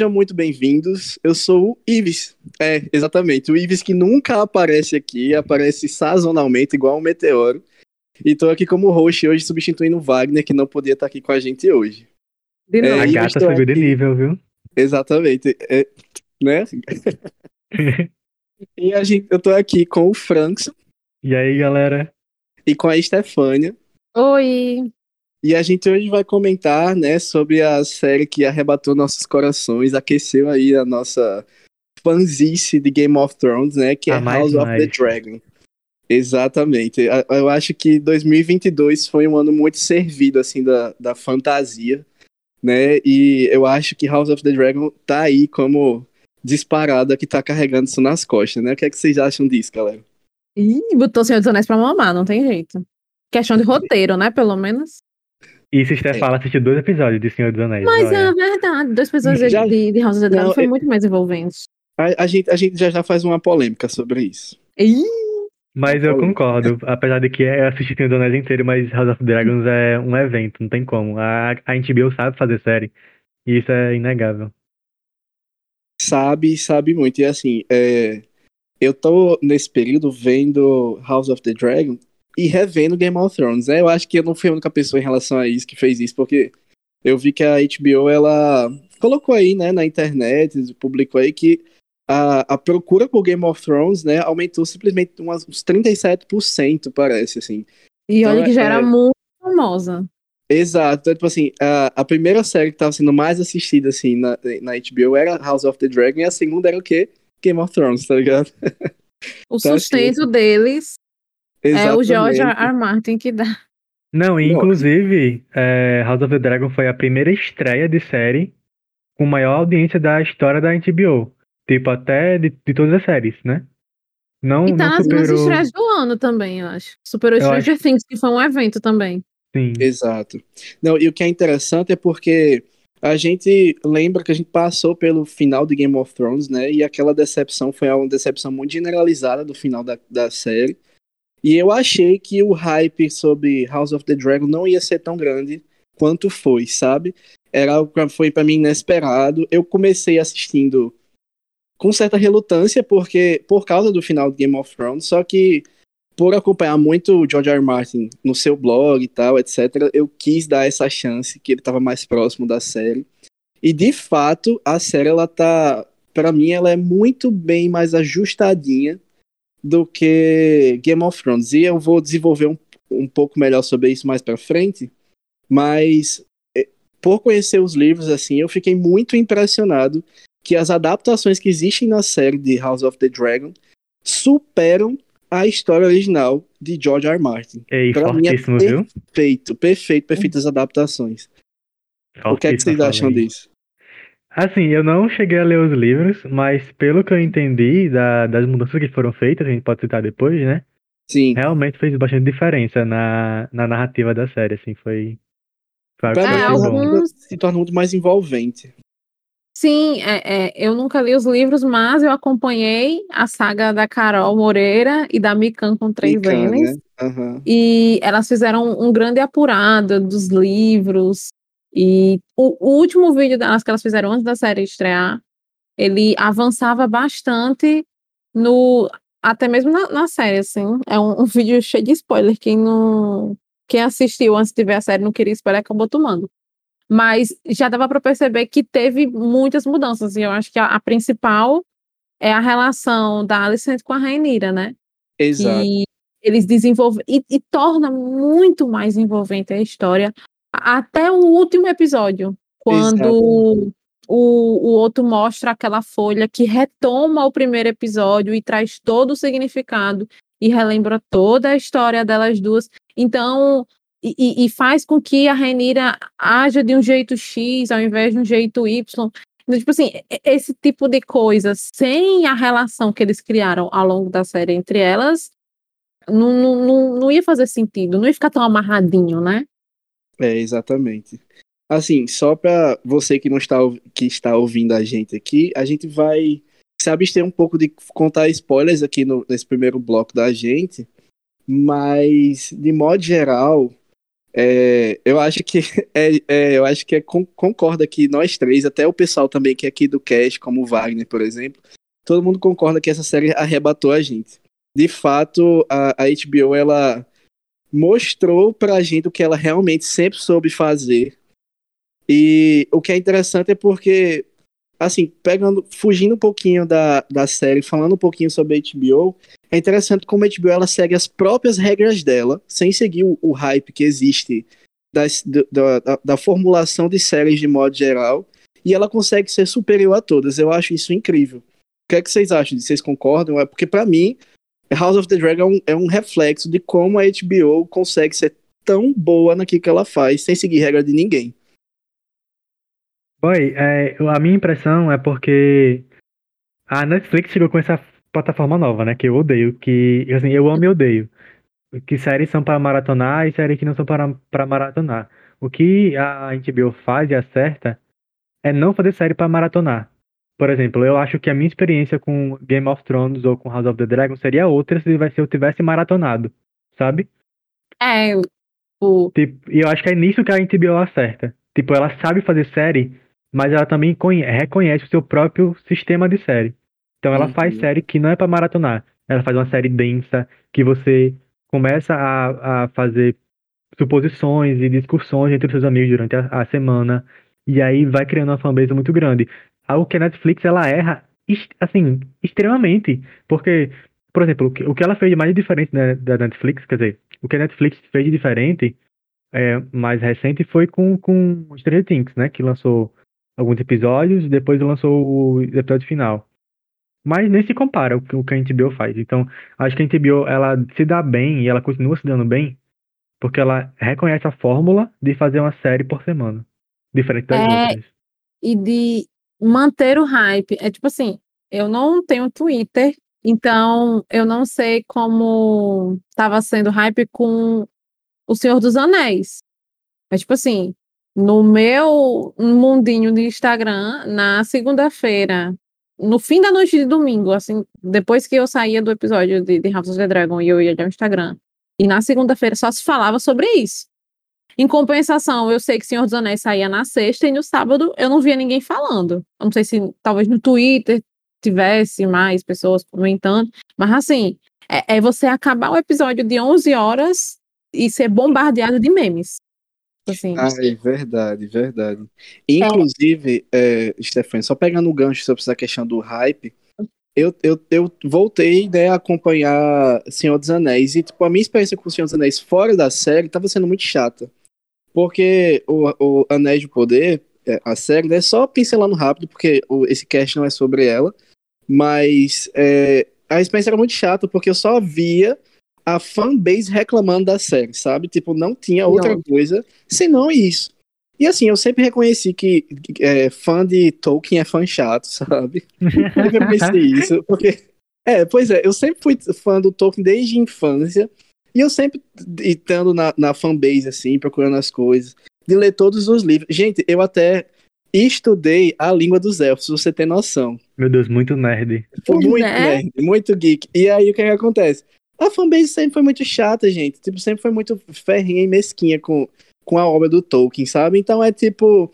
Sejam muito bem-vindos. Eu sou o Ives. É, exatamente. O Ives que nunca aparece aqui, aparece sazonalmente, igual um meteoro. E tô aqui como host hoje, substituindo o Wagner, que não podia estar aqui com a gente hoje. De novo. A Ives, gata subiu de nível, viu? Exatamente. É, né? e a gente, eu tô aqui com o Frankson E aí, galera? e com a Estefânia. Oi! E a gente hoje vai comentar, né, sobre a série que arrebatou nossos corações, aqueceu aí a nossa fanzice de Game of Thrones, né, que é A mais House of the mais. Dragon. Exatamente. A- Eu acho que 2022 foi um ano muito servido, assim, da, da fantasia, né, e eu acho que House of the Dragon tá aí como disparada que tá carregando isso nas costas, né? O que é que vocês acham disso, galera? Ih, botou o Senhor dos Anéis pra mamar, não tem jeito. Questão de roteiro, né? Pelo menos. E se Steph fala, assistiu dois episódios de Senhor dos Anéis. Mas olha. é verdade, dois episódios Já- de, de House of the Dragon Não, foi é- muito mais envolvente. A, a gente, a gente já já faz uma polêmica sobre isso. Ih, Mas eu concordo, apesar de que eu assisti Senhor dos Anéis inteiro, mas House of the Dragons é um evento, não tem como. A, a HBO sabe fazer série, e isso é inegável. Sabe, sabe muito. E assim, é, eu tô nesse período vendo House of the Dragon e revendo Game of Thrones, né? Eu acho que eu não fui a única pessoa em relação a isso que fez isso, porque eu vi que a HBO, ela colocou aí, né, na internet, publicou aí que a, a procura por Game of Thrones, né, aumentou simplesmente umas, uns 37%, parece, assim. e olha Então, que já é- era muito famosa. Exato, então, tipo assim, a, a primeira série que tava sendo mais assistida, assim, na, na HBO era House of the Dragon, e a segunda era o quê? Game of Thrones, tá ligado? O Tá sustento deles é o George R. R. Martin que dá. Não, e inclusive, é, House of the Dragon foi a primeira estreia de série com maior audiência da história da HBO. Tipo, até de, de todas as séries, né? Não, E tá não nas superou. estreias do ano também, eu acho. Superou Eu Stranger Things, que foi um evento também. Sim. Exato. Não, e o que é interessante é porque a gente lembra que a gente passou pelo final de Game of Thrones, né? E aquela decepção foi uma decepção muito generalizada do final da, da série. E eu achei que o hype sobre House of the Dragon não ia ser tão grande quanto foi, sabe? Era algo que foi pra mim inesperado. Eu comecei assistindo com certa relutância porque por causa do final de Game of Thrones, só que por acompanhar muito o George R. R. Martin no seu blog e tal, etc., eu quis dar essa chance que ele estava mais próximo da série. E de fato, a série ela tá, para mim, ela é muito bem mais ajustadinha do que Game of Thrones. E eu vou desenvolver um, um pouco melhor sobre isso mais para frente, mas eh, por conhecer os livros assim, eu fiquei muito impressionado que as adaptações que existem na série de House of the Dragon superam a história original de George R. R. Martin. Ei, Pra mim é fortíssimo, viu? Perfeito, perfeito, perfeitas adaptações. O que é que Fortíssimo, vocês acham disso? Assim, eu não cheguei a ler os livros, mas pelo que eu entendi da- das mudanças que foram feitas, a gente pode citar depois, né? Sim. Realmente fez bastante diferença na, na narrativa da série, assim, foi. foi É, bom. alguns- se torna muito mais envolvente. Sim, é, é, eu nunca li os livros, mas eu acompanhei a saga da Carol Moreira e da Mikan com três Mikan, N's. né? Aham. E elas fizeram um grande apurado dos livros. E o, o último vídeo delas que elas fizeram antes da série estrear, ele avançava bastante no. Até mesmo na, na série, assim. É um, um vídeo cheio de spoiler. Quem não. Quem assistiu antes de ver a série não queria spoiler, acabou tomando. Mas já dava para perceber que teve muitas mudanças. E eu acho que a, a principal é a relação da Alicent com a Rainira, né? Exato. E eles desenvolvem e, e torna muito mais envolvente a história até o último episódio, quando o, o outro mostra aquela folha que retoma o primeiro episódio e traz todo o significado e relembra toda a história delas duas. Então, e- e, faz com que a Renira haja de um jeito X ao invés de um jeito Y. Então, tipo assim, esse tipo de coisa, sem a relação que eles criaram ao longo da série entre elas, não, não, não, não ia fazer sentido, não ia ficar tão amarradinho, né? É, exatamente. Assim, só pra você que não está, que está ouvindo a gente aqui, a gente vai se abster um pouco de contar spoilers aqui no, nesse primeiro bloco da gente, mas, de modo geral, É, eu acho que é, é, eu acho que é, concorda que nós três, até o pessoal também que é aqui do cast, como o Wagner, por exemplo, todo mundo concorda que essa série arrebatou a gente. De fato, a, a HBO ela mostrou pra gente o que ela realmente sempre soube fazer. E o que é interessante é porque, assim, pegando, fugindo um pouquinho da, da série, falando um pouquinho sobre a HBO, é interessante como a HBO ela segue as próprias regras dela, sem seguir o, o hype que existe das, da, da, da, formulação de séries de modo geral, e ela consegue ser superior a todas. Eu acho isso incrível. O que é que vocês acham? Vocês concordam? É porque para mim House of the Dragon é um reflexo de como a HBO consegue ser tão boa naquilo que ela faz, sem seguir regra de ninguém. Boy, é, a minha impressão é porque a Netflix chegou com essa plataforma nova, né? Que eu odeio, que assim, eu amo e odeio. Que séries são para maratonar e séries que não são para maratonar. O que a HBO faz e acerta é não fazer série para maratonar. Por exemplo, eu acho que a minha experiência com Game of Thrones ou com House of the Dragon seria outra se eu tivesse maratonado, sabe? É, o... Tipo, e eu acho que é nisso que a HBO acerta. Tipo, ela sabe fazer série, mas ela também reconhece o seu próprio sistema de série. Então ela uhum. faz série que não é para maratonar. Ela faz uma série densa, que você começa a, a fazer suposições e discussões entre os seus amigos durante a, a semana. E aí vai criando uma fanbase muito grande. Algo que a Netflix ela erra, assim, extremamente. Porque, por exemplo, o que, ela fez de mais diferente da, da Netflix, quer dizer, o que a Netflix fez de diferente, é, mais recente, foi com, com Stranger Things, né? Que lançou alguns episódios, depois lançou o episódio final. Mas nem se compara o que, o que a HBO faz. Então, acho que a HBO ela se dá bem e ela continua se dando bem porque ela reconhece a fórmula de fazer uma série por semana, diferente das é, outras. E de manter o hype. É tipo assim, eu não tenho Twitter, então eu não sei como estava sendo hype com O Senhor dos Anéis. Mas, tipo assim, no meu mundinho de Instagram, na segunda-feira, no fim da noite de domingo, assim, depois que eu saía do episódio de, de House of the Dragon e eu ia ao Instagram, e na segunda-feira só se falava sobre isso. Em compensação, eu sei que Senhor dos Anéis saía na sexta e no sábado eu não via ninguém falando. Eu não sei se talvez no Twitter tivesse mais pessoas comentando, mas assim, é, é você acabar o episódio de 11 horas e ser bombardeado de memes. Assim. Ah, é verdade, verdade. Inclusive, é. é, Stefan, só pegando o gancho sobre essa questão do hype, eu, eu, eu voltei né, a acompanhar Senhor dos Anéis. E tipo, a minha experiência com o Senhor dos Anéis fora da série estava sendo muito chata. Porque o, o Anéis de Poder, é, a série, né, só pincelando rápido, porque o, esse cast não é sobre ela. Mas é, a experiência era muito chata, porque eu só via a fanbase reclamando da série, sabe? Tipo, não tinha outra não. coisa senão isso. E assim, eu sempre reconheci que, é, fã de Tolkien é fã chato, sabe? Eu sempre reconheci isso, porque. É, pois é, eu sempre fui fã do Tolkien desde a infância. E eu sempre estando na, na fanbase, assim, procurando as coisas, de ler todos os livros. Gente, eu até estudei a língua dos elfos, você tem noção. Meu Deus, muito nerd. Foi muito né? nerd, muito geek. E aí o que, é que acontece? A fanbase sempre foi muito chata, gente. Tipo, sempre foi muito ferrinha e mesquinha com, com a obra do Tolkien, sabe? Então é tipo.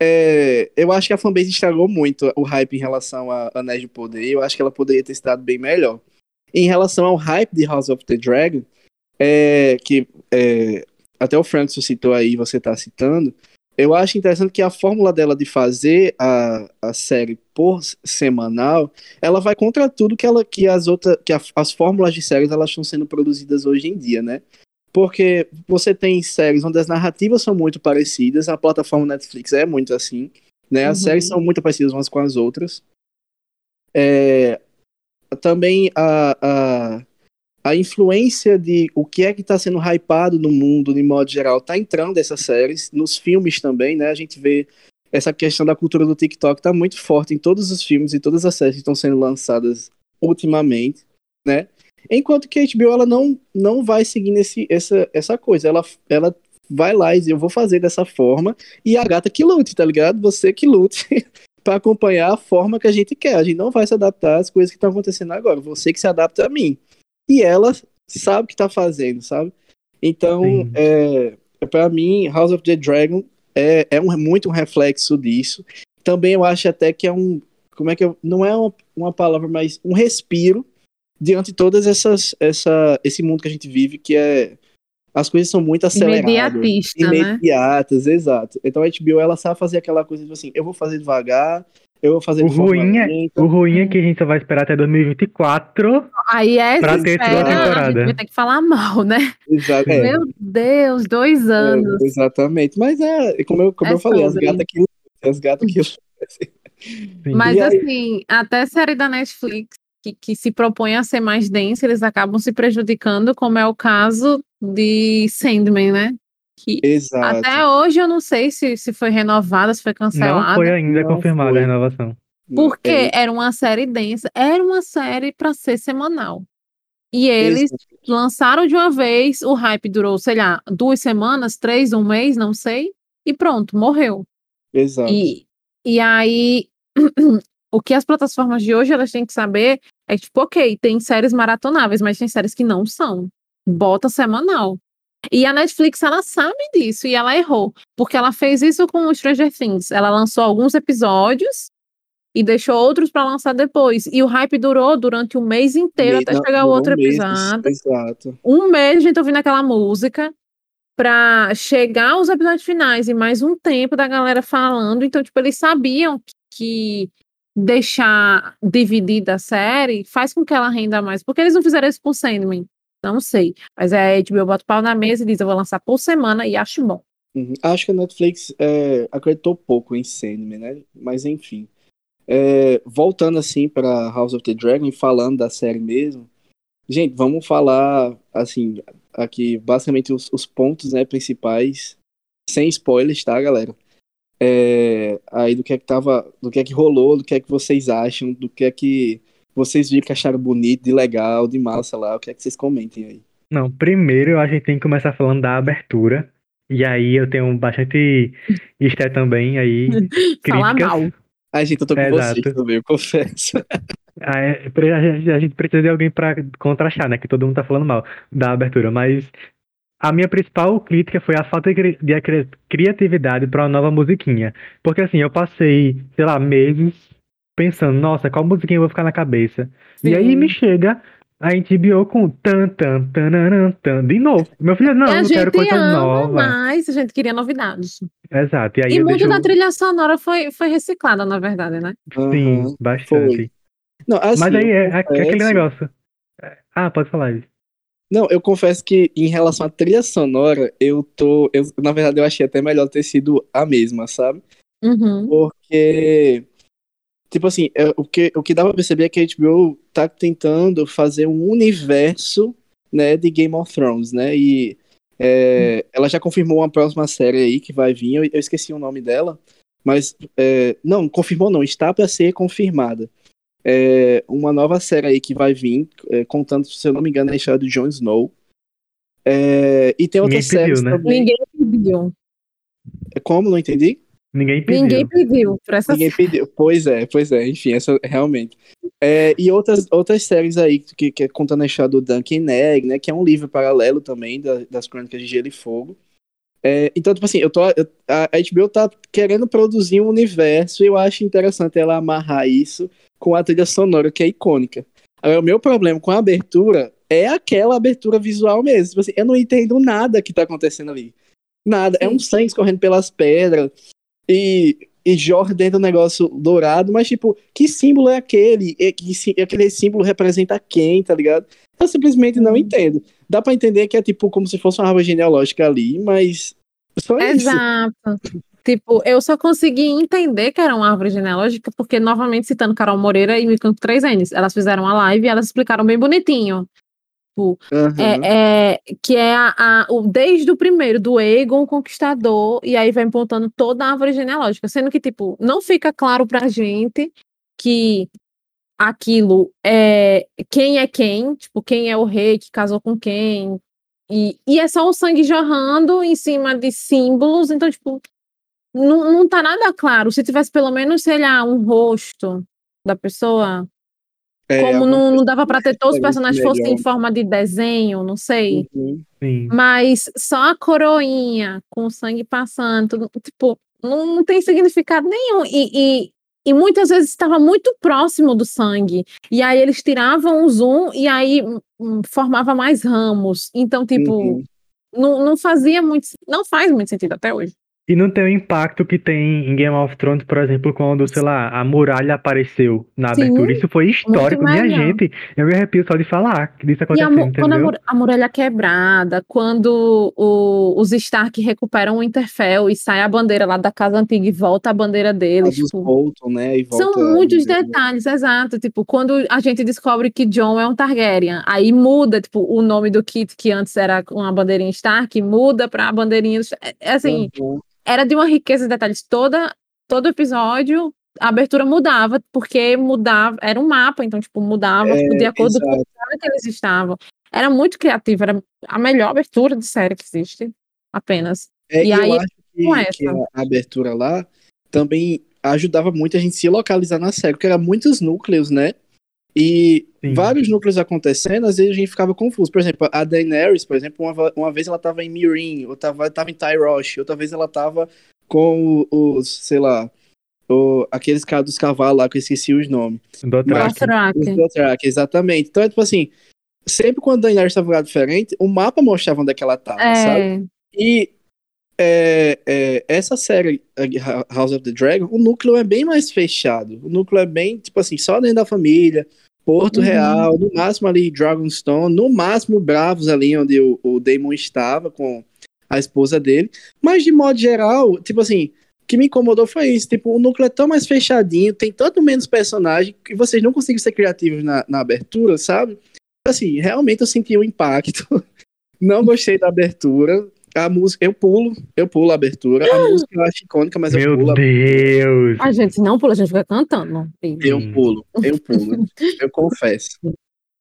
É, eu acho que a fanbase estragou muito o hype em relação a Anéis de Poder. Eu acho que ela poderia ter estado bem melhor. Em relação ao hype de House of the Dragon, é, que é, até o Francis citou aí, você está citando, eu acho interessante que a fórmula dela de fazer a, a série por semanal, ela vai contra tudo que ela que as outras que a, as fórmulas de séries elas estão sendo produzidas hoje em dia, né? Porque você tem séries onde as narrativas são muito parecidas, a plataforma Netflix é muito assim, né? As uhum. séries são muito parecidas umas com as outras. É, também a, a a influência de o que é que está sendo hypado no mundo, de modo geral, está entrando nessas séries, nos filmes também, né? A gente vê essa questão da cultura do TikTok está muito forte em todos os filmes e todas as séries que estão sendo lançadas ultimamente, né? Enquanto que a HBO ela não, não vai seguir nesse, essa, essa coisa, ela, ela vai lá e diz, eu vou fazer dessa forma, e a gata que lute, tá ligado? Você que lute para acompanhar a forma que a gente quer. A gente não vai se adaptar às coisas que estão acontecendo agora, você que se adapta a mim e ela sabe o que tá fazendo, sabe? Então, é, para mim, House of the Dragon é, é um, muito um reflexo disso. Também eu acho até que é um. Como é que eu. Não é uma, uma palavra, mas um respiro diante de todas essas. Essa, esse mundo que a gente vive, que é. As coisas são muito aceleradas. Né? imediatas, né? exato. Então a HBO ela sabe fazer aquela coisa tipo assim, eu vou fazer devagar, eu vou fazer o ruim, é, o ruim é que a gente só vai esperar até 2024 Aí é pra ter segunda temporada. A gente vai ter que falar mal, né? Exato, é. Meu Deus, dois anos. É, exatamente. Mas é, como eu, como É eu falei, as gatas que as gatas que Sim. Mas E aí? assim, até série da Netflix que, que se propõe a ser mais densa, eles acabam se prejudicando, como é o caso de Sandman, né? Que Exato. até hoje eu não sei se, se foi renovada, se foi Não cancelada. foi ainda Não confirmada foi. a renovação. Porque É, era uma série densa, era uma série para ser semanal. E eles lançaram de uma vez, o hype durou, sei lá, duas semanas, três, um mês, não sei, e pronto, morreu. Exato. E, e aí, o que as plataformas de hoje elas têm que saber é que, tipo, ok, tem séries maratonáveis, mas tem séries que não são. Bota semanal. E a Netflix, ela sabe disso e ela errou, porque ela fez isso com o Stranger Things. Ela lançou alguns episódios e deixou outros para lançar depois. E o hype durou durante um mês inteiro Me- até não, chegar o outro um mês, episódio Exato. um mês a gente ouvindo aquela música pra chegar aos episódios finais e mais um tempo da galera falando. Então, tipo, eles sabiam que deixar dividida a série faz com que ela renda mais. Porque eles não fizeram isso com Sandman? Não sei. Mas a HBO bota o pau na mesa e diz: eu vou lançar por semana e acho bom. Uhum. Acho que a Netflix é, acreditou pouco em Sandman, né? Mas enfim. É, voltando assim para House of the Dragon falando da série mesmo. Gente, vamos falar assim aqui basicamente os, os pontos né, principais, sem spoilers, tá, galera? É, aí do que é que tava, do que é que rolou, do que é que vocês acham, do que é que vocês viram que acharam bonito, de legal, de massa lá, o que é que vocês comentem aí. Não, primeiro a gente tem que começar falando da abertura. E aí eu tenho bastante easter também aí, Falar mal. Ai, gente, eu tô com Exato. vocês também, eu confesso. Ah, é, A gente a gente precisa de alguém pra contrastar, né? Que todo mundo tá falando mal da abertura. Mas a minha principal crítica foi a falta de cri- de cri- criatividade pra uma nova musiquinha. Porque assim, eu passei, sei lá, meses pensando, nossa, qual musiquinha eu vou ficar na cabeça? E aí Sim. me chega a HBO com tan tan tan tan de novo. Meu filho, não, eu não quero coisa ama, nova. mas a gente queria novidades. Exato. E aí E muito deixo. da trilha sonora foi, foi reciclada, na verdade, né? Sim, Aham, bastante. foi. Não, assim, Mas aí é, é aquele negócio. É, Ah, pode falar isso. Não, eu confesso que em relação à trilha sonora, eu tô. Eu, na verdade, eu achei até melhor ter sido a mesma, sabe? Uhum. Porque. Tipo assim, é, o, que, o que dá pra perceber é que a HBO tá tentando fazer um universo, né, de Game of Thrones, né? E é, ela já confirmou uma próxima série aí que vai vir, eu, eu esqueci o nome dela, mas. é, não, confirmou não, está pra ser confirmada. É, uma nova série aí que vai vir, é, contando, se eu não me engano, a história do Jon Snow. É, e tem outras Ninguém pediu, séries né? também. Ninguém pediu. Como? Não entendi? Ninguém pediu. Ninguém pediu pra essa Ninguém pediu. Pois é, pois é, enfim, essa realmente. É, e outras, outras séries aí, que, que é contando a história do Duncan Egg, né? Que é um livro paralelo também da- das Crônicas de Gelo e Fogo. É, então, tipo assim, eu tô, eu- a HBO tá querendo produzir um universo e eu acho interessante ela amarrar isso com a trilha sonora, que é icônica. Agora, o meu problema com a abertura é aquela abertura visual mesmo. Tipo assim, eu não entendo nada que tá acontecendo ali. Nada. É um sangue escorrendo pelas pedras e, e jorra dentro do negócio dourado, mas tipo, que símbolo é aquele? E que aquele símbolo representa quem, tá ligado? Eu simplesmente não entendo. Dá pra entender que é tipo como se fosse uma árvore genealógica ali, mas só isso. Exato. Tipo, eu só consegui entender que era uma árvore genealógica porque, novamente, citando Carol Moreira e Micanto 3Ns, elas fizeram a live e elas explicaram bem bonitinho. Tipo, Aham. é, é, que é a, a- o, desde o primeiro, do Egon Conquistador, e aí vai apontando toda a árvore genealógica, sendo que, tipo, não fica claro pra gente que aquilo é quem é quem, tipo, quem é o rei que casou com quem, e, e é só o sangue jorrando em cima de símbolos, então, tipo, não, não tá nada claro. Se tivesse pelo menos, sei lá, um rosto da pessoa, É, Como não, não dava pra ter todos os personagens fossem em forma de desenho, não sei. Uhum. Sim. Mas só a coroinha com o sangue passando, tudo, tipo, não, não tem significado nenhum. E, e, e muitas vezes estava muito próximo do sangue. E aí eles tiravam o zoom e aí hum, formava mais ramos. Então, tipo, Uhum. não, não fazia muito. Não faz muito sentido até hoje. E não tem o impacto que tem em Game of Thrones, por exemplo, quando, sei lá, a muralha apareceu na Sim, abertura. Isso foi histórico, minha gente. Eu me arrepio só de falar disso E a, acontecendo, mu- quando a, mur- a muralha é quebrada, quando o- os Stark recuperam o Interfell e sai a bandeira lá da casa antiga e volta a bandeira A deles. tipo, Bolton, né? E São volta a muitos detalhes, exato. Tipo, quando a gente descobre que John é um Targaryen, aí muda, tipo, o nome do Kit, que antes era uma bandeirinha Stark, muda pra bandeirinha. é- é assim, Uhum. Era de uma riqueza de detalhes. Toda, todo episódio, a abertura mudava, porque mudava, era um mapa, então, tipo, mudava É, de acordo com o exato. lugar que eles estavam. Era muito criativo, era a melhor abertura de série que existe, apenas. É, E e aí, eu acho que, essa. que a abertura lá também ajudava muito a gente se localizar na série, porque eram muitos núcleos, né? E Sim. vários núcleos acontecendo, às vezes a gente ficava confuso. Por exemplo, a Daenerys, por exemplo, uma, uma vez ela tava em Meereen, outra vez tava em Tyrosh, outra vez ela tava com os, sei lá, o- aqueles caras dos cavalos lá, que eu esqueci os nomes. Dothraki. Os Dothraki. Exatamente. Então, é tipo assim, sempre quando a Daenerys tava em lugar diferente, o mapa mostrava onde é que ela tava, sabe? É, E é, é, essa série, House of the Dragon, o núcleo é bem mais fechado. O núcleo é bem, tipo assim, só dentro da família, Porto Uhum. Real, no máximo ali Dragonstone, no máximo Bravos ali onde o, o Daemon estava com a esposa dele. Mas de modo geral, tipo assim, o que me incomodou foi isso. Tipo, o núcleo é tão mais fechadinho, tem tanto menos personagem que vocês não conseguem ser criativos na, na abertura, sabe? Assim, realmente eu senti o impacto. Não gostei da abertura. A música, eu pulo, eu pulo a abertura. A música eu acho icônica, mas eu Meu pulo. a- Deus! a gente não pula, a gente fica cantando. Eu pulo, eu pulo. eu confesso.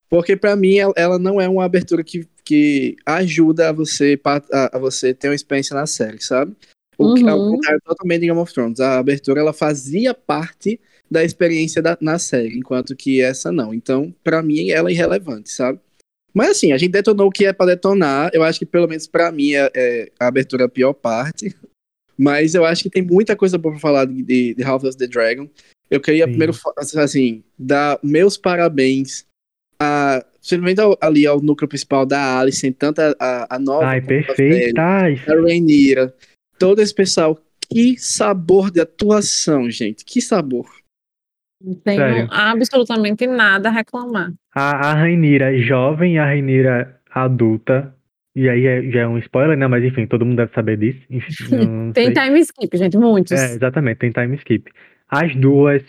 Porque pra mim ela, não é uma abertura que, que ajuda a você, a, a você ter uma experiência na série, sabe? O que, ao Uhum. contrário totalmente de Game of Thrones. A abertura ela fazia parte da experiência da, na série, enquanto que essa não. Então, pra mim, ela é irrelevante, sabe? Mas assim, a gente detonou o que é pra detonar. Eu acho que pelo menos pra mim é, é a abertura a pior parte. Mas eu acho que tem muita coisa boa pra falar de, de, de House of the Dragon. Eu queria Sim. primeiro, assim, dar meus parabéns a, simplesmente ali ao núcleo principal da Alice, tanto a, a, a nova Ai, quanto a velha, perfeitas! a Rainira, todo esse pessoal. Que sabor de atuação, gente. Que sabor. Não tenho Sério. absolutamente nada a reclamar. A, a Rainira jovem e a Rainira adulta. E aí é- já é um spoiler, né? Mas enfim, todo mundo deve saber disso. Enfim, Tem sei. time skip, gente, muitos. É, exatamente, tem time skip. As duas,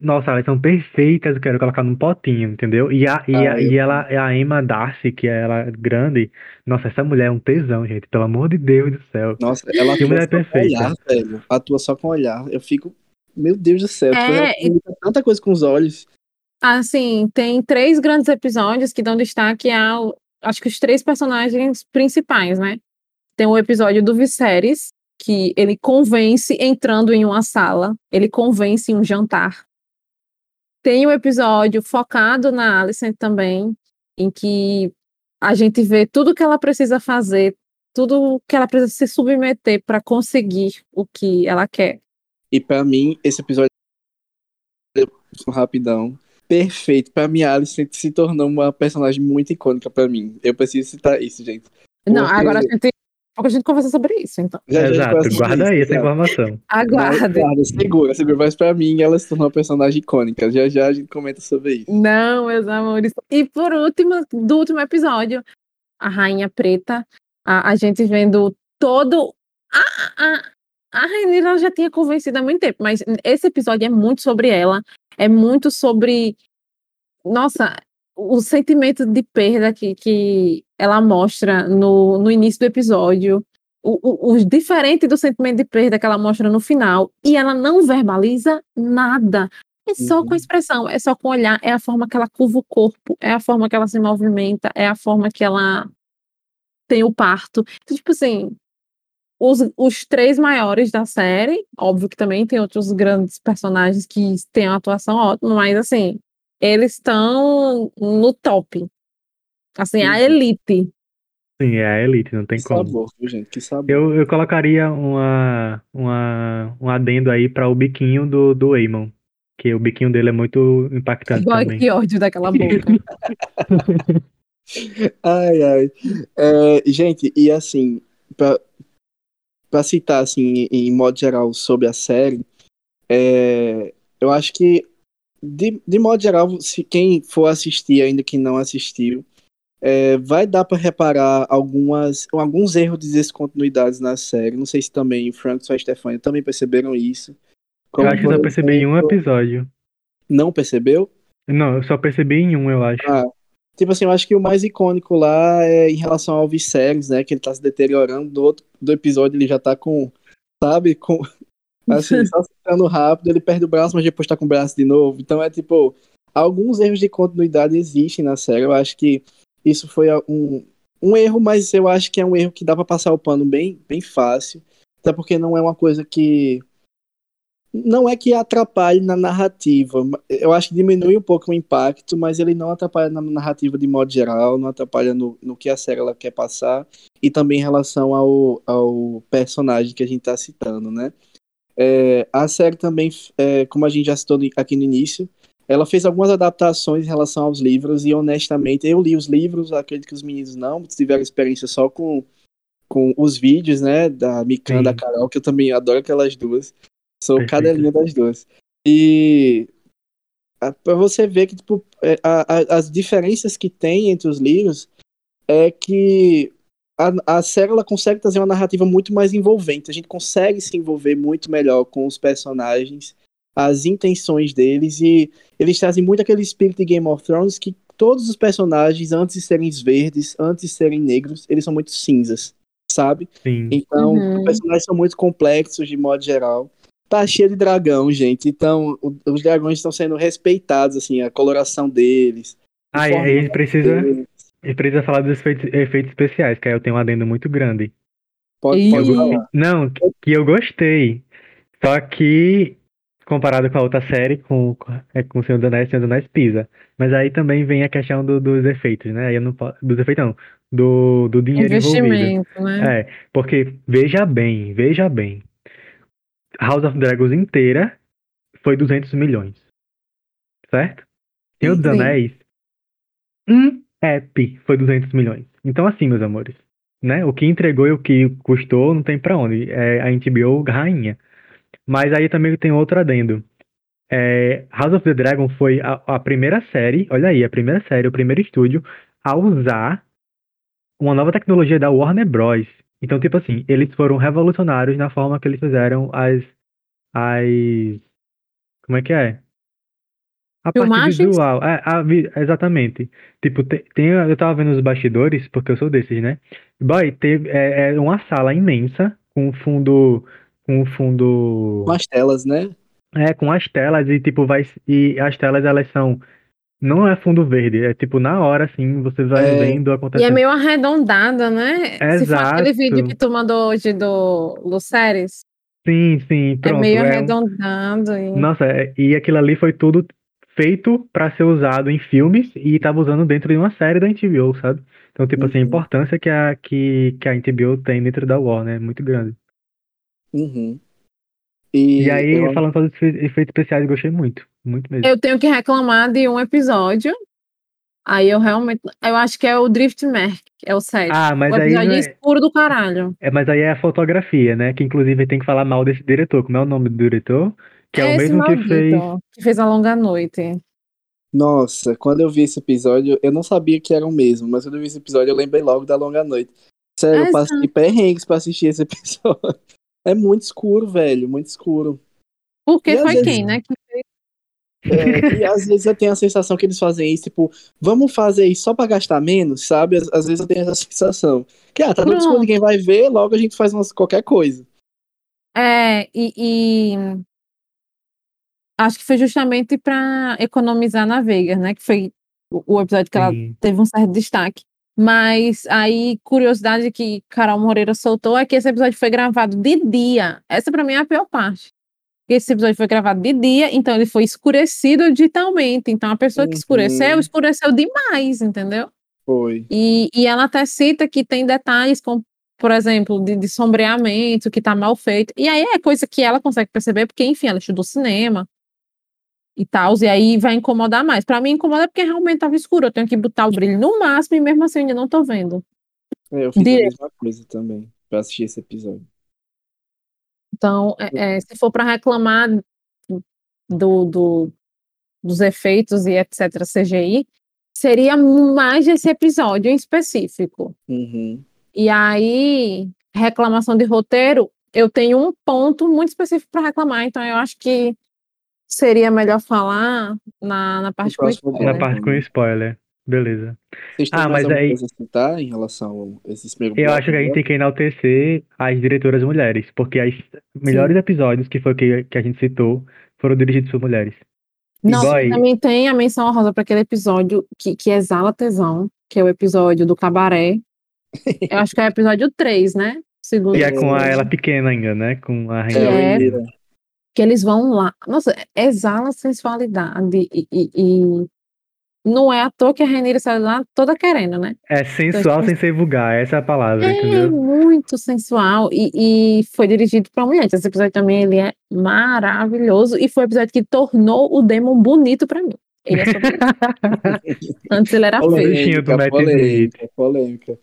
nossa, elas são perfeitas, eu quero colocar num potinho, entendeu? E, a, e, a, Ah, e ela, a Emma Darcy, que é ela grande, nossa, essa mulher é um tesão, gente, pelo amor de Deus do céu. Nossa, ela Que atua mulher só com perfeita. olhar, velho. Atua só com olhar. Eu fico. Meu Deus do céu. tipo, É, tanta coisa com os olhos. Assim, tem três grandes episódios que dão destaque ao, acho que os três personagens principais, né? Tem o episódio do Viserys, que ele convence entrando em uma sala, ele convence em um jantar. Tem o episódio focado na Alicent também, em que a gente vê tudo que ela precisa fazer, tudo que ela precisa se submeter para conseguir o que ela quer. E pra mim, esse episódio. Rapidão. Perfeito. Pra mim, a Alice se tornou uma personagem muito icônica pra mim. Eu preciso citar isso, gente. Não, Porque- agora a gente, a gente conversa sobre isso, então. Já- já Exato, guarda aí essa informação. Mas, Aguarde. guarda, segura, segura. Mas pra mim, ela se tornou uma personagem icônica. Já já a gente comenta sobre isso. Não, meus amores. E por último, do último episódio, a Rainha Preta, a, a gente vendo todo. A, a, a Rainha ela já tinha convencido há muito tempo, mas esse episódio é muito sobre ela, é muito sobre. Nossa, o sentimento de perda que, que ela mostra no, no início do episódio. O, o, o diferente do sentimento de perda que ela mostra no final, e ela não verbaliza nada. É só Uhum. com a expressão, é só com o olhar, é a forma que ela curva o corpo, é a forma que ela se movimenta, é a forma que ela tem o parto. Então, tipo assim, os, os três maiores da série, óbvio que também tem outros grandes personagens que têm uma atuação ótima, mas assim, eles estão no top. Assim, a elite. Sim, é a elite, não tem Que como. sabor, gente? Que sabor. Eu, eu colocaria uma, uma, um adendo aí para o biquinho do, do Eamon. Que o biquinho dele é muito impactante Ai, também. que ódio daquela boca. Ai, ai. É, gente, e assim, pra, pra citar, assim, em modo geral, sobre a série, é, eu acho que, de, de modo geral, se quem for assistir, ainda que não assistiu, é, vai dar pra reparar algumas, alguns erros de descontinuidades na série. Não sei se também o Frank e a Stefania também perceberam isso. Eu Como, acho que só percebi em um episódio. Não percebeu? Não, eu só percebi em um, eu acho. Ah, tipo assim, eu acho que o mais icônico lá é em relação ao Viserys, né? Que ele tá se deteriorando. Do outro do episódio ele já tá com, sabe, com. Assim, só ficando rápido, ele perde o braço, mas depois tá com o braço de novo. Então é tipo, alguns erros de continuidade existem na série. Eu acho que isso foi um, um erro, mas eu acho que é um erro que dá pra passar o pano bem, bem fácil. Até porque não é uma coisa que. Não é que atrapalhe na narrativa. Eu acho que diminui um pouco o impacto, mas ele não atrapalha na narrativa de modo geral, não atrapalha no, no que a série ela quer passar, e também em relação ao, ao personagem que a gente está citando, né? É, a série também, é, como a gente já citou aqui no início, ela fez algumas adaptações em relação aos livros, e honestamente, eu li os livros, acredito que os meninos não, tiveram experiência só com, com os vídeos, né, da Mikan, Sim. da Carol, que eu também adoro aquelas duas. Sou Perfeito. cadelinha das duas. E para você ver que tipo, é, a- a- as diferenças que tem entre os livros é que a, a série ela consegue trazer uma narrativa muito mais envolvente. A gente consegue se envolver muito melhor com os personagens, as intenções deles, e eles trazem muito aquele espírito de Game of Thrones que todos os personagens, antes de serem verdes, antes de serem negros, eles são muito cinzas, sabe? Sim. Então, Uhum. os personagens são muito complexos de modo geral. Tá cheio de dragão, gente. Então, o- os dragões estão sendo respeitados, assim, a coloração deles. Ah, e aí a formato gente precisa, deles. a gente precisa falar dos efeitos, efeitos especiais, que aí eu tenho um adendo muito grande. Pode, pode falar. Não, que que eu gostei. Só que, comparado com a outra série, com, com é, com o Senhor dos Anéis, o Senhor dos Anéis pisa. Mas aí também vem a questão do- dos efeitos, né? Aí eu não posso, dos efeitos não, do, do dinheiro envolvido. Investimento, né? É, porque veja bem, veja bem. House of Dragons inteira foi 200 milhões. Certo? Senhor dos. Anéis, um app foi 200 milhões. Então assim, meus amores, né? O que entregou e o que custou não tem pra onde. É a HBO rainha. Mas aí também tem outro adendo. É, House of the Dragon foi a, a primeira série, olha aí, a primeira série, o primeiro estúdio a usar uma nova tecnologia da Warner Bros. Então, tipo assim, eles foram revolucionários na forma que eles fizeram as. as como é que é? A parte Filmagens? visual. É, a exatamente. Tipo, te- tem, eu tava vendo os bastidores, porque eu sou desses, né? Boy, teve, é, é uma sala imensa, com fundo. Com fundo. Com as telas, né? É, com as telas e tipo vai e as telas elas são não é fundo verde, é tipo na hora assim, você vai É. vendo E é acontecendo. meio arredondada, né? Se for aquele Exato. vídeo que tu mandou hoje do Luceres, Sim, sim, é pronto. meio é um- arredondado. E... Nossa, é- e aquilo ali foi tudo feito pra ser usado em filmes e tava usando dentro de uma série da HBO, sabe? Então, tipo assim, a Uhum. importância que a que, que a HBO tem dentro da Warner é muito grande. Uhum. E, E, aí, eu- falando sobre os efe- efeitos especiais, gostei muito, muito mesmo. Eu tenho que reclamar de um episódio. Aí eu realmente. Eu acho que é o Drift Merc, é o 7. Ah, mas o aí é é, escuro do caralho. É, mas aí é a fotografia, né? Que inclusive tem que falar mal desse diretor. Como é o nome do diretor? Que é, o esse mesmo que fez. que fez a longa noite. Nossa, quando eu vi esse episódio, eu não sabia que era o mesmo, mas quando eu vi esse episódio, eu lembrei logo da Longa Noite. Sério, eu passei perrengues pra assistir esse episódio. É muito escuro, velho, muito escuro. Porque E foi vezes- quem, né? Que fez. É, e às vezes eu tenho a sensação que eles fazem isso, tipo, vamos fazer isso só pra gastar menos, sabe? Às, às vezes eu tenho essa sensação. Que, ah, tá escuro, Pronto. ninguém vai ver, logo a gente faz umas, qualquer coisa. É, e, e acho que foi justamente para economizar na Vegas, né? Que foi o, o episódio que ela Sim. teve um certo destaque. Mas aí, curiosidade que Carol Moreira soltou é que esse episódio foi gravado de dia. Essa pra mim é a pior parte. Esse episódio foi gravado de dia, então ele foi escurecido digitalmente. Então a pessoa que escureceu, Uhum. escureceu demais, entendeu? Foi. E, e ela até cita que tem detalhes, como, por exemplo, de, de sombreamento, que tá mal feito. E aí é coisa que ela consegue perceber, porque, enfim, ela estudou cinema e tal, e aí vai incomodar mais. Pra mim, incomoda porque realmente tava escuro. Eu tenho que botar o brilho no máximo e mesmo assim eu ainda não tô vendo. É, eu fiz a mesma coisa também pra assistir esse episódio. Então, é- é, se for para reclamar do, do- dos efeitos e etc. CGI, seria mais esse episódio em específico. Uhum. E aí, reclamação de roteiro, eu tenho um ponto muito específico para reclamar, então eu acho que seria melhor falar na, na parte com spoiler. Na parte com spoiler. Beleza. Vocês têm Ah, mais mas alguma aí- coisa a citar em relação a esses primeiros Eu acho que a gente tem que enaltecer as diretoras mulheres, porque os melhores episódios que foi que, que a gente citou foram dirigidos por mulheres. Não, Boy. também tem a menção rosa para aquele episódio que, que exala tesão, que é o episódio do cabaré. Eu acho que é o episódio 3, né? Segundo E é com a ela pequena ainda, né? Com a Que Rainha. é- que eles vão lá. Nossa, exala sensualidade e, e- e não é à toa que a Rainha sai lá toda querendo, né? É sensual sem ser vulgar, essa é a palavra, É entendeu? muito sensual e, e foi dirigido para mulheres. Esse episódio também ele é maravilhoso e foi o episódio que tornou o Demon bonito para mim. Ele é sobre. Antes ele era feio. bichinho do Polêmica, polêmica, polêmica.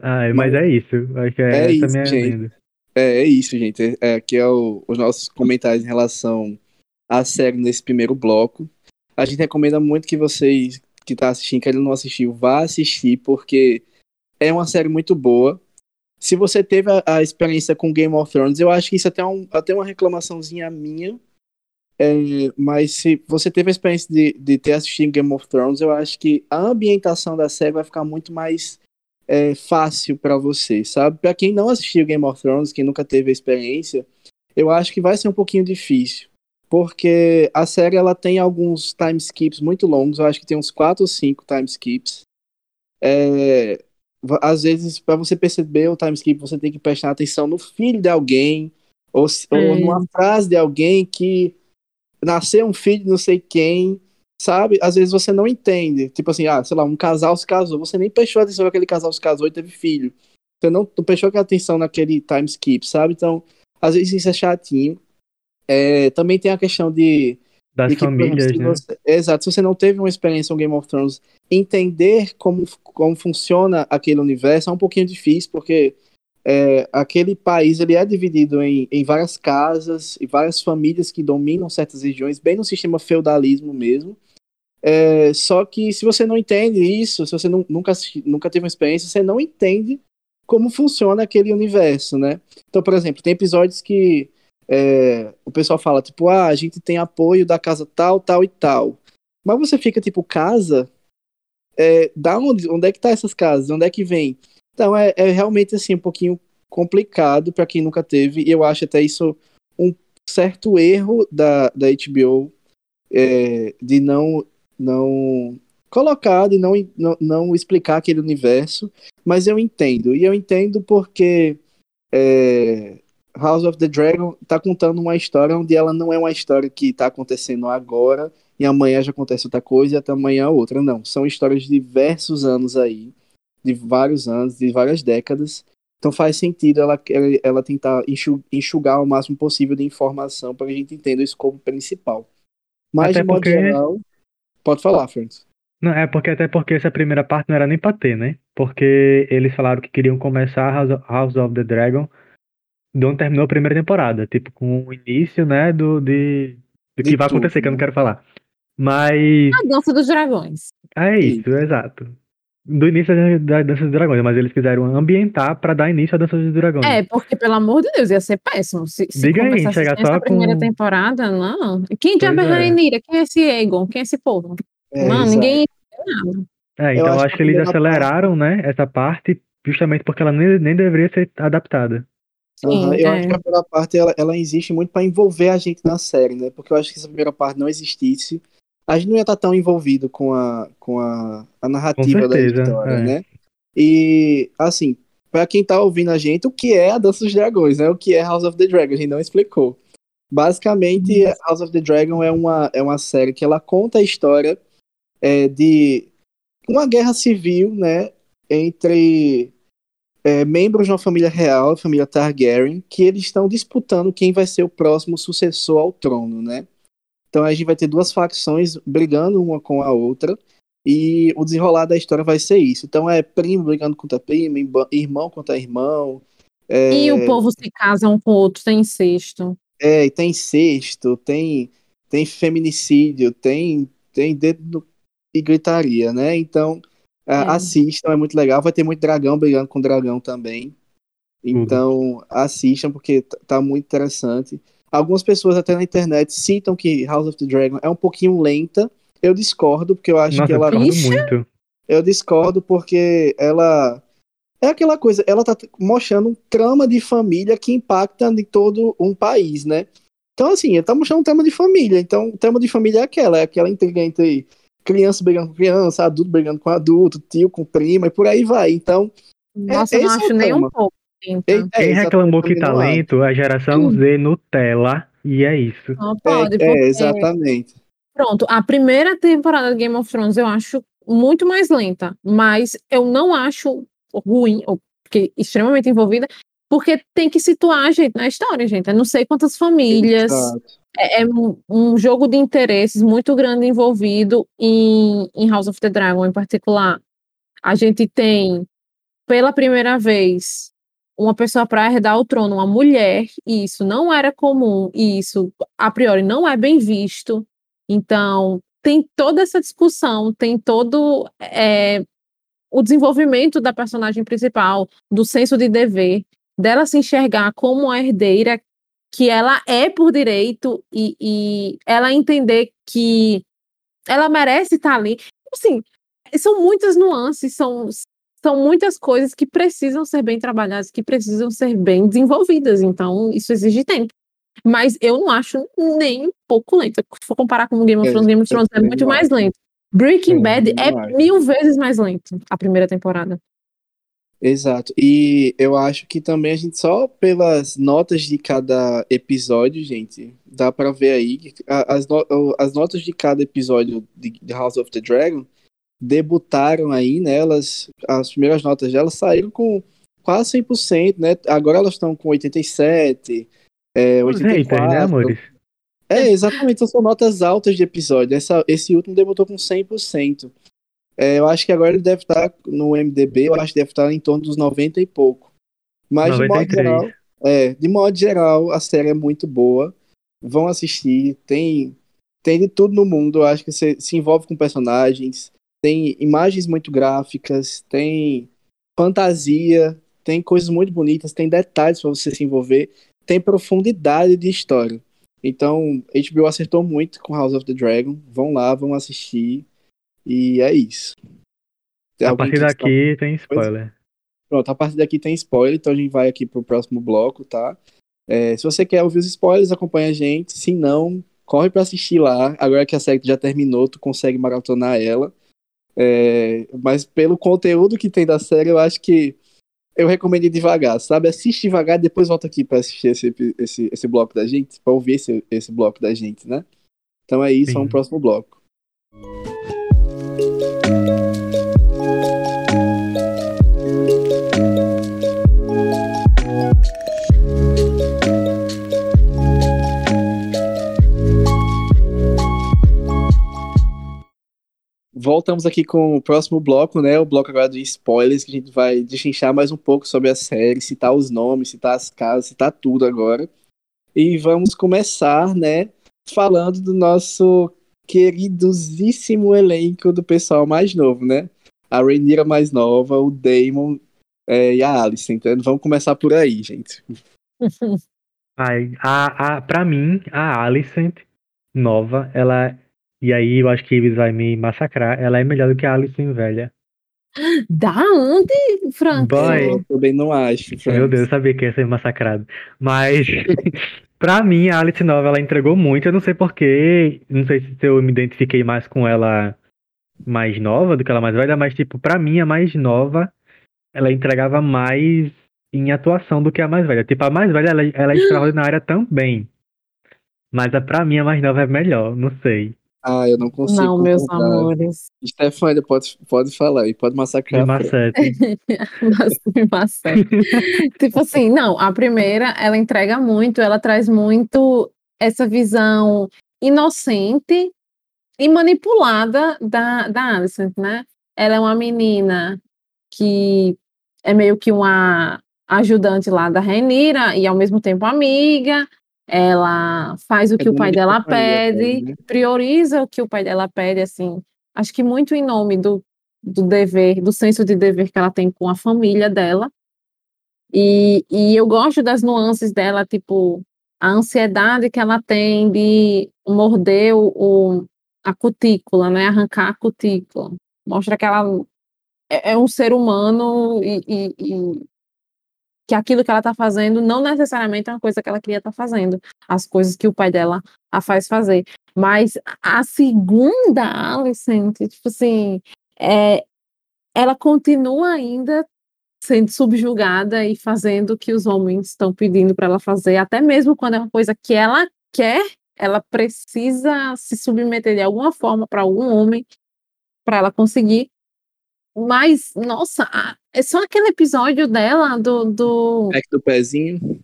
Ai, mas é isso. Acho que é, É essa isso, a minha gente. agenda. É, é isso, gente. É, aqui é o- os nossos comentários em relação à série nesse primeiro bloco. A gente recomenda muito que vocês que tá assistindo, que ainda não assistiu, vá assistir, porque é uma série muito boa. Se você teve a, a experiência com Game of Thrones, eu acho que isso até é um, até uma reclamaçãozinha minha. É, mas se você teve a experiência de, de ter assistido Game of Thrones, eu acho que a ambientação da série vai ficar muito mais é, fácil pra você, sabe? Pra quem não assistiu Game of Thrones, quem nunca teve a experiência, eu acho que vai ser um pouquinho difícil. Porque a série ela tem alguns time skips muito longos, eu acho que tem uns 4 ou 5 time skips. É, às vezes, pra você perceber o time skip, você tem que prestar atenção no filho de alguém, ou, se- ou É. numa frase de alguém que nasceu um filho de não sei quem, sabe? Às vezes você não entende. Tipo assim, ah, sei lá, um casal se casou, você nem prestou atenção que aquele casal se casou e teve filho. Você não, não prestou atenção naquele time skip, sabe? Então, às vezes isso é chatinho. É, também tem a questão de, Das de que, exemplo, famílias, né? você- exato, se você não teve uma experiência com Game of Thrones, entender como, como funciona aquele universo é um pouquinho difícil, porque é, aquele país ele é dividido em, em várias casas e várias famílias que dominam certas regiões, bem no sistema feudalismo mesmo. É, só que se você não entende isso, se você nu- nunca, nunca teve uma experiência, você não entende como funciona aquele universo, né? Então, por exemplo, tem episódios que é, o pessoal fala, tipo, ah, a gente tem apoio da casa tal, tal e tal. Mas você fica, tipo, casa, é, da onde, onde é que tá essas casas? Onde é que vem? Então, é, é realmente, assim, um pouquinho complicado para quem nunca teve, e eu acho até isso um certo erro da, da HBO é, de não, não colocar, de não, não, não explicar aquele universo, mas eu entendo, e eu entendo porque é, House of the Dragon tá contando uma história onde ela não é uma história que tá acontecendo agora e amanhã já acontece outra coisa e até amanhã outra. Não, são histórias de diversos anos aí, de vários anos, de várias décadas. Então faz sentido ela, ela, ela tentar enxu- enxugar o máximo possível de informação para a gente entenda o escopo principal. Mas, Até de modo porque- geral, pode falar, Francis. Não, é porque até porque essa primeira parte não era nem pra ter, né? Porque eles falaram que queriam começar House of the Dragon de onde terminou a primeira temporada, tipo, com o início, né, do, de, do De que vai tudo, acontecer, que eu não né? quero falar. Mas A dança dos dragões. é isso, exato. Do início da, da Dança dos Dragões, mas eles quiseram ambientar pra dar início à Dança dos Dragões. É, porque, pelo amor de Deus, ia ser péssimo. Se, se Diga aí, chegar assim essa só primeira com- temporada, não. Quem diabo é é. Rainira? Quem é esse Egon? Quem é esse povo? É, Mano, exato. ninguém. É, então eu acho acho que que eles primeira aceleraram, né, essa parte, justamente porque ela nem, nem deveria ser adaptada. Sim, eu é. acho que a primeira parte ela, ela existe muito para envolver a gente na série, né? Porque eu acho que se a primeira parte não existisse, a gente não ia estar tão envolvido com a, com a, a narrativa da certeza, história, é. né? E, assim, para quem tá ouvindo a gente, o que é a Dança dos Dragões, né? O que é House of the Dragon, a gente não explicou. Basicamente, House of the Dragon é uma, é uma série que ela conta a história é, de uma guerra civil, né, entre é, membros de uma família real, a família Targaryen, que eles estão disputando quem vai ser o próximo sucessor ao trono, né? Então a gente vai ter duas facções brigando uma com a outra e o desenrolar da história vai ser isso. Então é primo brigando contra primo, irmão contra irmão. É... E o povo se casa um com o outro, tem incesto. É, tem incesto, tem, tem feminicídio, tem, tem dedo e gritaria, né? Então é. assistam, é muito legal. Vai ter muito dragão brigando com dragão também. Então uhum. assistam porque tá muito interessante. Algumas pessoas até na internet citam que House of the Dragon é um pouquinho lenta. Eu discordo, porque eu acho Nossa, que ela. Eu muito. Eu discordo porque ela. É aquela coisa, ela tá mostrando um trama de família que impacta em todo um país, né? Então, assim, ele tá mostrando um trama de família. Então, o trama de família é aquela, é aquela intriga entre criança brigando com criança, adulto brigando com adulto, tio com prima, e por aí vai. Então. É, Nossa, é, eu não acho é nem um pouco. Então. Quem reclamou que talento, a geração Z Nutella, e é isso. Não pode, é, é, exatamente. Pronto, a primeira temporada de Game of Thrones eu acho muito mais lenta, mas eu não acho ruim, ou porque extremamente envolvida, porque tem que situar a gente na história, gente. Eu não sei quantas famílias. É, é um jogo de interesses muito grande envolvido em, em House of the Dragon, em particular. A gente tem, pela primeira vez, uma pessoa para herdar o trono, uma mulher, e isso não era comum, e isso a priori não é bem visto. Então, tem toda essa discussão, tem todo é, o desenvolvimento da personagem principal, do senso de dever, dela se enxergar como a herdeira que ela é por direito e, e ela entender que ela merece estar ali. Assim, são muitas nuances, são, são muitas coisas que precisam ser bem trabalhadas, que precisam ser bem desenvolvidas. Então, isso exige tempo. Mas eu não acho nem um pouco lento. Se for comparar com o Game of Thrones, Game of Thrones é muito mais lento. Breaking Bad é mil vezes mais lento, a primeira temporada. Exato. E eu acho que também a gente só pelas notas de cada episódio, gente, dá para ver aí as, no as notas de cada episódio de House of the Dragon debutaram aí nelas, as primeiras notas delas saíram com quase 100%, né? Agora elas estão com 87, é, 84. né, amores? É, exatamente, são notas altas de episódio. Essa, esse último debutou com 100%. É, eu acho que agora ele deve estar no MDB, eu acho que deve estar em torno dos 90 e pouco. Mas 93. de modo geral, é, de modo geral, a série é muito boa. Vão assistir, tem tem de tudo no mundo. Eu acho que você se envolve com personagens, tem imagens muito gráficas, tem fantasia, tem coisas muito bonitas, tem detalhes para você se envolver, tem profundidade de história. Então, HBO acertou muito com House of the Dragon. Vão lá, vão assistir. E é isso. Tem a partir daqui tem spoiler. Pronto, a partir daqui tem spoiler, então a gente vai aqui pro próximo bloco, tá? É, se você quer ouvir os spoilers, acompanha a gente. Se não, corre para assistir lá. Agora que a série já terminou, tu consegue maratonar ela. É, mas pelo conteúdo que tem da série, eu acho que eu recomendo devagar, sabe? Assiste devagar e depois volta aqui para assistir esse, esse, esse bloco da gente, para ouvir esse, esse bloco da gente, né? Então é isso, Sim. vamos pro próximo bloco. Voltamos aqui com o próximo bloco, né? O bloco agora de spoilers, que a gente vai deschinchar mais um pouco sobre a série, citar os nomes, citar as casas, citar tudo agora. E vamos começar, né? Falando do nosso queridosíssimo elenco do pessoal mais novo, né? A Rhaenyra mais nova, o Damon é, e a Alice. Então vamos começar por aí, gente. Ai, a, a, pra mim, a Alicent nova, ela e aí eu acho que Ibis vai me massacrar. Ela é melhor do que a Alison velha. Da onde, Frank? Boy, eu também não acho. Frank. Meu Deus, eu sabia que ia ser massacrado. Mas, pra mim, a Alice Nova, ela entregou muito. Eu não sei porquê. Não sei se eu me identifiquei mais com ela mais nova do que ela mais velha. Mas, tipo, pra mim, a mais nova, ela entregava mais em atuação do que a mais velha. Tipo, a mais velha, ela, ela é extraordinária também. Mas a, pra mim a mais nova é melhor, não sei. Ah, eu não consigo. Não, meus amores. Stefania, pode, pode falar e pode massacrar. Me macete. Me macete. tipo assim, não, a primeira, ela entrega muito, ela traz muito essa visão inocente e manipulada da, da Alicent, né? Ela é uma menina que é meio que uma ajudante lá da Renira e ao mesmo tempo amiga, ela faz o que é o pai dela pede, né? prioriza o que o pai dela pede, assim, acho que muito em nome do, do dever, do senso de dever que ela tem com a família dela. E, e eu gosto das nuances dela, tipo, a ansiedade que ela tem de morder o, o a cutícula, né? Arrancar a cutícula. Mostra que ela é, é um ser humano e, e, e que aquilo que ela está fazendo não necessariamente é uma coisa que ela queria estar tá fazendo, as coisas que o pai dela a faz fazer. Mas a segunda Alicent, tipo assim, é, ela continua ainda sendo subjugada e fazendo o que os homens estão pedindo para ela fazer, até mesmo quando é uma coisa que ela quer, ela precisa se submeter de alguma forma para algum homem para ela conseguir mas, nossa, é só aquele episódio dela do. do... É do pezinho.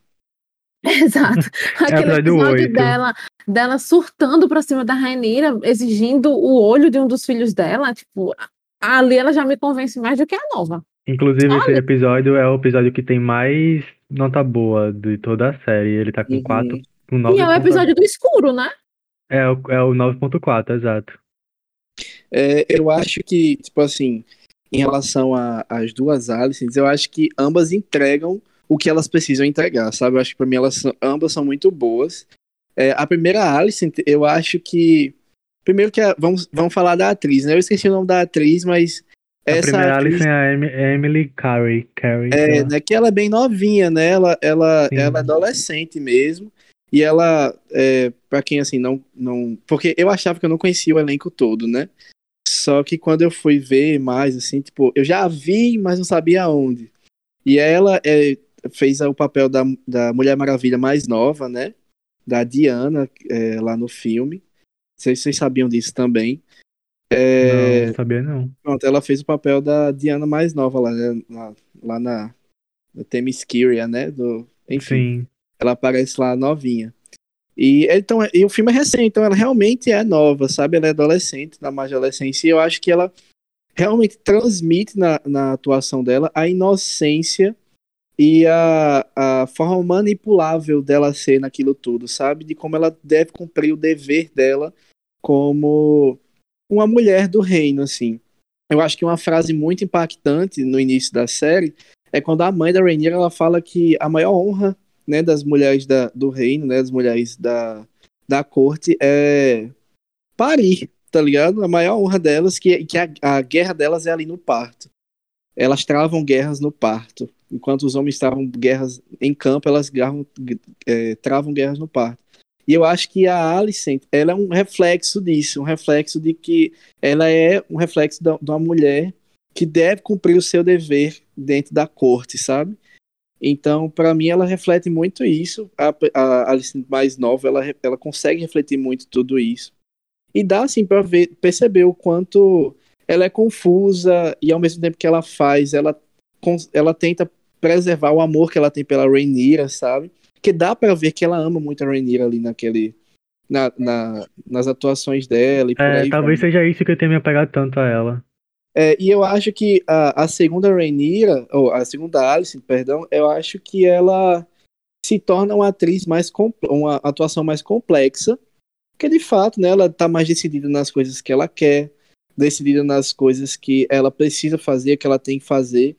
Exato. É aquele é episódio dela, dela surtando pra cima da Rainira, exigindo o olho de um dos filhos dela. Tipo, ali ela já me convence mais do que a nova. Inclusive, Olha. esse episódio é o episódio que tem mais nota boa de toda a série. Ele tá com uhum. 4. Com 9. E é o episódio do escuro, né? É, o, é o 9.4, exato. É, eu acho que, tipo assim, em relação às duas Alicents, eu acho que ambas entregam o que elas precisam entregar, sabe? Eu acho que pra mim elas são, ambas são muito boas. É, a primeira Alicent, eu acho que. Primeiro que a, vamos, vamos falar da atriz, né? Eu esqueci o nome da atriz, mas. A essa primeira atriz, Alicent é a Emily Carey. Carey é, né, que ela é bem novinha, né? Ela, ela, ela é adolescente mesmo. E ela, é, para quem assim não, não. Porque eu achava que eu não conhecia o elenco todo, né? Só que quando eu fui ver mais, assim, tipo, eu já vi, mas não sabia onde. E ela é, fez o papel da, da Mulher Maravilha mais nova, né? Da Diana, é, lá no filme. Não sei se vocês sabiam disso também. É, não, não sabia não. Pronto, ela fez o papel da Diana mais nova lá, né? lá, lá na, na Themyscira, né? Do, enfim, Sim. ela aparece lá novinha. E, então, e o filme é recente, então ela realmente é nova, sabe? Ela é adolescente, na mais adolescência, e eu acho que ela realmente transmite na, na atuação dela a inocência e a, a forma manipulável dela ser naquilo tudo, sabe? De como ela deve cumprir o dever dela como uma mulher do reino, assim. Eu acho que uma frase muito impactante no início da série é quando a mãe da Rainier ela fala que a maior honra né, das mulheres da, do reino, né, das mulheres da, da corte, é parir, tá ligado? A maior honra delas, que, que a, a guerra delas é ali no parto. Elas travam guerras no parto. Enquanto os homens travam guerras em campo, elas gravam, é, travam guerras no parto. E eu acho que a Alicent, ela é um reflexo disso, um reflexo de que ela é um reflexo de uma mulher que deve cumprir o seu dever dentro da corte, sabe? Então, para mim, ela reflete muito isso. A, a Alice mais nova, ela, ela consegue refletir muito tudo isso. E dá, assim, para perceber o quanto ela é confusa e, ao mesmo tempo que ela faz, ela, ela tenta preservar o amor que ela tem pela Rainira, sabe? Que dá para ver que ela ama muito a Rainira ali naquele. Na, na, nas atuações dela. é, talvez seja isso que eu tenha me apegado tanto a ela. É, e eu acho que a, a segunda Rainira, ou a segunda Alice, perdão, eu acho que ela se torna uma atriz mais uma atuação mais complexa, porque de fato, né, ela está mais decidida nas coisas que ela quer, decidida nas coisas que ela precisa fazer, que ela tem que fazer,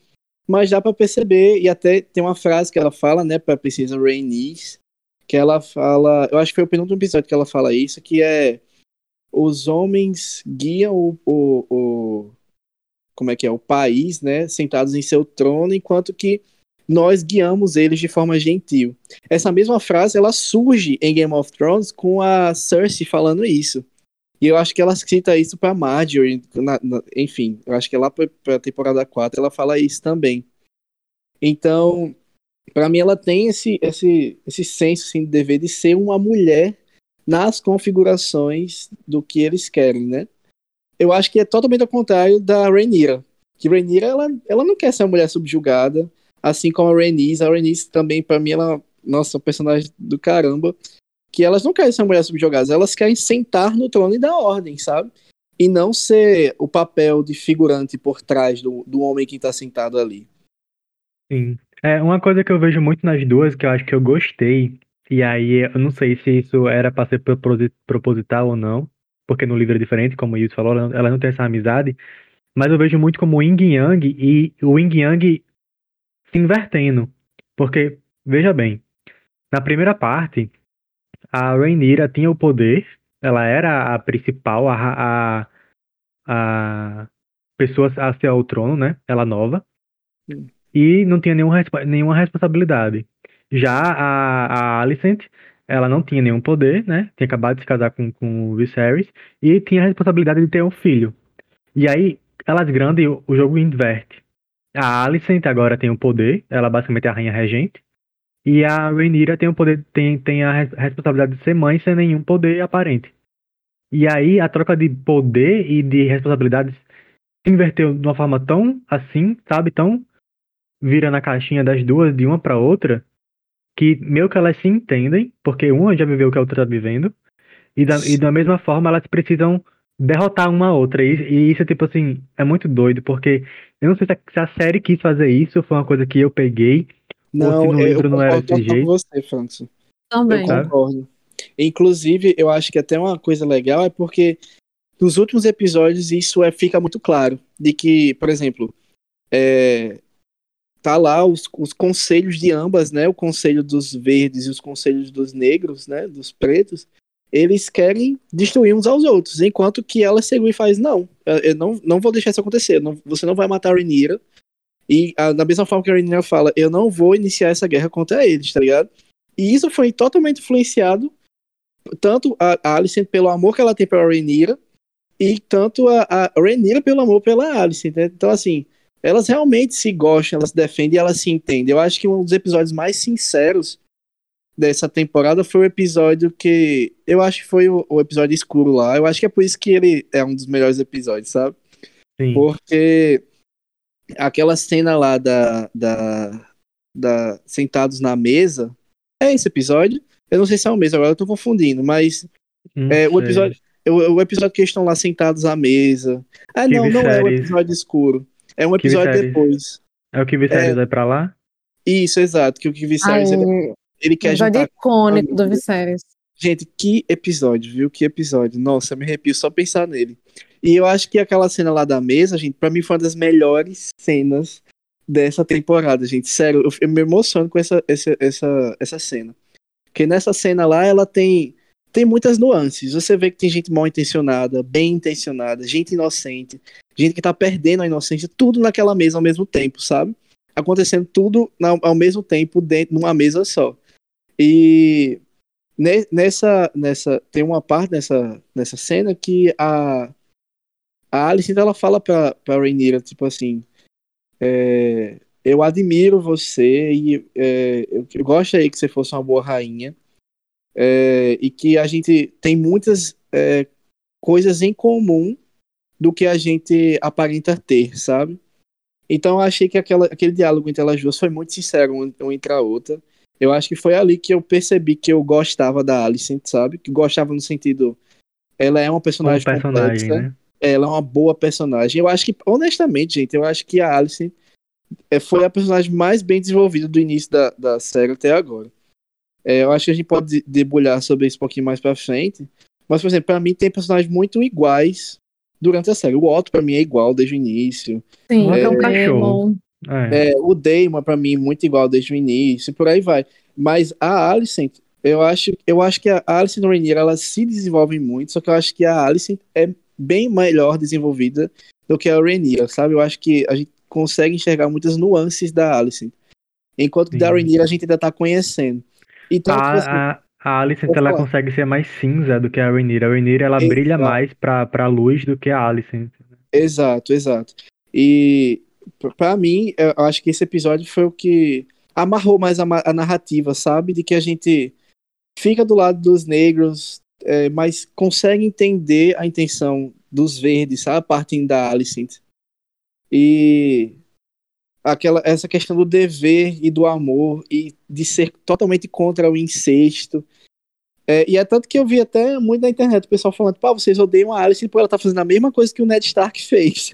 mas dá para perceber e até tem uma frase que ela fala, né, para precisa Rainis, que ela fala, eu acho que foi o penúltimo episódio que ela fala isso, que é os homens guiam o, o, o como é que é, o país, né, sentados em seu trono, enquanto que nós guiamos eles de forma gentil. Essa mesma frase, ela surge em Game of Thrones com a Cersei falando isso. E eu acho que ela cita isso pra Marjorie, na, na, enfim, eu acho que lá pra, pra temporada 4 ela fala isso também. Então, para mim ela tem esse, esse, esse senso assim, de dever de ser uma mulher nas configurações do que eles querem, né? Eu acho que é totalmente ao contrário da Rhaenyra. Que Rhaenyra, ela, ela não quer ser uma mulher subjugada, assim como a Rhaenys. A Rhaenys também, para mim, ela, nossa, personagem do caramba. Que elas não querem ser mulheres subjugadas, elas querem sentar no trono e dar ordem, sabe? E não ser o papel de figurante por trás do, do homem que está sentado ali. Sim. É, uma coisa que eu vejo muito nas duas, que eu acho que eu gostei, e aí eu não sei se isso era para ser proposital ou não, porque no livro é diferente, como o Yusu falou, ela não tem essa amizade, mas eu vejo muito como o Yin Yang e o Yin Yang se invertendo. Porque, veja bem, na primeira parte, a Rhaenyra tinha o poder, ela era a principal, a, a, a pessoa a ser ao trono, né? Ela nova. E não tinha nenhum, nenhuma responsabilidade. Já a, a Alicent, ela não tinha nenhum poder, né? Tinha acabado de se casar com, com o Viserys e tinha a responsabilidade de ter um filho. E aí, elas grandes, o, jogo inverte. A Alicent agora tem o poder, ela basicamente é a rainha regente. E a Rhaenyra tem o poder, tem, tem a responsabilidade de ser mãe sem nenhum poder aparente. E aí a troca de poder e de responsabilidades se inverteu de uma forma tão assim, sabe, tão vira na caixinha das duas de uma para outra, que meio que elas se entendem, porque uma já viveu o que a outra tá vivendo, e da, e da mesma forma elas precisam derrotar uma a outra. E, e, isso é tipo assim, é muito doido, porque eu não sei se a, se a, série quis fazer isso, foi uma coisa que eu peguei, não, ou se no livro não era desse jeito. Com você, Francis. Também. Eu concordo. Inclusive, eu acho que até uma coisa legal é porque nos últimos episódios isso é, fica muito claro. De que, por exemplo, é, tá lá os, os conselhos de ambas, né? O conselho dos verdes e os conselhos dos negros, né? Dos pretos. Eles querem destruir uns aos outros, enquanto que ela chegou e faz, não, eu não, não vou deixar isso acontecer, não, você não vai matar a Rhaenyra, e a, da mesma forma que a Rhaenyra fala, eu não vou iniciar essa guerra contra eles, tá ligado? E isso foi totalmente influenciado, tanto a, a Alicent pelo amor que ela tem pela Rhaenyra, e tanto a, a Rhaenyra pelo amor pela Alicent, né? Então, assim, elas realmente se gostam, elas se defendem e elas se entendem. Eu acho que um dos episódios mais sinceros dessa temporada foi o episódio que. Eu acho que foi o, o, episódio escuro lá. Eu acho que é por isso que ele é um dos melhores episódios, sabe? Sim. Porque aquela cena lá da, da, da. Sentados na mesa. É esse episódio? Eu não sei se é o mesmo, agora eu tô confundindo, mas. Hum, é, o episódio. O, o, episódio que eles estão lá sentados à mesa. Ah, que não, não é o episódio escuro. É um episódio depois. É o que Viserys é... vai pra lá? Isso, exato. Que o que Viserys ele, ele quer juntar. icônico do Viserys. Gente, que episódio, viu? Que episódio. Nossa, eu me arrepio só pensar nele. E eu acho que aquela cena lá da mesa, gente, pra mim foi uma das melhores cenas dessa temporada, gente. Sério, eu, eu me emociono com essa, essa, essa, essa cena. Porque nessa cena lá, ela tem tem muitas nuances. Você vê que tem gente mal intencionada, bem intencionada, gente inocente, gente que tá perdendo a inocência, tudo naquela mesa ao mesmo tempo, sabe? Acontecendo tudo ao mesmo tempo dentro de uma mesa só. E nessa nessa tem uma parte nessa nessa cena que a a Alice ela fala para para Rhaenyra tipo assim é, eu admiro você e é, eu, eu gostaria que você fosse uma boa rainha é, e que a gente tem muitas é, coisas em comum do que a gente aparenta ter, sabe? Então eu achei que aquela, aquele diálogo entre elas duas foi muito sincero uma entre a outra. Eu acho que foi ali que eu percebi que eu gostava da Alicent, sabe? Que gostava no sentido. Ela é uma personagem, uma personagem complexa, né? Ela é uma boa personagem. Eu acho que, honestamente, gente, eu acho que a Alicent é, foi a personagem mais bem desenvolvida do início da, da série até agora. É, eu acho que a gente pode debulhar sobre isso um pouquinho mais pra frente. Mas, por exemplo, pra mim tem personagens muito iguais durante a série. O Otto, pra mim, é igual desde o início. Sim, é, é um cachorro. É. é. o Damon, pra mim, muito igual desde o início, por aí vai. Mas a Alicent, eu acho, eu acho que a Alicent e Rainier, elas se desenvolvem muito, só que eu acho que a Alicent é bem melhor desenvolvida do que a Rainier, sabe? Eu acho que a gente consegue enxergar muitas nuances da Alicent. Enquanto que da Rainier a gente ainda tá conhecendo. Então, a, tipo assim, a, a Alicent ela consegue ser mais cinza do que a Rhaenyra. A Rhaenyra ela exato. brilha mais pra, pra luz do que a Alicent. Exato, exato. E para mim, eu acho que esse episódio foi o que amarrou mais a, a, narrativa, sabe? De que a gente fica do lado dos negros, é, mas consegue entender a intenção dos verdes, sabe? Partindo da Alicent. E aquela, essa questão do dever e do amor e de ser totalmente contra o incesto. É, e é tanto que eu vi até muito na internet o pessoal falando, pá, vocês odeiam a Alice porque ela tá fazendo a mesma coisa que o Ned Stark fez.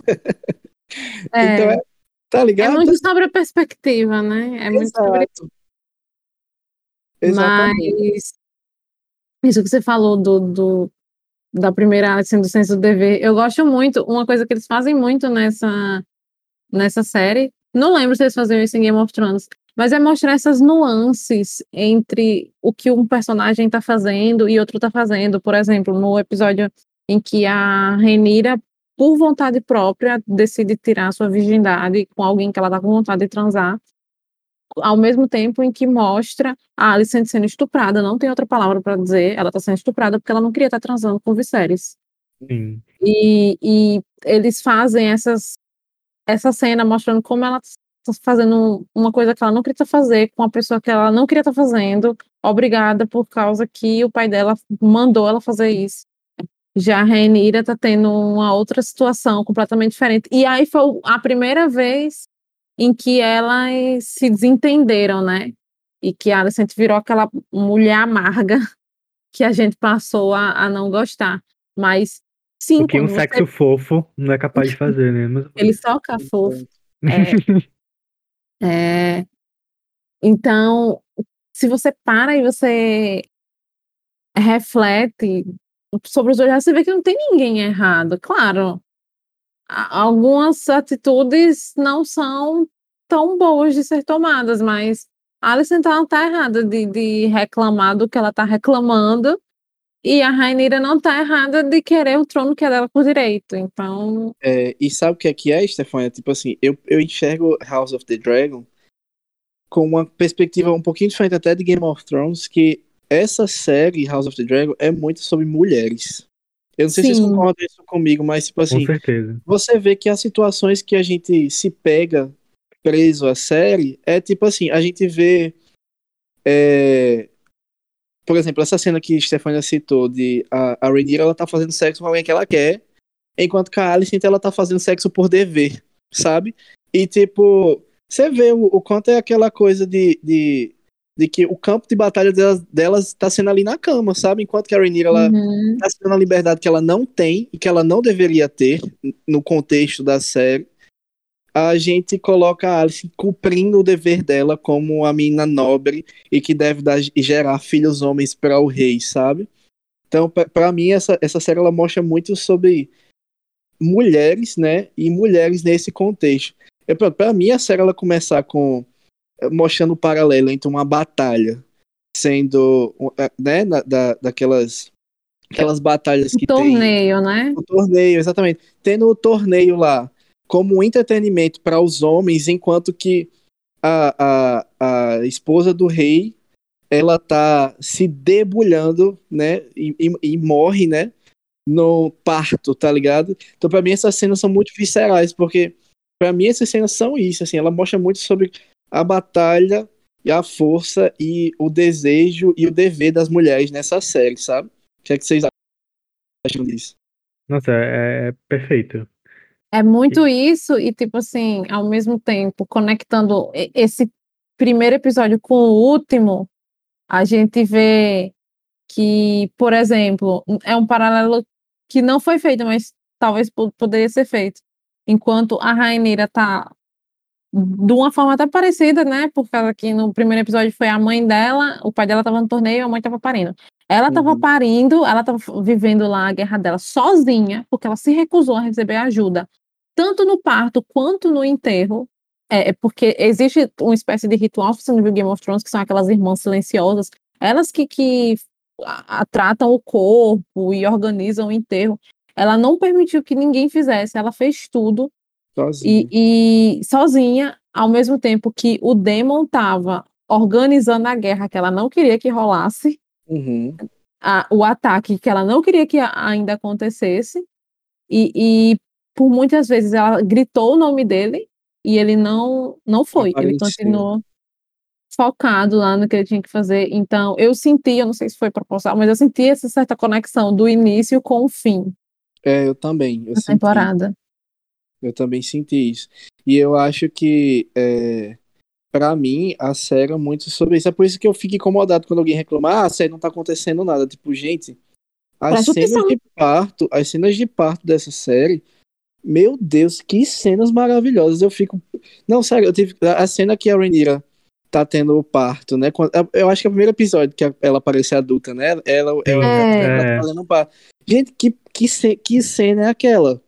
É, então, é, tá ligado? É muito sobre a perspectiva, né? É muito sobre Mas isso que você falou do, do da primeira Alice do senso do dever, eu gosto muito, uma coisa que eles fazem muito nessa nessa série não lembro se eles faziam isso em Game of Thrones, mas é mostrar essas nuances entre o que um personagem está fazendo e outro está fazendo. Por exemplo, no episódio em que a Renira, por vontade própria, decide tirar sua virgindade com alguém que ela está com vontade de transar, ao mesmo tempo em que mostra a Alicent sendo estuprada, não tem outra palavra para dizer, ela está sendo estuprada porque ela não queria estar tá transando com Viserys. Sim. E, e eles fazem essas essa cena mostrando como ela está fazendo uma coisa que ela não queria fazer com uma pessoa que ela não queria estar tá fazendo, obrigada por causa que o pai dela mandou ela fazer isso. Já a Renira está tendo uma outra situação completamente diferente. E aí foi a primeira vez em que elas se desentenderam, né? E que a Alicent virou aquela mulher amarga que a gente passou a, a não gostar. Mas Sim, o que um sexo fofo não é capaz de fazer, né? Mas... Ele soca fofo. É, é, então, se você para e você reflete sobre os dois, você vê que não tem ninguém errado. Claro, algumas atitudes não são tão boas de ser tomadas, mas a Alison não está errada de, de reclamar do que ela está reclamando e a Rainira não tá errada de querer o trono que é dela por direito, então... É, e sabe o que é que é, Stefania? Tipo assim, eu, eu enxergo House of the Dragon com uma perspectiva um pouquinho diferente até de Game of Thrones, que essa série, House of the Dragon, é muito sobre mulheres. Eu não sei Sim. se vocês concordam isso comigo, mas tipo assim, você vê que as situações que a gente se pega preso à série é tipo assim, a gente vê é, por exemplo, essa cena que Stefania citou de a, a Rhaenyra, ela tá fazendo sexo com alguém que ela quer, enquanto que a Alicent, ela tá fazendo sexo por dever, sabe? E, tipo, você vê o, o quanto é aquela coisa de, de, de que o campo de batalha delas, delas tá sendo ali na cama, sabe? Enquanto que a Rhaenyra, ela uhum. tá sendo a liberdade que ela não tem e que ela não deveria ter no contexto da série a gente coloca a Alice cumprindo o dever dela como a menina nobre e que deve dar, gerar filhos homens para o rei, sabe? Então, para mim, essa, essa série ela mostra muito sobre mulheres, né? E mulheres nesse contexto. Para mim, a série ela começar com eh, mostrando o paralelo entre uma batalha sendo, eh, né, da, daquelas aquelas batalhas que torneio, tem. Torneio, né? O torneio, exatamente. Tendo o torneio lá como entretenimento para os homens, enquanto que a, a, a esposa do rei ela tá se debulhando, né, e, e, e morre, né, no parto, tá ligado? Então para mim essas cenas são muito viscerais, porque para mim essas cenas são isso, assim, ela mostra muito sobre a batalha e a força e o desejo e o dever das mulheres nessa série, sabe? O que é que vocês acham disso? Nossa, é, é perfeito. É muito isso, e tipo assim, ao mesmo tempo, conectando esse primeiro episódio com o último, a gente vê que, por exemplo, é um paralelo que não foi feito, mas talvez poderia ser feito. Enquanto a Rainira tá de uma forma até parecida, né? Por causa que no primeiro episódio foi a mãe dela, o pai dela tava no torneio, a mãe tava parindo. Ela estava uhum. parindo, ela estava vivendo lá a guerra dela sozinha, porque ela se recusou a receber ajuda tanto no parto quanto no enterro, é, é, porque existe uma espécie de ritual no Game of Thrones, que são aquelas irmãs silenciosas, elas que, que a, a, tratam o corpo e organizam o enterro. Ela não permitiu que ninguém fizesse, ela fez tudo sozinha. E, e sozinha, ao mesmo tempo que o Demon estava organizando a guerra que ela não queria que rolasse, uhum. a, o ataque que ela não queria que ainda acontecesse, e, e por muitas vezes ela gritou o nome dele e ele não não foi, Apareceu. ele continuou focado lá no que ele tinha que fazer. Então, eu senti, eu não sei se foi proposital, mas eu senti essa certa conexão do início com o fim. É, eu também. Eu da senti, temporada. eu também senti isso. E eu acho que, é, para mim, a série é muito sobre isso. É por isso que eu fico incomodado quando alguém reclama, ah, a série não tá acontecendo nada. Tipo, gente, as Presta cenas atenção. de parto, as cenas de parto dessa série, meu Deus, que cenas maravilhosas. Eu fico. Não, sério, eu tive. A cena que a Rhaenyra tá tendo o parto, né? Eu acho que é o primeiro episódio que ela aparece adulta, né? Ela, ela, É. ela tá fazendo um parto. Gente, que, que, ce- que cena é aquela?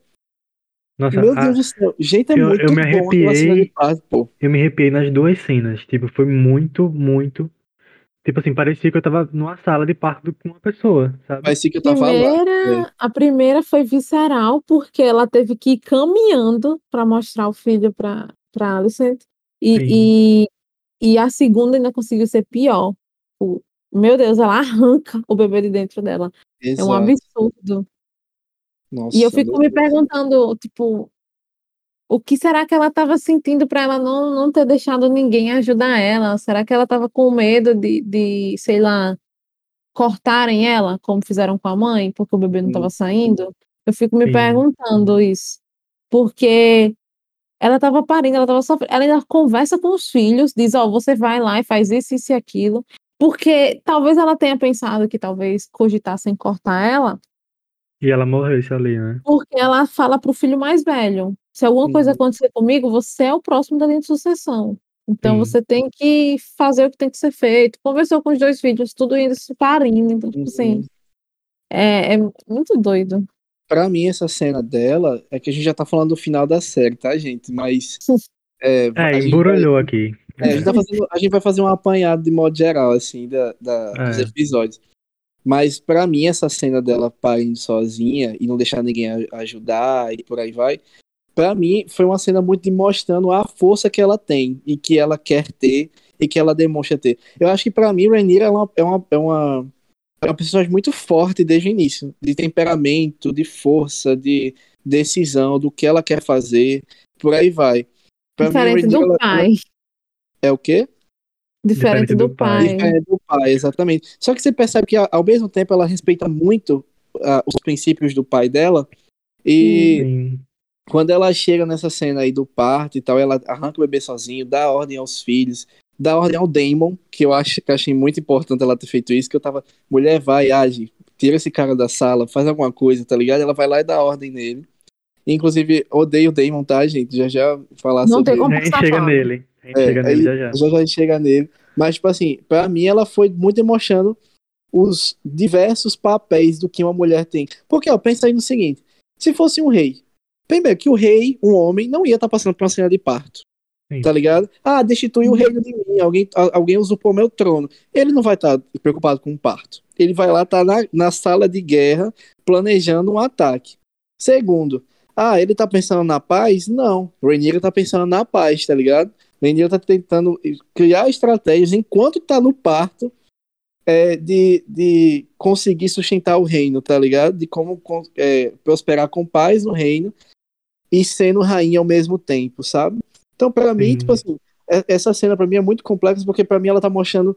Nossa, Meu a- Deus do céu. Gente, é eu- muito eu me arrepiei. de parto, pô. eu me arrepiei nas duas cenas. Tipo, foi muito, muito. Tipo assim, parecia que eu tava numa sala de parto com uma pessoa, sabe? Parecia que eu tava lá. É. Primeira, a primeira foi visceral, porque ela teve que ir caminhando para mostrar o filho para para Alicent. E, e, e a segunda ainda conseguiu ser pior. O- meu Deus, ela arranca o bebê de dentro dela. É um Exato. absurdo. Nossa, E eu fico me Deus. perguntando, tipo, o que será que ela estava sentindo para ela não, não ter deixado ninguém ajudar ela? Será que ela estava com medo de, de, sei lá, cortarem ela, como fizeram com a mãe, porque o bebê não estava saindo? Eu fico me Sim. perguntando isso. Porque ela estava parindo, ela estava sofrendo. Ela ainda conversa com os filhos, diz: Ó, você vai lá e faz isso, isso e aquilo. Porque talvez ela tenha pensado que talvez cogitassem cortar ela, E ela morresse ali, né? porque ela fala pro filho mais velho: se alguma coisa Uhum. acontecer comigo, você é o próximo da linha de sucessão. Então Sim. você tem que fazer o que tem que ser feito. Conversou com os dois filhos, tudo indo se parindo. Então, tipo assim, Uhum. é, é muito doido. Pra mim, essa cena dela é que a gente já tá falando do final da série, tá, gente? Mas. É, a É, emburulhou aqui. É, a, gente tá fazendo- a gente vai fazer um apanhado de modo geral, assim, da, da- dos É. episódios. Mas pra mim, essa cena dela parindo sozinha e não deixar ninguém ajudar e por aí vai, pra mim foi uma cena muito de mostrando a força que ela tem e que ela quer ter e que ela demonstra ter. Eu acho que pra mim, Rhaenyra é uma, é uma, é uma, é uma personagem muito forte desde o início, de temperamento, de força, de decisão, do que ela quer fazer, por aí vai. Pra mim, Diferente Rhaenyra, do ela- pai. é o quê? Diferente Diferente do do pai. É, do pai, exatamente. Só que você percebe que ao mesmo tempo ela respeita muito ah, os princípios do pai dela. E Sim. Quando ela chega nessa cena aí do parto e tal, ela arranca o bebê sozinho, dá ordem aos filhos, dá ordem ao Damon, que eu acho que achei muito importante ela ter feito isso, que eu tava, mulher, vai, age, tira esse cara da sala, faz alguma coisa, tá ligado? Ela vai lá e dá ordem nele. Inclusive, odeio o Damon, tá, gente? Já já falar Não sobre tem como A gente passar chega nele. A gente é, chega nele aí já já. já já chega nele. Mas, tipo assim, pra mim ela foi muito demonstrando os diversos papéis do que uma mulher tem. Porque, ó, pensa aí no seguinte: se fosse um rei, primeiro que o rei, um homem, não ia estar passando por uma cena de parto. Sim. Tá ligado? Ah, destitui o reino de mim, alguém, alguém usurpou meu trono. Ele não vai estar preocupado com o parto. Ele vai lá estar na, na sala de guerra planejando um ataque. Segundo, ah, ele tá pensando na paz? Não. Rhaenyra tá pensando na paz, tá ligado? Rhaenyra tá tentando criar estratégias enquanto tá no parto é, de, de conseguir sustentar o reino, tá ligado? De como é, prosperar com paz no reino e sendo rainha ao mesmo tempo, sabe? Então, pra mim, tipo assim, é- essa cena pra mim é muito complexa porque pra mim ela tá mostrando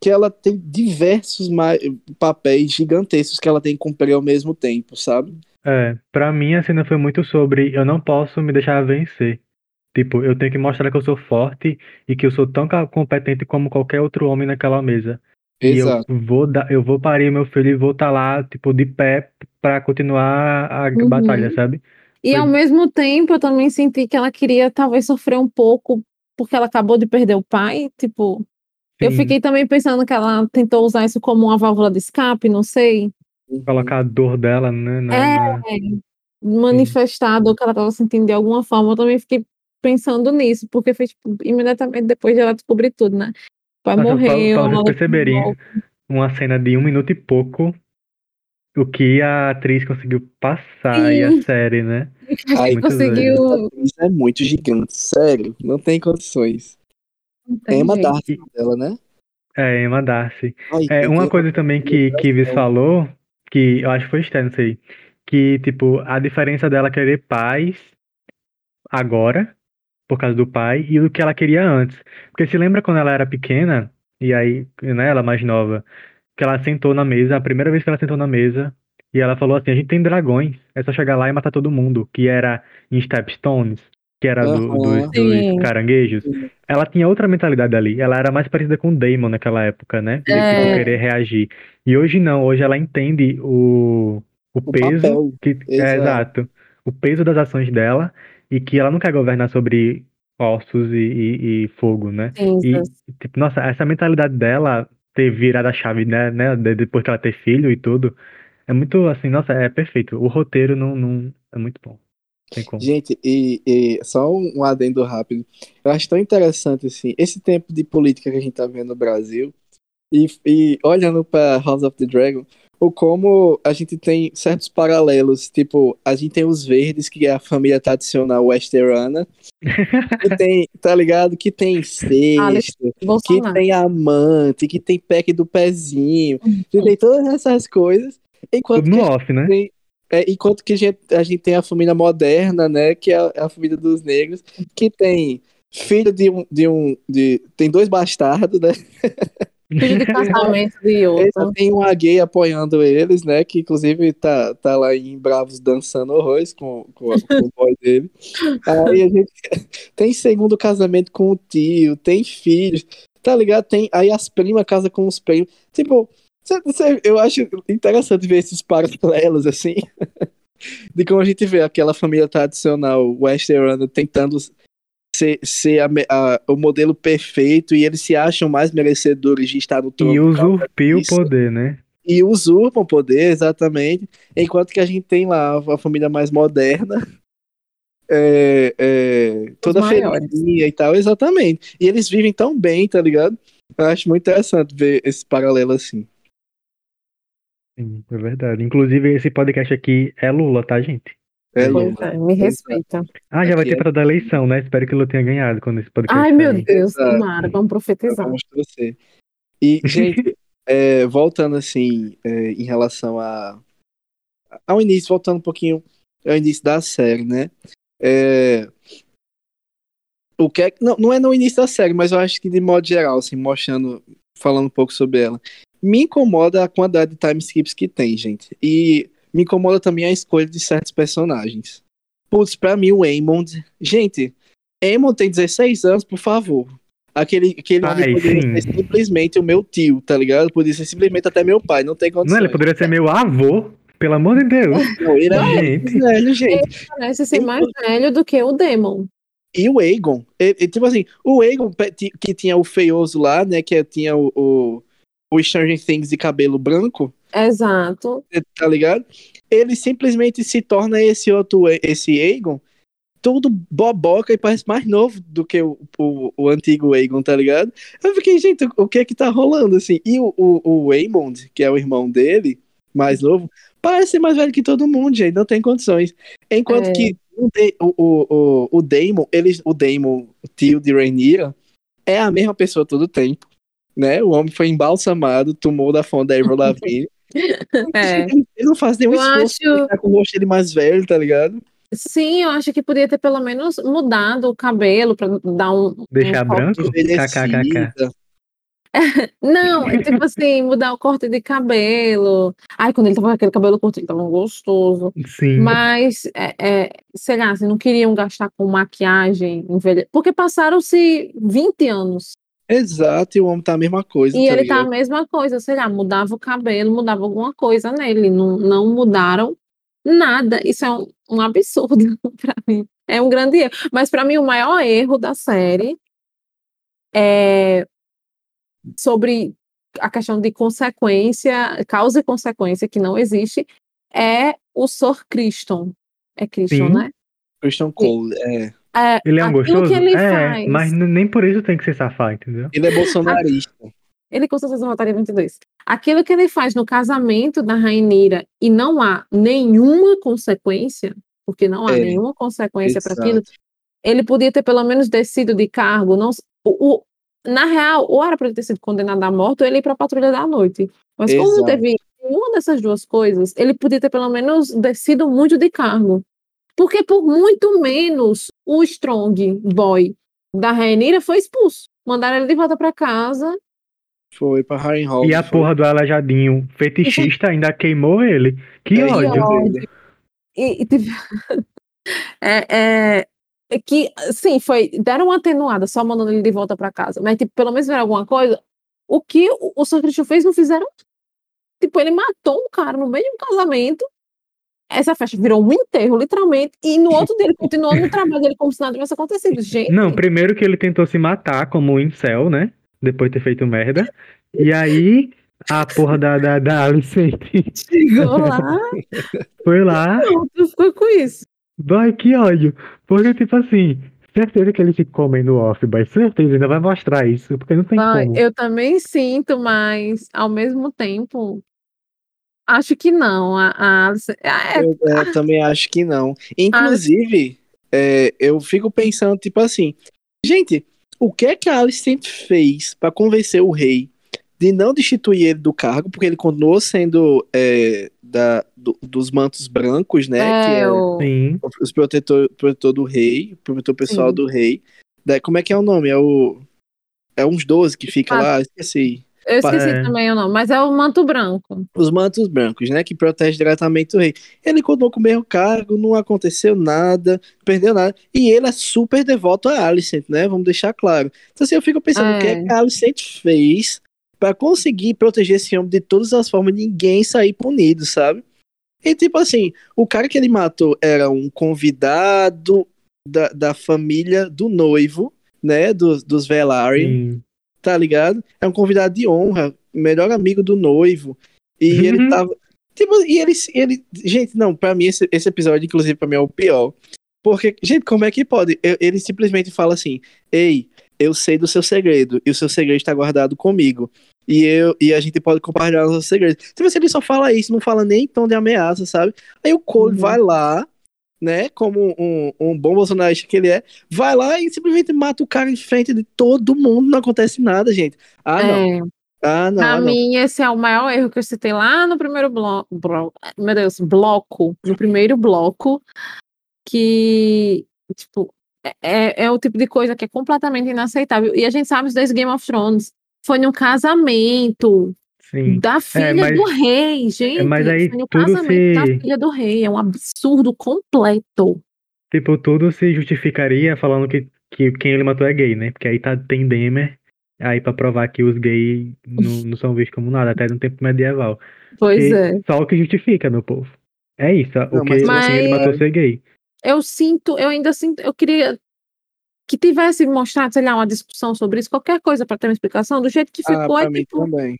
que ela tem diversos papéis gigantescos que ela tem que cumprir ao mesmo tempo, sabe? É, pra mim a cena foi muito sobre eu não posso me deixar vencer. Tipo, eu tenho que mostrar que eu sou forte e que eu sou tão competente como qualquer outro homem naquela mesa. E eu Exato. vou dar, eu vou parir meu filho e vou estar lá, tipo, de pé pra continuar a Uhum. batalha, sabe? E ao mesmo tempo, eu também senti que ela queria talvez sofrer um pouco porque ela acabou de perder o pai. Tipo, eu Sim, fiquei também pensando que ela tentou usar isso como uma válvula de escape, não sei. colocar a dor dela, né, na- É. na- Manifestar a dor que ela estava sentindo de alguma forma. Eu também fiquei pensando nisso, porque foi tipo, imediatamente depois de ela descobrir tudo, né? Pai Nossa, pra- pra vocês perceberem uma cena de um minuto e pouco, o que a atriz conseguiu passar e a Sim. série, né? Muito conseguiu. Isso é muito gigante, sério. Não tem condições. Não tem Emma jeito. Darcy dela, né? É, Emma Darcy. Ai, É, uma tenho- coisa também que Kivis falou, que eu acho que foi externo isso aí, que, tipo, a diferença dela querer paz agora por causa do pai, e do que ela queria antes. Porque se lembra quando ela era pequena, e aí, né, ela mais nova, que ela sentou na mesa, a primeira vez que ela sentou na mesa, e ela falou assim: a gente tem dragões, é só chegar lá e matar todo mundo, que era em Stepstones, que era do, dos, dos caranguejos. Ela tinha outra mentalidade ali. Ela era mais parecida com o Damon naquela época, né? De É. tipo, querer reagir. E hoje não, hoje ela entende o, o, O peso papel, que é exato. exato. O peso das ações dela e que ela não quer governar sobre ossos e, e- e fogo, né? E, Cinzas. tipo, nossa, essa mentalidade dela ter virado a chave, né, né, de- depois que ela ter filho e tudo, é muito assim, nossa, é perfeito. O roteiro não, não é muito bom. Gente, e, e só um, um adendo rápido. Eu acho tão interessante assim, esse tempo de política que a gente tá vendo no Brasil e, e olhando para House of the Dragon, o como a gente tem certos paralelos, tipo, a gente tem os verdes, que é a família tradicional westerana, que tem, tá ligado? Que tem sexto, que tem amante, que tem pack do pezinho, que tem todas essas coisas, enquanto Tudo que no a off, né? tem- é, enquanto que a gente, a gente tem a família moderna, né? Que é a, a família dos negros, que tem filho de um. De um de, tem dois bastardos, né? De casamento de outro. Tem uma gay apoiando eles, né? Que inclusive tá, tá lá em Bravos dançando horrores com, com, com o boy dele. Aí a gente tem segundo casamento com o tio, tem filhos, tá ligado? Tem, aí as primas casam com os primos. Tipo, eu acho interessante ver esses paralelos assim. De como a gente vê aquela família tradicional westerana tentando ser, ser a a- o modelo perfeito e eles se acham mais merecedores de estar no trono. E usurpia o poder, né? e usurpam poder, exatamente. Enquanto que a gente tem lá a família mais moderna, é, é, toda felizinha e tal, exatamente. E eles vivem tão bem, tá ligado? Eu acho muito interessante ver esse paralelo assim. Sim, é verdade. Inclusive, esse podcast aqui é Lula, tá, gente? É é, me respeita. Ah, já vai ter é- para dar eleição, né? Espero que o Lula tenha ganhado quando esse podcast Ai, meu. Deus, Exato. tomara, vamos profetizar. Vamos torcer. E, gente, é, voltando assim, é, em relação a, ao início, voltando um pouquinho ao início da série, né? É, o que é, não, não é no início da série, mas eu acho que de modo geral, assim, mostrando, falando um pouco sobre ela. Me incomoda a quantidade de time skips que tem, gente. E me incomoda também a escolha de certos personagens. Putz, pra mim o Aemond. Gente, Aemond tem 16 anos, por favor. Aquele, aquele Ai, homem poderia sim. ser simplesmente o meu tio, tá ligado? Poderia ser simplesmente até meu pai, não tem Não, condições. ele poderia ser meu avô, pelo amor de Deus. Não, ele é Gente. velho, gente. Parece ser mais velho do que o Demon. E o Aegon, ele- ele, tipo assim, o Aegon que tinha o feioso lá, né, que tinha o, o, o Stranger Things de cabelo branco, Exato. tá ligado? Ele simplesmente se torna esse outro, esse Aegon, todo boboca e parece mais novo do que o, o, o antigo Aegon, tá ligado? Eu fiquei, gente, o que é que tá rolando, assim? E o, o, o Aemond, que é o irmão dele, mais novo, parece ser mais velho que todo mundo, gente, não tem condições. Enquanto É. que o, o, o, o, Daemon, ele, o Daemon, o tio de Rhaenyra, é a mesma pessoa todo o tempo, né? O homem foi embalsamado, tomou da fonte da Avril Lavigne. É. Ele não faz nenhum Eu esforço acho- pra ficar com o rosto dele mais velho, tá ligado? Sim, eu acho que podia ter pelo menos mudado o cabelo para dar um. Deixar um branco? KKKK. Não, é tipo assim, mudar o corte de cabelo. Ai, quando ele tava com aquele cabelo curto, ele tava gostoso. Sim. Mas, é, é, sei lá, assim, não queriam gastar com maquiagem, envelhe... porque passaram-se 20 anos. Exato, e o homem tá a mesma coisa. E tá ele tá ligado? a mesma coisa, sei lá, mudava o cabelo, mudava alguma coisa nele. Não, não mudaram nada. Isso é um, um absurdo pra mim. É um grande erro. Mas pra mim, o maior erro da série é sobre a questão de consequência, causa e consequência que não existe, é o Sor Criston. É Criston, Sim. né? Christian Cole, é. É, Ele é um gostoso? ele é, faz. mas nem por isso tem que ser safado, entendeu? Ele é bolsonarista. Ele com certeza votaria 22. Aquilo que ele faz no casamento da Rainira e não há nenhuma consequência, porque não há É, nenhuma consequência para exato. aquilo, ele podia ter pelo menos descido de cargo. Não, o, o- na real, ou era para ele ter sido condenado à morte ou ele ir para a patrulha da noite. Mas como não Exato. teve nenhuma dessas duas coisas, ele podia ter pelo menos descido muito de cargo. Porque por muito menos o Strong Boy da Rainira foi expulso. Mandaram ele de volta para casa. Foi pra Harrenhal. E a foi. porra do Alejadinho fetichista ainda queimou ele. Que É, ódio. que ódio. dele. E, e teve- é, é- é que, sim, foi. Deram uma atenuada só mandando ele de volta para casa. Mas, tipo, pelo menos viram alguma coisa. O que o, o São Cristo fez, não fizeram. Tipo, ele matou um cara no meio de um casamento. Essa festa virou um enterro, literalmente. E no outro dia ele continuou no trabalho dele como se nada tivesse acontecido. Gente. Não, primeiro que ele tentou se matar como um incel, né? Depois de ter feito merda. E aí, a porra da, da, da Alicente Chegou lá, foi lá. pronto, ficou com isso. Vai, que ódio. Porque, tipo assim, certeza que eles se comem no off, mas certeza, ainda vai mostrar isso, porque não tem Vai, como. eu também sinto, mas ao mesmo tempo. Acho que não. A, a ah, é, Eu, é, também acho que não. Inclusive, é, eu fico pensando, tipo assim, gente, o que é que a Alicent fez pra convencer o rei de não destituir ele do cargo, porque ele continuou sendo é, da, do- dos mantos brancos, né? que é, é o- Sim. os protetor, protetor do rei, o protetor pessoal Sim. do rei. Da, como é que é o nome? É o. É uns 12 que fica Ah. lá, esqueci. Eu esqueci É. também o nome, mas é o manto branco. Os mantos brancos, né? Que protege diretamente o rei. Ele continuou com o mesmo cargo, não aconteceu nada, perdeu nada. E ele é super devoto a Alicent, né? Vamos deixar claro. Então, assim, eu fico pensando, o que é É. que a Alicent fez pra conseguir proteger esse homem de todas as formas, ninguém sair punido, sabe? E, tipo assim, o cara que ele matou era um convidado da, da família do noivo, né? Dos, dos Velaryon Sim. Tá ligado? É um convidado de honra, melhor amigo do noivo. E Uhum. ele tava. Tipo, e ele, ele. Gente, não, pra mim, esse, esse episódio, inclusive, pra mim é o pior. Porque, gente, como é que pode? Ele simplesmente fala assim: Ei, eu sei do seu segredo, e o seu segredo está guardado comigo. E, eu, e a gente pode compartilhar os seus segredos. Tipo assim, ele só fala isso, não fala nem em tom de ameaça, sabe? Aí o Cole Uhum. vai lá, né, como um, um bom bolsonarista que ele é, vai lá e simplesmente mata o cara em frente de todo mundo, não acontece nada, gente. Ah, não. É, Ah, não. pra ah, mim, esse é o maior erro que eu citei lá no primeiro bloco. meu Deus, bloco. No primeiro bloco. Que, tipo, é- é, é o tipo de coisa que é completamente inaceitável. E a gente sabe isso desde Game of Thrones. Foi num casamento Sim. da filha mas- do rei, gente. mas aí no tudo casamento da se- filha do rei. É um absurdo completo. Tipo, tudo se justificaria falando que, que quem ele matou é gay, né? Porque aí tá, tem Demer, aí pra provar que os gays não, não são vistos como nada, até no tempo medieval. Pois Que é. Só o que justifica, meu povo. É isso, Não, o que mas- quem ele matou ser gay. eu sinto, eu ainda sinto, eu queria que tivesse mostrado, sei lá, uma discussão sobre isso, qualquer coisa para ter uma explicação, do jeito que Ah, ficou, é pra mim tipo, também.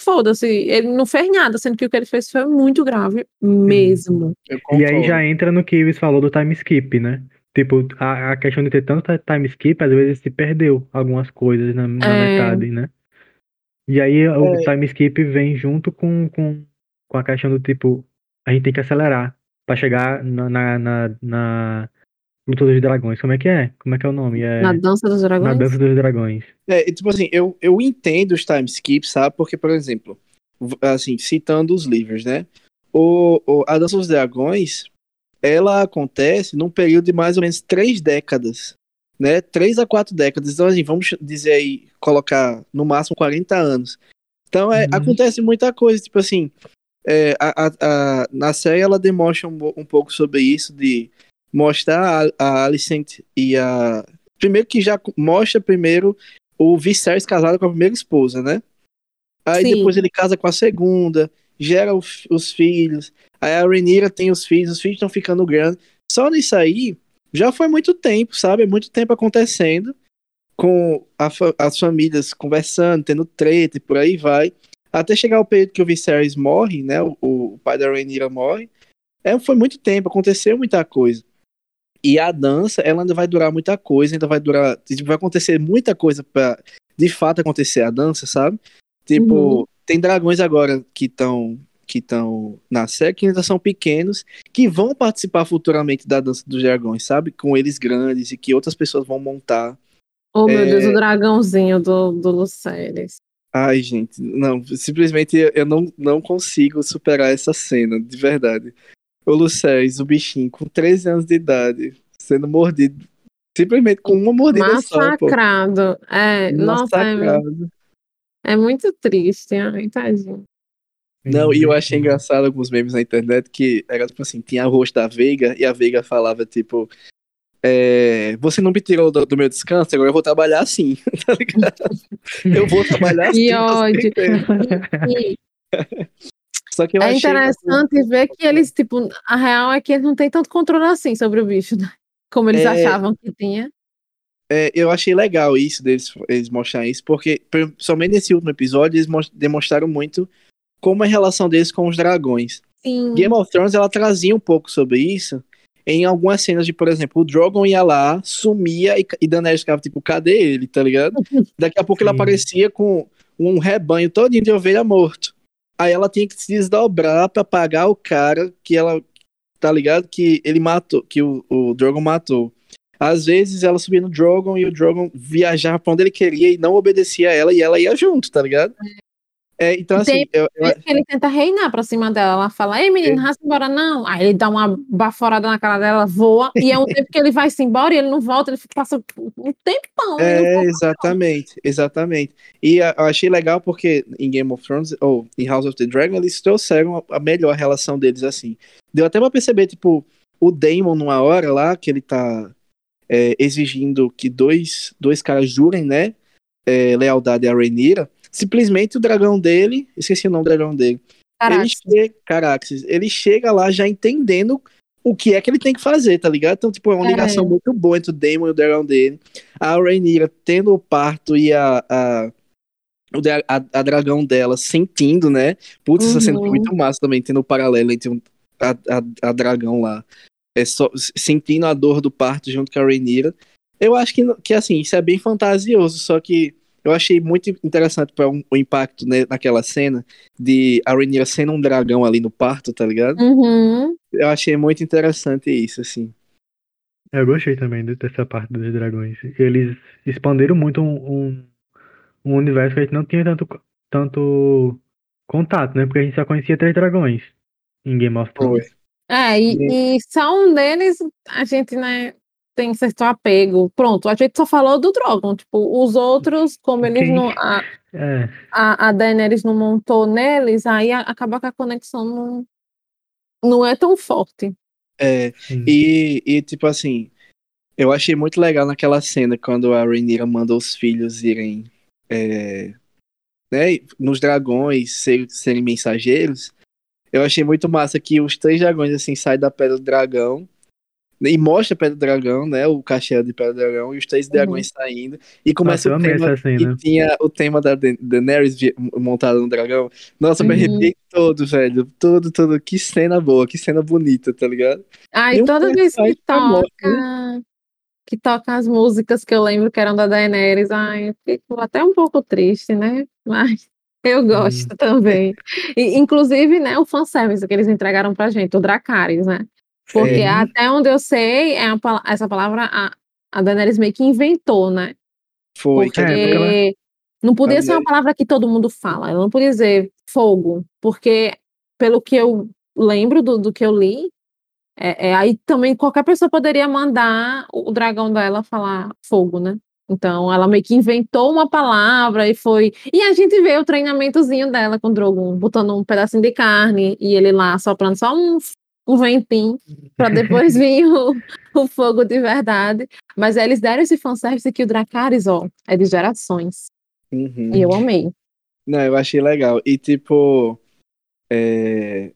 Foda-se, ele não fez nada, sendo que o que ele fez foi muito grave mesmo. Eu E aí já entra no que o Ives falou do time skip, né? Tipo, a, a questão de ter tanto ti- time skip, às vezes se perdeu algumas coisas na, na É. metade, né? E aí o É. time skip vem junto com, com, com a questão do tipo, a gente tem que acelerar pra chegar na, na, na, na Luta dos Dragões. Como é que é? Como é que é o nome? É Na dança dos na dragões. Dança dos Dragões. É, e, tipo assim, eu, eu entendo os time skips, sabe? Porque, por exemplo, assim, citando os livros, né? O, o- a Dança dos Dragões, ela acontece num período de mais ou menos três décadas, né? Três a quatro décadas. Então, assim, vamos dizer aí, colocar no máximo 40 anos. Então, é, Uhum. acontece muita coisa, tipo assim, é, a, a- a- na série ela demonstra um, um pouco sobre isso, de mostrar a, a Alicent e a... Primeiro que já mostra primeiro o Viserys casado com a primeira esposa, né? Aí Sim. depois ele casa com a segunda, gera o os filhos, aí a Rhaenyra tem os filhos, os filhos estão ficando grandes. Só nisso aí, já foi muito tempo, sabe? É muito tempo acontecendo, com a as famílias conversando, tendo treta e por aí vai. Até chegar o período que o Viserys morre, né? O, o pai da Rhaenyra morre. É, foi muito tempo, aconteceu muita coisa. E a dança, ela ainda vai durar muita coisa, ainda vai durar. tipo, Vai acontecer muita coisa pra de fato acontecer a dança, sabe? Tipo, Uhum. tem dragões agora que estão que estão na série que ainda são pequenos, que vão participar futuramente da dança dos dragões, sabe? Com eles grandes e que outras pessoas vão montar. Oh, meu É. Deus, o dragãozinho do, do Lucerys. Ai, gente, não, simplesmente eu não, não consigo superar essa cena, de verdade. O Lucéis, o bichinho, com 13 anos de idade, sendo mordido. Simplesmente com uma mordida Massacrado. só. Pô. É, nossa, é, é, muito triste. Ai, tadinho. Não, e eu achei engraçado alguns memes na internet que era tipo assim, tinha a rosto da Veiga e a Veiga falava tipo é, você não me tirou do, do, meu descanso, agora eu vou trabalhar assim, tá ligado? Eu vou trabalhar assim. Que ódio. Só que eu é achei interessante ver que eles, tipo, a real é que eles não têm tanto controle assim sobre o bicho, né? Como eles é, achavam que tinha. É, eu achei legal isso deles eles mostrarem isso, porque somente nesse último episódio eles demonstraram muito como é a relação deles com os dragões. Sim. Game of Thrones ela trazia um pouco sobre isso em algumas cenas de, por exemplo, o Drogon ia lá, sumia e, e Daenerys ficava tipo, cadê ele, tá ligado? Daqui a pouco Sim. ele aparecia com um rebanho todinho de ovelha morto. Aí ela tinha que se desdobrar para pagar o cara que ela, tá ligado? Que ele matou, que o, o Drogon matou. Às vezes ela subia no Drogon e o Drogon viajava pra onde ele queria e não obedecia a ela e ela ia junto, tá ligado? É, então, assim. Tem, eu, eu... Ele tenta reinar pra cima dela. Ela fala: Ei, menino, é. se embora, não. Aí ele dá uma baforada na cara dela, voa. E é um tempo que ele vai se embora e ele não volta. Ele passa um tempão. É, exatamente, exatamente. E eu achei legal porque em Game of Thrones, ou em House of the Dragon, eles trouxeram a melhor relação deles assim. Deu até pra perceber, tipo, o Daemon, numa hora lá, que ele tá é, exigindo que dois, dois caras jurem, né? É, lealdade a Rhaenyra simplesmente o dragão dele, esqueci o nome do dragão dele. Caraxes. Ele, chega, Caraxes, ele chega lá já entendendo o que é que ele tem que fazer, tá ligado? Então, tipo, é uma ligação é. muito boa entre o Daemon e o dragão dele. A Rhaenyra tendo o parto e a, a, a, a dragão dela sentindo, né? Putz, uhum. essa cena foi muito massa também, tendo o paralelo entre a, a, a dragão lá. É só, sentindo a dor do parto junto com a Rhaenyra. Eu acho que, que, assim, isso é bem fantasioso, só que eu achei muito interessante para um, o impacto né, naquela cena de a Rhaenyra sendo um dragão ali no parto, tá ligado? Uhum. Eu achei muito interessante isso, assim. Eu gostei também dessa parte dos dragões. Eles expandiram muito um, um, um universo que a gente não tinha tanto, tanto contato, né? Porque a gente só conhecia três dragões em Game of Thrones. É, e, e só um deles a gente, né, tem certo apego. Pronto, a gente só falou do Drogon. Tipo, os outros, como eles não. A, é. a, a Daenerys não montou neles, aí acaba que a conexão não, não é tão forte. É, e, e tipo assim, eu achei muito legal naquela cena quando a Rhaenyra manda os filhos irem é, né, nos dragões ser, serem mensageiros. Eu achei muito massa que os três dragões assim saem da pedra do dragão e mostra Pedra do Dragão, né? O castelo de Pedra do Dragão e os três uhum. dragões saindo. E começa Nossa, o tema. Assim, e tinha o tema da Daenerys montado no dragão. Nossa, uhum. me arrepiei todo, velho. Todo, todo. Que cena boa, que cena bonita, tá ligado? Ai, e toda vez que toca. Né? Que toca as músicas que eu lembro que eram da Daenerys. Ai, eu fico até um pouco triste, né? Mas. Eu gosto hum. também. E, inclusive, né, o fanservice que eles entregaram pra gente, o Dracarys, né? Porque é. até onde eu sei, é uma, essa palavra a, a Daenerys meio que inventou, né? Foi. Porque é, não podia ser uma palavra que todo mundo fala. Ela não podia dizer fogo, porque pelo que eu lembro do, do que eu li, é, é, aí também qualquer pessoa poderia mandar o dragão dela falar fogo, né? Então ela meio que inventou uma palavra e foi. E a gente vê o treinamentozinho dela com o Drogon, botando um pedacinho de carne e ele lá soprando só um o ventinho, para depois vir o, o fogo de verdade. Mas eles deram esse fanservice que o Dracarys, ó, é de gerações. Uhum. E eu amei. Não, eu achei legal. E tipo, é...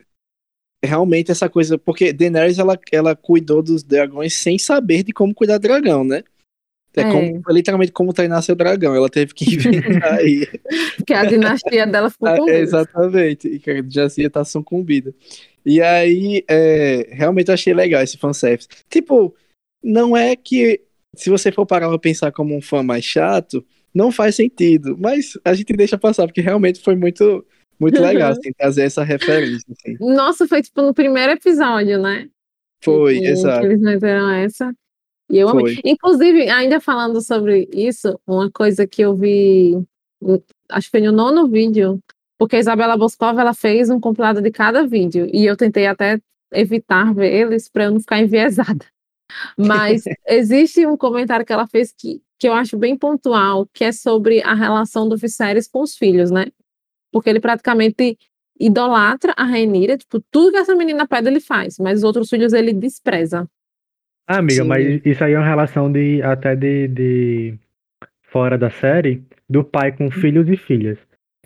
realmente essa coisa, porque Daenerys ela, ela cuidou dos dragões sem saber de como cuidar do dragão, né? É, é. Como, literalmente como treinar seu dragão. Ela teve que inventar aí. Porque a dinastia dela ficou com é, Exatamente. E que a dinastia tá sucumbida. E aí, é, realmente achei legal esse fanservice. Tipo, não é que, se você for parar pra pensar como um fã mais chato, não faz sentido. Mas a gente deixa passar, porque realmente foi muito, muito legal, assim, trazer essa referência. Assim. Nossa, foi tipo no primeiro episódio, né? Foi, que, exato. Que eles meteram essa. E eu amei. Inclusive, ainda falando sobre isso, uma coisa que eu vi, acho que foi no nono vídeo porque a Isabela Boscova ela fez um compilado de cada vídeo e eu tentei até evitar ver eles para eu não ficar enviesada. Mas existe um comentário que ela fez que, que eu acho bem pontual, que é sobre a relação do Viserys com os filhos, né? Porque ele praticamente idolatra a Rainira, tipo, tudo que essa menina pede ele faz, mas os outros filhos ele despreza. Ah, amiga, Sim. mas isso aí é uma relação de até de, de fora da série, do pai com filhos e filhas.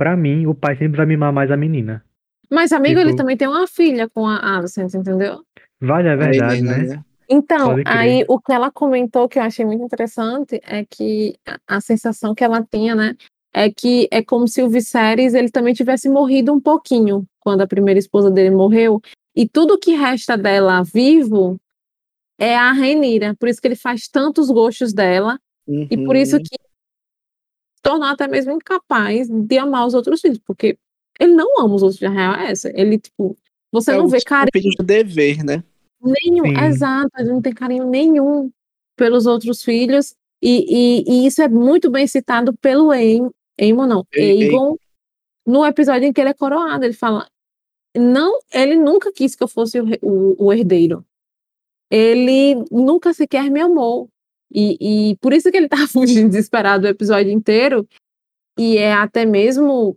Para mim, o pai sempre vai mimar mais a menina. Mas, amigo, tipo... ele também tem uma filha com a Alicent, entendeu? Vale, é verdade, né? né? Então, aí o que ela comentou que eu achei muito interessante é que a, a sensação que ela tinha, né, é que é como se o Viserys ele também tivesse morrido um pouquinho quando a primeira esposa dele morreu e tudo que resta dela vivo é a Renira, por isso que ele faz tantos gostos dela uhum. e por isso uhum. que tornou até mesmo incapaz de amar os outros filhos, porque ele não ama os outros filhos, a real é essa. Ele, tipo, você é não vê carinho. de dever, né? Nenhum, Sim. exato, ele não tem carinho nenhum pelos outros filhos, e, e, e isso é muito bem citado pelo Aemon não, Aegon, no episódio em que ele é coroado, ele fala, não, ele nunca quis que eu fosse o, o, o herdeiro, ele nunca sequer me amou, e, e por isso que ele tá fugindo desesperado o episódio inteiro, e é até mesmo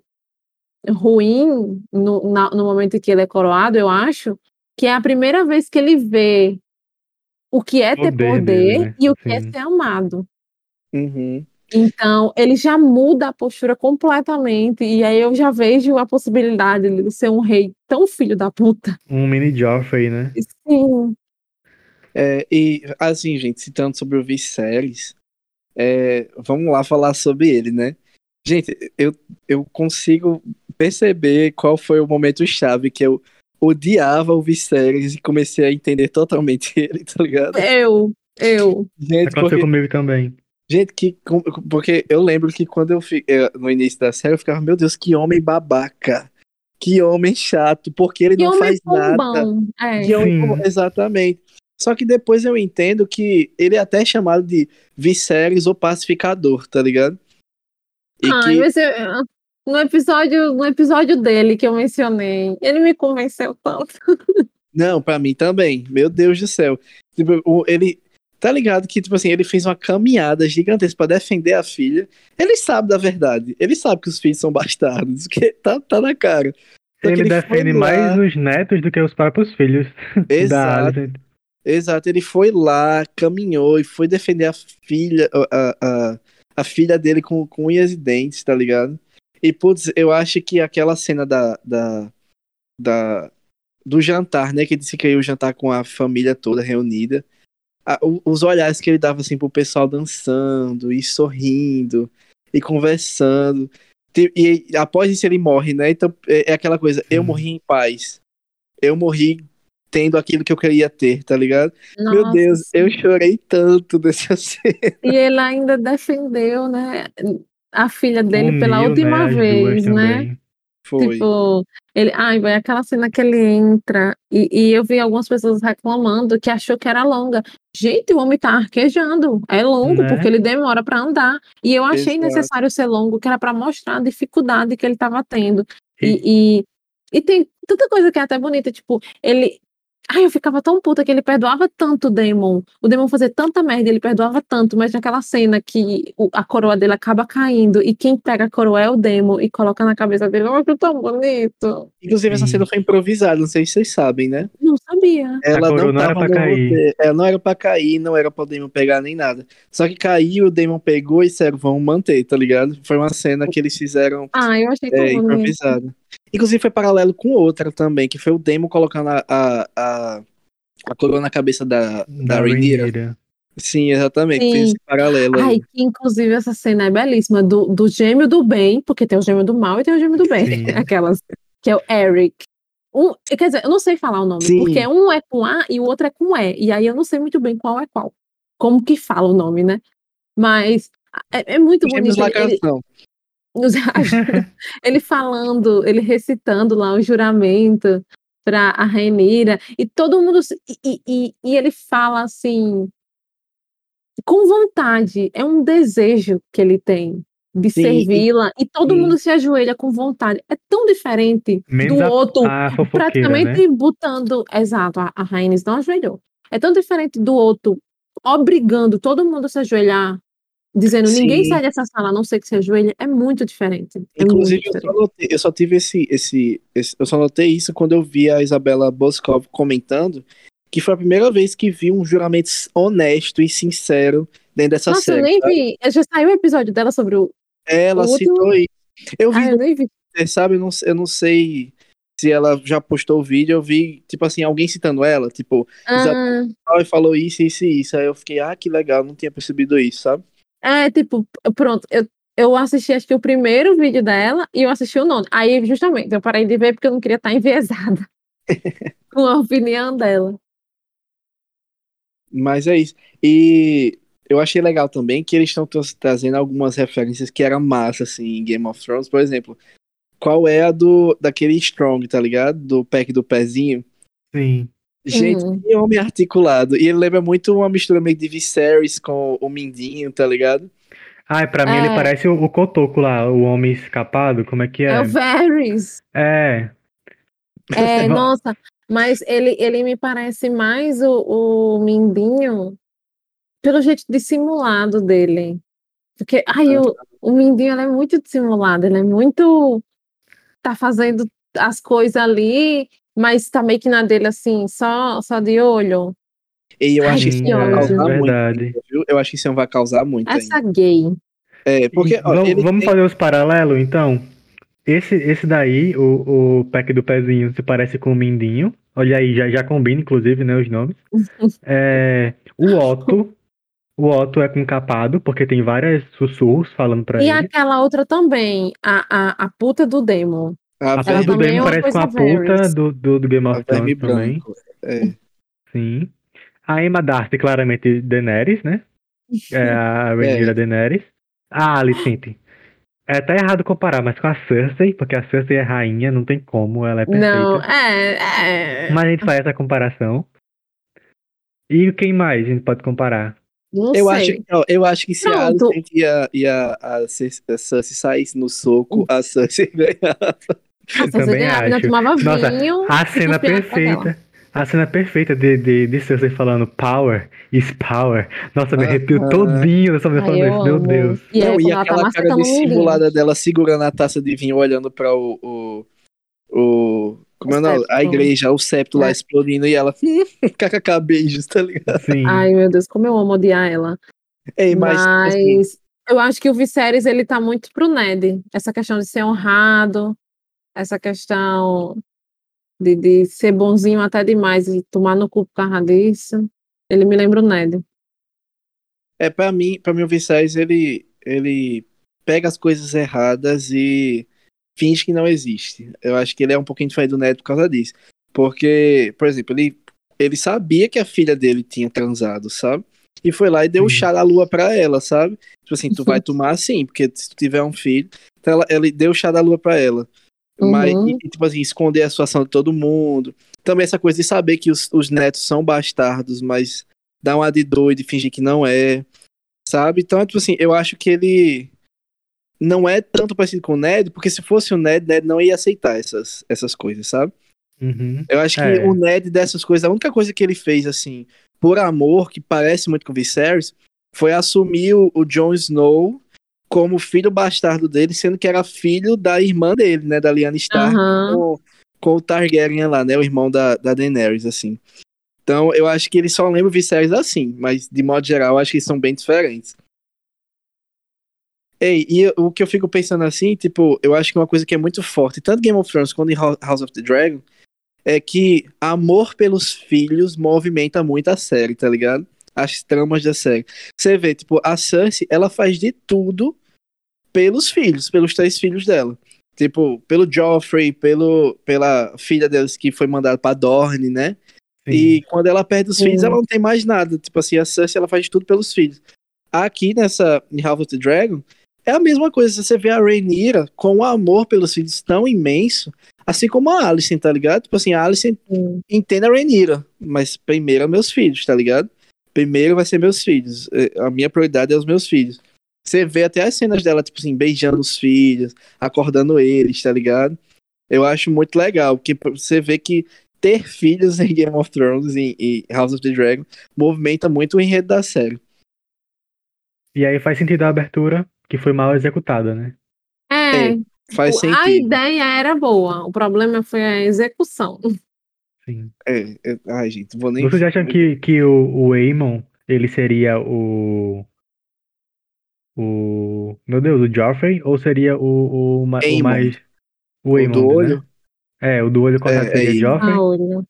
ruim no, na, no momento em que ele é coroado, eu acho, que é a primeira vez que ele vê o que é ter poder, poder né? e o que é Sim. é ser amado. Uhum. Então, ele já muda a postura completamente, e aí eu já vejo a possibilidade de ser um rei tão filho da puta. Um mini Joffrey, né? Sim. É, e, assim, gente, citando sobre o Viserys, é, vamos lá falar sobre ele, né? Gente, eu, eu consigo perceber qual foi o momento chave que eu odiava o Viserys e comecei a entender totalmente ele, tá ligado? Eu, eu. Gente, Aconteceu porque, comigo também. Gente, que, porque eu lembro que quando eu no início da série eu ficava, meu Deus, que homem babaca. Que homem chato, porque ele que não faz nada. É. Que homem, exatamente. Só que depois eu entendo que ele é até chamado de Viserys ou pacificador, tá ligado? E Ai, que... mas eu, no episódio, no episódio dele que eu mencionei, ele me convenceu tanto. Não, para mim também. Meu Deus do céu. Tipo, ele tá ligado que tipo assim, ele fez uma caminhada gigantesca para defender a filha. Ele sabe da verdade. Ele sabe que os filhos são bastardos, que tá, tá na cara. Ele, ele defende mais os netos do que os próprios filhos. Exato. Exato, ele foi lá, caminhou e foi defender a filha, a, a, a filha dele com, com unhas e dentes, tá ligado? E, putz, eu acho que aquela cena da, da, da do jantar, né? Que disse que ia o jantar com a família toda reunida. A, os olhares que ele dava assim pro pessoal dançando e sorrindo e conversando. E, e após isso ele morre, né? Então é, é aquela coisa, eu morri em paz. Eu morri tendo aquilo que eu queria ter, tá ligado? Nossa, Meu Deus, sim. eu chorei tanto dessa cena. E ele ainda defendeu, né? a filha dele Uniu, pela última né, vez, né? Foi. Tipo, ele, ai, vai aquela cena que ele entra e, e, eu vi algumas pessoas reclamando que achou que era longa. Gente, o homem tá arquejando. É longo né? porque ele demora para andar. E eu achei Exato. necessário ser longo, que era para mostrar a dificuldade que ele tava tendo. E, e, e, tem tanta coisa que é até bonita, tipo, ele Ai, eu ficava tão puta que ele perdoava tanto o Demon. O Demon fazia tanta merda, ele perdoava tanto, mas naquela cena que a coroa dele acaba caindo e quem pega a coroa é o Demon e coloca na cabeça dele, oh, que tão bonito. Inclusive, essa cena foi improvisada, não sei se vocês sabem, né? Não sabia. Ela não, não, era pra cair. Ela não era pra cair, não era pro Demon pegar nem nada. Só que caiu, o Demon pegou e disseram, vamos manter, tá ligado? Foi uma cena que eles fizeram ah, eu achei é, improvisada. Inclusive foi paralelo com outra também, que foi o Demon colocando a, a, a a coroa na cabeça da, da, da Rhaenyra. Sim, exatamente. Sim. Tem esse paralelo Ai, que, inclusive essa cena é belíssima, do, do gêmeo do bem, porque tem o gêmeo do mal e tem o gêmeo do bem. Sim. Aquelas. Que é o Eric. Um, quer dizer, eu não sei falar o nome, Sim. porque um é com A e o outro é com E. E aí eu não sei muito bem qual é qual. Como que fala o nome, né? Mas é, é muito Gêmeos bonito. Ele, ele, ele falando, ele recitando lá o juramento para a Rainira, e todo mundo. E, e, e ele fala assim, com vontade, é um desejo que ele tem de servi-la e todo sim. mundo se ajoelha com vontade. É tão diferente Menos do a, outro, a praticamente né? botando. Exato, a, a Rainha não ajoelhou. É tão diferente do outro, obrigando todo mundo a se ajoelhar, dizendo sim. ninguém sai dessa sala a não ser que se ajoelhe. É muito diferente. É Inclusive, muito diferente. Eu, só notei, eu, só tive esse, esse, esse, Eu só notei isso quando eu vi a Isabela Boscov comentando que foi a primeira vez que vi um juramento honesto e sincero dentro dessa Nossa, série. Nossa, eu nem vi. Já saiu o episódio dela sobre o. Ela o citou aí. Eu vi. Ah, eu nem vi. Sabe, eu não, eu não sei se ela já postou o vídeo, eu vi, tipo assim, alguém citando ela, tipo, ah. falou isso, isso e isso. Aí eu fiquei, ah, que legal, não tinha percebido isso, sabe? É, tipo, pronto, eu, eu assisti acho que o primeiro vídeo dela e eu assisti o nono. Aí, justamente, eu parei de ver porque eu não queria estar enviesada com a opinião dela. Mas é isso. E eu achei legal também que eles estão trazendo algumas referências que eram massa, assim, em Game of Thrones. Por exemplo, qual é a do daquele Strong, tá ligado? Do pack do pezinho. Sim. Gente, uhum. que homem articulado. E ele lembra muito uma mistura meio de Viserys com o Mindinho, tá ligado? Ah, pra mim ele é. parece o, o Cotoco lá, o homem escapado, como é que é? É o Varys. É. É, nossa, mas ele, ele me parece mais o, o Mindinho pelo jeito dissimulado dele. Porque, ai, o, o Mindinho é muito dissimulado, ele é muito. tá fazendo as coisas ali, mas tá meio que na dele assim, só, só de olho. E eu ai, acho que isso vai causar verdade. muito. Viu? Eu acho que isso vai causar muito. Essa ainda. gay. É, porque. Ó, vamos, vamos tem... fazer os paralelos, então? Esse, esse daí, o, o pack do pezinho, se parece com o Mindinho. Olha aí, já, já combina, inclusive, né, os nomes. é, o Otto. O Otto é com capado, porque tem várias sussurros falando pra e ele. E aquela outra também, a, a, a puta do Demon. A, puta do Demon é parece com a puta do, do, do, Game of Thrones também. É. Sim. A Emma Darcy, claramente, Daenerys, né? É a Rhaenyra é. Daenerys. A Alicent, é, tá errado comparar, mas com a Cersei, porque a Cersei é rainha, não tem como, ela é perfeita. Não, é, é. Mas a gente faz essa comparação. E quem mais a gente pode comparar? Não eu, sei. acho, eu acho que se Pronto. a Alicent e a, e a, a, Cersei saísse no soco, a Cersei ganhava. A Cersei ganhava, tomava Nossa, vinho. A cena perfeita a cena perfeita de, de, de Cersei falando power is power. Nossa, me arrepio ah, todinho só me falando isso, meu Deus. E, Não, e aquela tá cara dissimulada dela segurando a taça de vinho, olhando pra o. o, o como é o nome? A igreja, o septo é. lá explodindo e ela. kkk, beijos, tá ligado? Sim. Ai, meu Deus, como eu amo odiar ela. Ei, mas. mas... Assim, eu acho que o Viserys, ele tá muito pro Ned. Essa questão de ser honrado, essa questão de, de ser bonzinho até demais e tomar no cu por causa disso. Ele me lembra o Ned. É, para mim, para mim o Viserys, ele, ele pega as coisas erradas e finge que não existe. Eu acho que ele é um pouquinho diferente do Ned por causa disso. Porque, por exemplo, ele, ele sabia que a filha dele tinha transado, sabe? E foi lá e deu o chá da lua pra ela, sabe? Tipo assim, tu vai tomar assim, porque se tu tiver um filho. Então ela, ele deu o chá da lua pra ela. Uhum. Mas, e, tipo assim, esconder a situação de todo mundo. Também essa coisa de saber que os, os netos são bastardos, mas dá uma de doido e fingir que não é. Sabe? Então, tipo assim, eu acho que ele não é tanto parecido com o Ned, porque se fosse o Ned, Ned não ia aceitar essas, essas coisas, sabe? Uhum. Eu acho que é. o Ned dessas coisas, a única coisa que ele fez, assim, por amor, que parece muito com o Viserys, foi assumir o, o Jon Snow como filho bastardo dele, sendo que era filho da irmã dele, né, da Lyanna Stark, uhum. com, com, o Targaryen lá, né, o irmão da, da Daenerys, assim. Então, eu acho que ele só lembra o Viserys assim, mas de modo geral, eu acho que eles são bem diferentes. Ei, e o que eu fico pensando assim, tipo, eu acho que uma coisa que é muito forte, tanto Game of Thrones quanto em House of the Dragon, é que amor pelos filhos movimenta muito a série, tá ligado? As tramas da série. Você vê, tipo, a Cersei, ela faz de tudo pelos filhos, pelos três filhos dela. Tipo, pelo Joffrey, pelo, pela filha deles que foi mandada pra Dorne, né? Sim. E quando ela perde os Sim. filhos, ela não tem mais nada. Tipo assim, a Cersei, ela faz tudo pelos filhos. Aqui nessa, em House of the Dragon, é a mesma coisa. Você vê a Rhaenyra com o um amor pelos filhos tão imenso, assim como a Alicent, tá ligado? Tipo assim, a Alicent entende a Rhaenyra, mas primeiro é meus filhos, tá ligado? Primeiro vai ser meus filhos. É, a minha prioridade é os meus filhos. Você vê até as cenas dela, tipo assim, beijando os filhos, acordando eles, tá ligado? Eu acho muito legal, porque você vê que ter filhos em Game of Thrones e, e House of the Dragon movimenta muito o enredo da série. E aí faz sentido a abertura, que foi mal executada, né? É, É, Faz sentido. a ideia era boa, o problema foi a execução. Sim. É, é- ai, gente, vou nem. Vocês acham que, que o, o Aemon, ele seria o. O. Meu Deus, o Joffrey? Ou seria o, o, ma- o Aemon. mais. O O do né? olho? É, o do olho correto É, seria Aemon. Joffrey? Ah.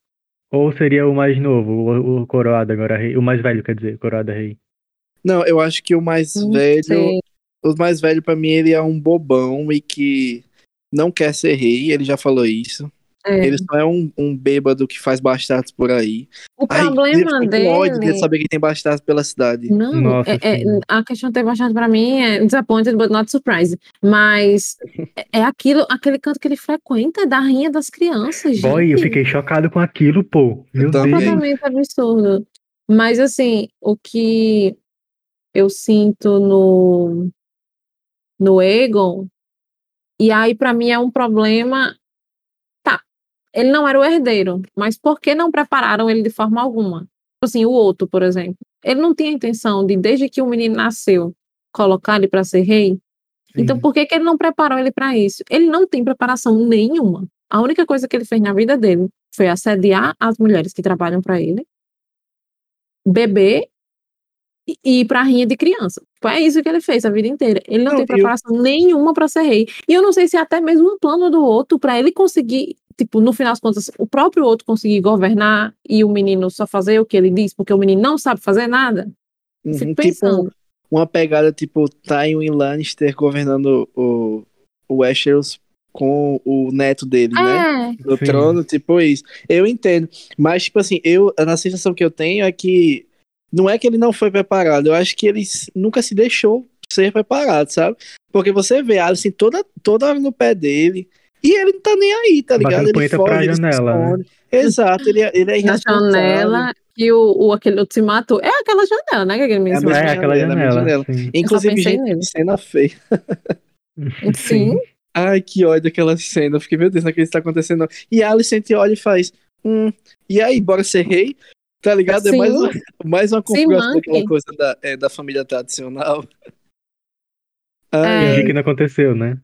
Ou seria o mais novo, o, o coroado agora rei? O mais velho, quer dizer, coroado rei. Não, eu acho que o mais Não velho. sei. O mais velho, pra mim, ele é um bobão e que não quer ser rei, ele já falou isso. É. Ele só é um, um bêbado que faz bastardos por aí. O Ai, problema fico com ódio de dele. saber que tem bastardos pela cidade. Não, Nossa, é- é- a questão de ter baixado pra mim é disappointed, but not surprised. Mas é- é aquilo, aquele canto que ele frequenta, é da rinha das crianças, Boy, eu gente. fiquei chocado com aquilo, pô. Meu também. Deus. completamente absurdo. Mas assim, o que eu sinto no no Egon, e aí pra mim é um problema. Ele não era o herdeiro, mas por que não prepararam ele de forma alguma? Tipo Assim, o outro, por exemplo, ele não tinha intenção de desde que o menino nasceu colocar ele para ser rei. Então Sim. por que que ele não preparou ele para isso? Ele não tem preparação nenhuma. A única coisa que ele fez na vida dele foi assediar as mulheres que trabalham para ele, beber e e ir pra rinha de criança. Tipo, é isso que ele fez a vida inteira. Ele não, Não, tem eu- preparação nenhuma para ser rei. E eu não sei se é até mesmo um plano do outro para ele conseguir, tipo, no final das contas, o próprio outro conseguir governar e o menino só fazer o que ele diz, porque o menino não sabe fazer nada. Eu Uhum, Fico tipo, uma pegada tipo Tywin Lannister governando o, o Westeros com o neto dele, né? É, No Sim. trono, tipo isso. Eu entendo. Mas, tipo assim, eu, a sensação que eu tenho é que não é que ele não foi preparado, eu acho que ele nunca se deixou ser preparado, sabe? Porque você vê a Alice toda, toda hora no pé dele. E ele não tá nem aí, tá ligado? Ele pra foge, ele janela, né? Exato, ele, é- ele é na irresponsável. janela e o, o aquele outro se matou. É aquela janela, né? Que aquele É É, aquela janela, mesma janela. Inclusive, gente, nele. cena feia. Sim. Ai, que ódio aquela cena. Eu fiquei, meu Deus, não acredito que tá acontecendo. E a Alicent olha e faz, hum, e aí, bora ser rei? Tá ligado? É Sim. mais uma, mais uma configuração daquela coisa da, é, da família tradicional. É. Ai, Fingir que não aconteceu, né?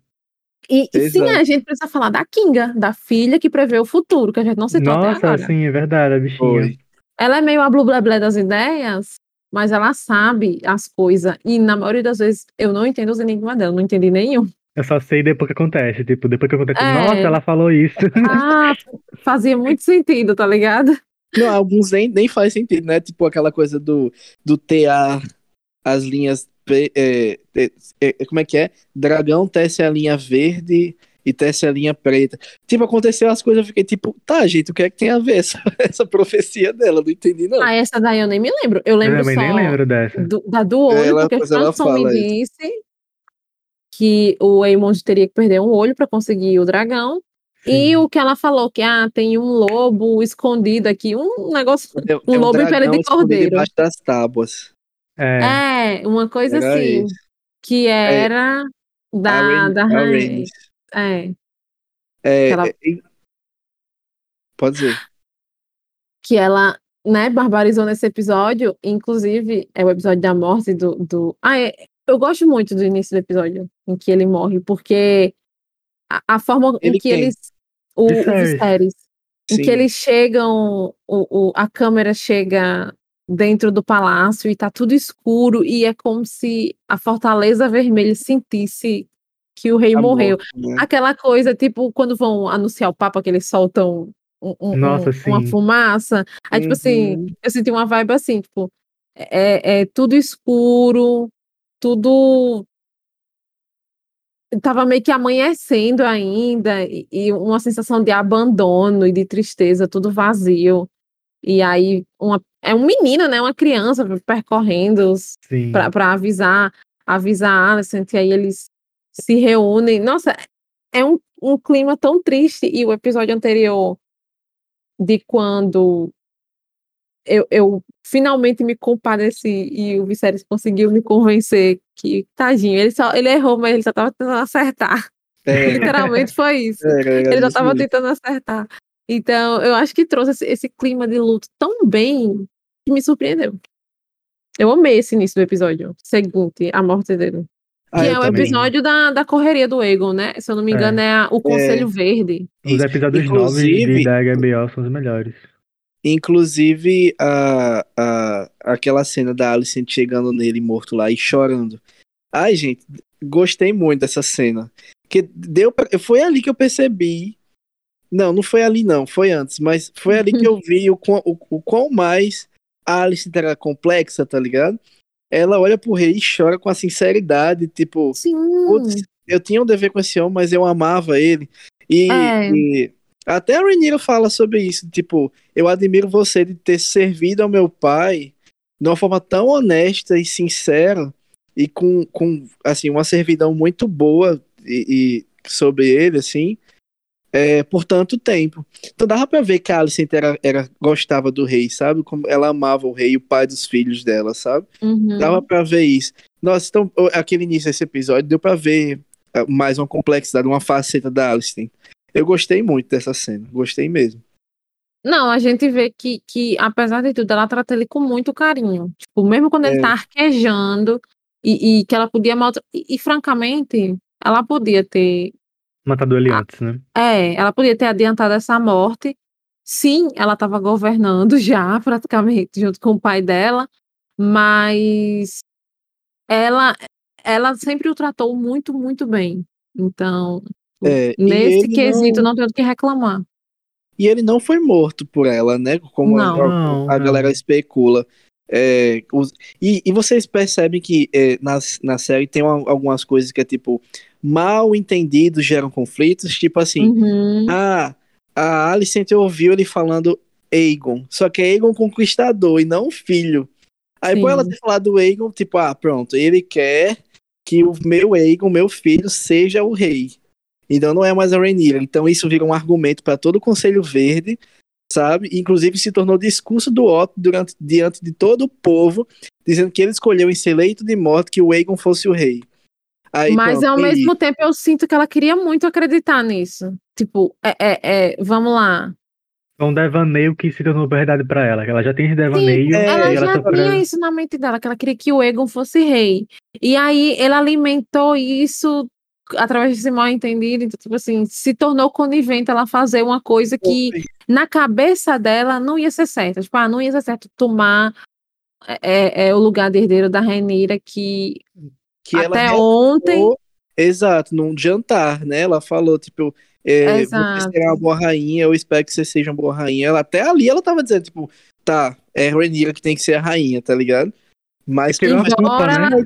E, e sim, a gente precisa falar da Kinga, da filha que prevê o futuro, que a gente não citou até Nossa, agora. sim, é verdade, a bichinha. foi. Ela é meio a blá blá das ideias, mas ela sabe as coisas. E na maioria das vezes eu não entendo os enigmas dela, não entendi nenhum. Eu só sei depois que acontece. Tipo, depois que acontece, É. nossa, ela falou isso. Ah, fazia muito sentido, tá ligado? Não, alguns nem, nem faz sentido, né? Tipo aquela coisa do, do TA, as linhas. P- é, é, é, como é que é? Dragão tece a linha verde e tece a linha preta. Tipo, aconteceu as coisas, eu fiquei tipo, tá, gente, o que é que tem a ver essa, essa profecia dela? Não entendi, não. Ah, essa daí eu nem me lembro. Eu Eu lembro também só nem lembro dessa. do, da do olho, Ela- porque Samson me isso. disse que o Aemond teria que perder um olho para conseguir o dragão. E o que ela falou, que ah, tem um lobo escondido aqui, um negócio. É- Um é lobo em pele de cordeiro. debaixo das tábuas. É, É, uma coisa Era assim, isso. que era da, da rainha. É, É, ela- é- é- Pode dizer. que ela, né, barbarizou nesse episódio, inclusive é o episódio da morte do. do... Ah, é, eu gosto muito do início do episódio em que ele morre, porque a, a forma em Ele que quem? eles. O, o Viserys. Viserys, em Sim. que eles chegam, o, o- a câmera chega dentro do palácio e tá tudo escuro, e é como se a Fortaleza Vermelha sentisse que o rei Tá morreu. morto, né? Aquela coisa, tipo, quando vão anunciar o Papa, que eles soltam um- um- Nossa, um- uma sim. fumaça. Aí, tipo assim, Uhum. eu senti uma vibe assim, tipo, é, é tudo escuro, tudo. Tava meio que amanhecendo ainda, e, e uma sensação de abandono e de tristeza, tudo vazio. E aí, uma, é um menino, né? Uma criança percorrendo para avisar, avisar a Alicent, e aí eles se reúnem. Nossa, é um, um clima tão triste. E o episódio anterior, de quando eu, eu finalmente me compadeci e o Viserys conseguiu me convencer que, tadinho, ele, só, ele errou, mas ele só tava tentando acertar. É. Literalmente foi isso. É, é, ele já tava tentando acertar. Então, eu acho que trouxe esse, esse, clima de luto tão bem que me surpreendeu. Eu amei esse início do episódio seguinte, a morte dele. Ah, que é o também. episódio da, da correria do Egon, né? Se eu não me engano, é, é a, o Conselho é. Verde. Os episódios novos da HBO são os melhores. Inclusive, a, a, aquela cena da Alice chegando nele morto lá e chorando. Ai, gente, gostei muito dessa cena. Que deu pra, foi ali que eu percebi. Não, não foi ali não, foi antes, mas foi ali que eu vi o, o, o quão mais a Alice era complexa, tá ligado? Ela olha pro rei e chora com a sinceridade, tipo, eu tinha um dever com esse homem, mas eu amava ele. E, é. e até a Rhaenyra fala sobre isso, tipo, eu admiro você de ter servido ao meu pai de uma forma tão honesta e sincera e com, com assim, uma servidão muito boa e, e sobre ele, assim, é, por tanto tempo. Então dava pra ver que a Alicent era, era, gostava do rei, sabe? Como ela amava o rei e o pai dos filhos dela, sabe? Uhum. Dava pra ver isso. Nossa, então, aquele início desse episódio deu pra ver é, mais uma complexidade, uma faceta da Alicent. Eu gostei muito dessa cena, gostei mesmo. Não, a gente vê que, que, apesar de tudo, ela trata ele com muito carinho. Tipo, mesmo quando é. ele tá arquejando e, e que ela podia maltratar. E, e, francamente, ela podia ter. Matado ele antes, né? É, ela podia ter adiantado essa morte. Sim, ela estava governando já, praticamente, junto com o pai dela, mas ela, ela sempre o tratou muito, muito bem. Então, é, Nesse quesito, não... não tem o que reclamar. E ele não foi morto por ela, né? Como não, a, a, galera especula. É, os, e, e, vocês percebem que é, na, na série tem uma, algumas coisas que é tipo mal entendidos geram conflitos, tipo assim, uhum. ah, a Alicent ouviu ele falando Aegon, só que é Aegon conquistador e não filho. Aí Sim. por ela ter falado do Aegon, tipo, ah, pronto, ele quer que o meu Aegon, meu filho, seja o rei. Então não é mais a Rhaenyra. Então isso vira um argumento para todo o Conselho Verde, sabe? Inclusive se tornou discurso do Otto durante, diante de todo o povo, dizendo que ele escolheu em ser leito de morte que o Aegon fosse o rei. Aí, Mas pronto, ao mesmo tempo eu sinto que ela queria muito acreditar nisso. Tipo, é, é, é vamos lá. É um devaneio que se tornou verdade para ela, que ela já tem esse devaneio. Sim, ela já ela tinha isso na mente dela, que ela queria que o Egon fosse rei. E aí ele alimentou isso através desse mal entendido, então, tipo assim, se tornou conivente ela fazer uma coisa que na cabeça dela não ia ser certa. Tipo, ah, não ia ser certo tomar é, é, é o lugar de herdeiro da Renira que, que até ontem. Exato, num jantar, né? Ela falou, tipo, é, você será uma boa rainha, eu espero que você seja uma boa rainha. Ela, até ali ela tava dizendo, tipo, tá, é Renira que tem que ser a rainha, tá ligado? Mas que Embora ela,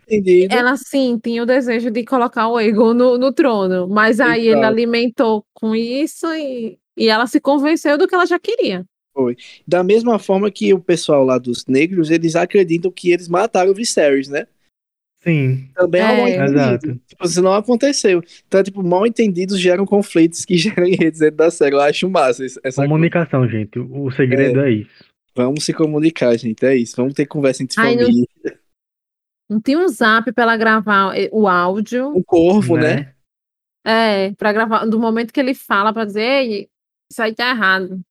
ela sim tinha o desejo de colocar o Egon no, no trono, mas aí Exato. ele alimentou com isso e, e ela se convenceu do que ela já queria. Foi. Da mesma forma que o pessoal lá dos negros, eles acreditam que eles mataram o Viserys, né? Sim. Também é, é mal Exato. Tipo, isso não aconteceu. Então, tipo, mal entendidos geram conflitos que geram redes dentro da série. Eu acho massa essa Comunicação, coisa. gente. O segredo é, é isso. Vamos se comunicar, gente. É isso. Vamos ter conversa entre Ai, família. Não, não tem um zap para ela gravar o áudio. Um corvo, né? né? É, para gravar do momento que ele fala para dizer, Ei, isso aí tá errado.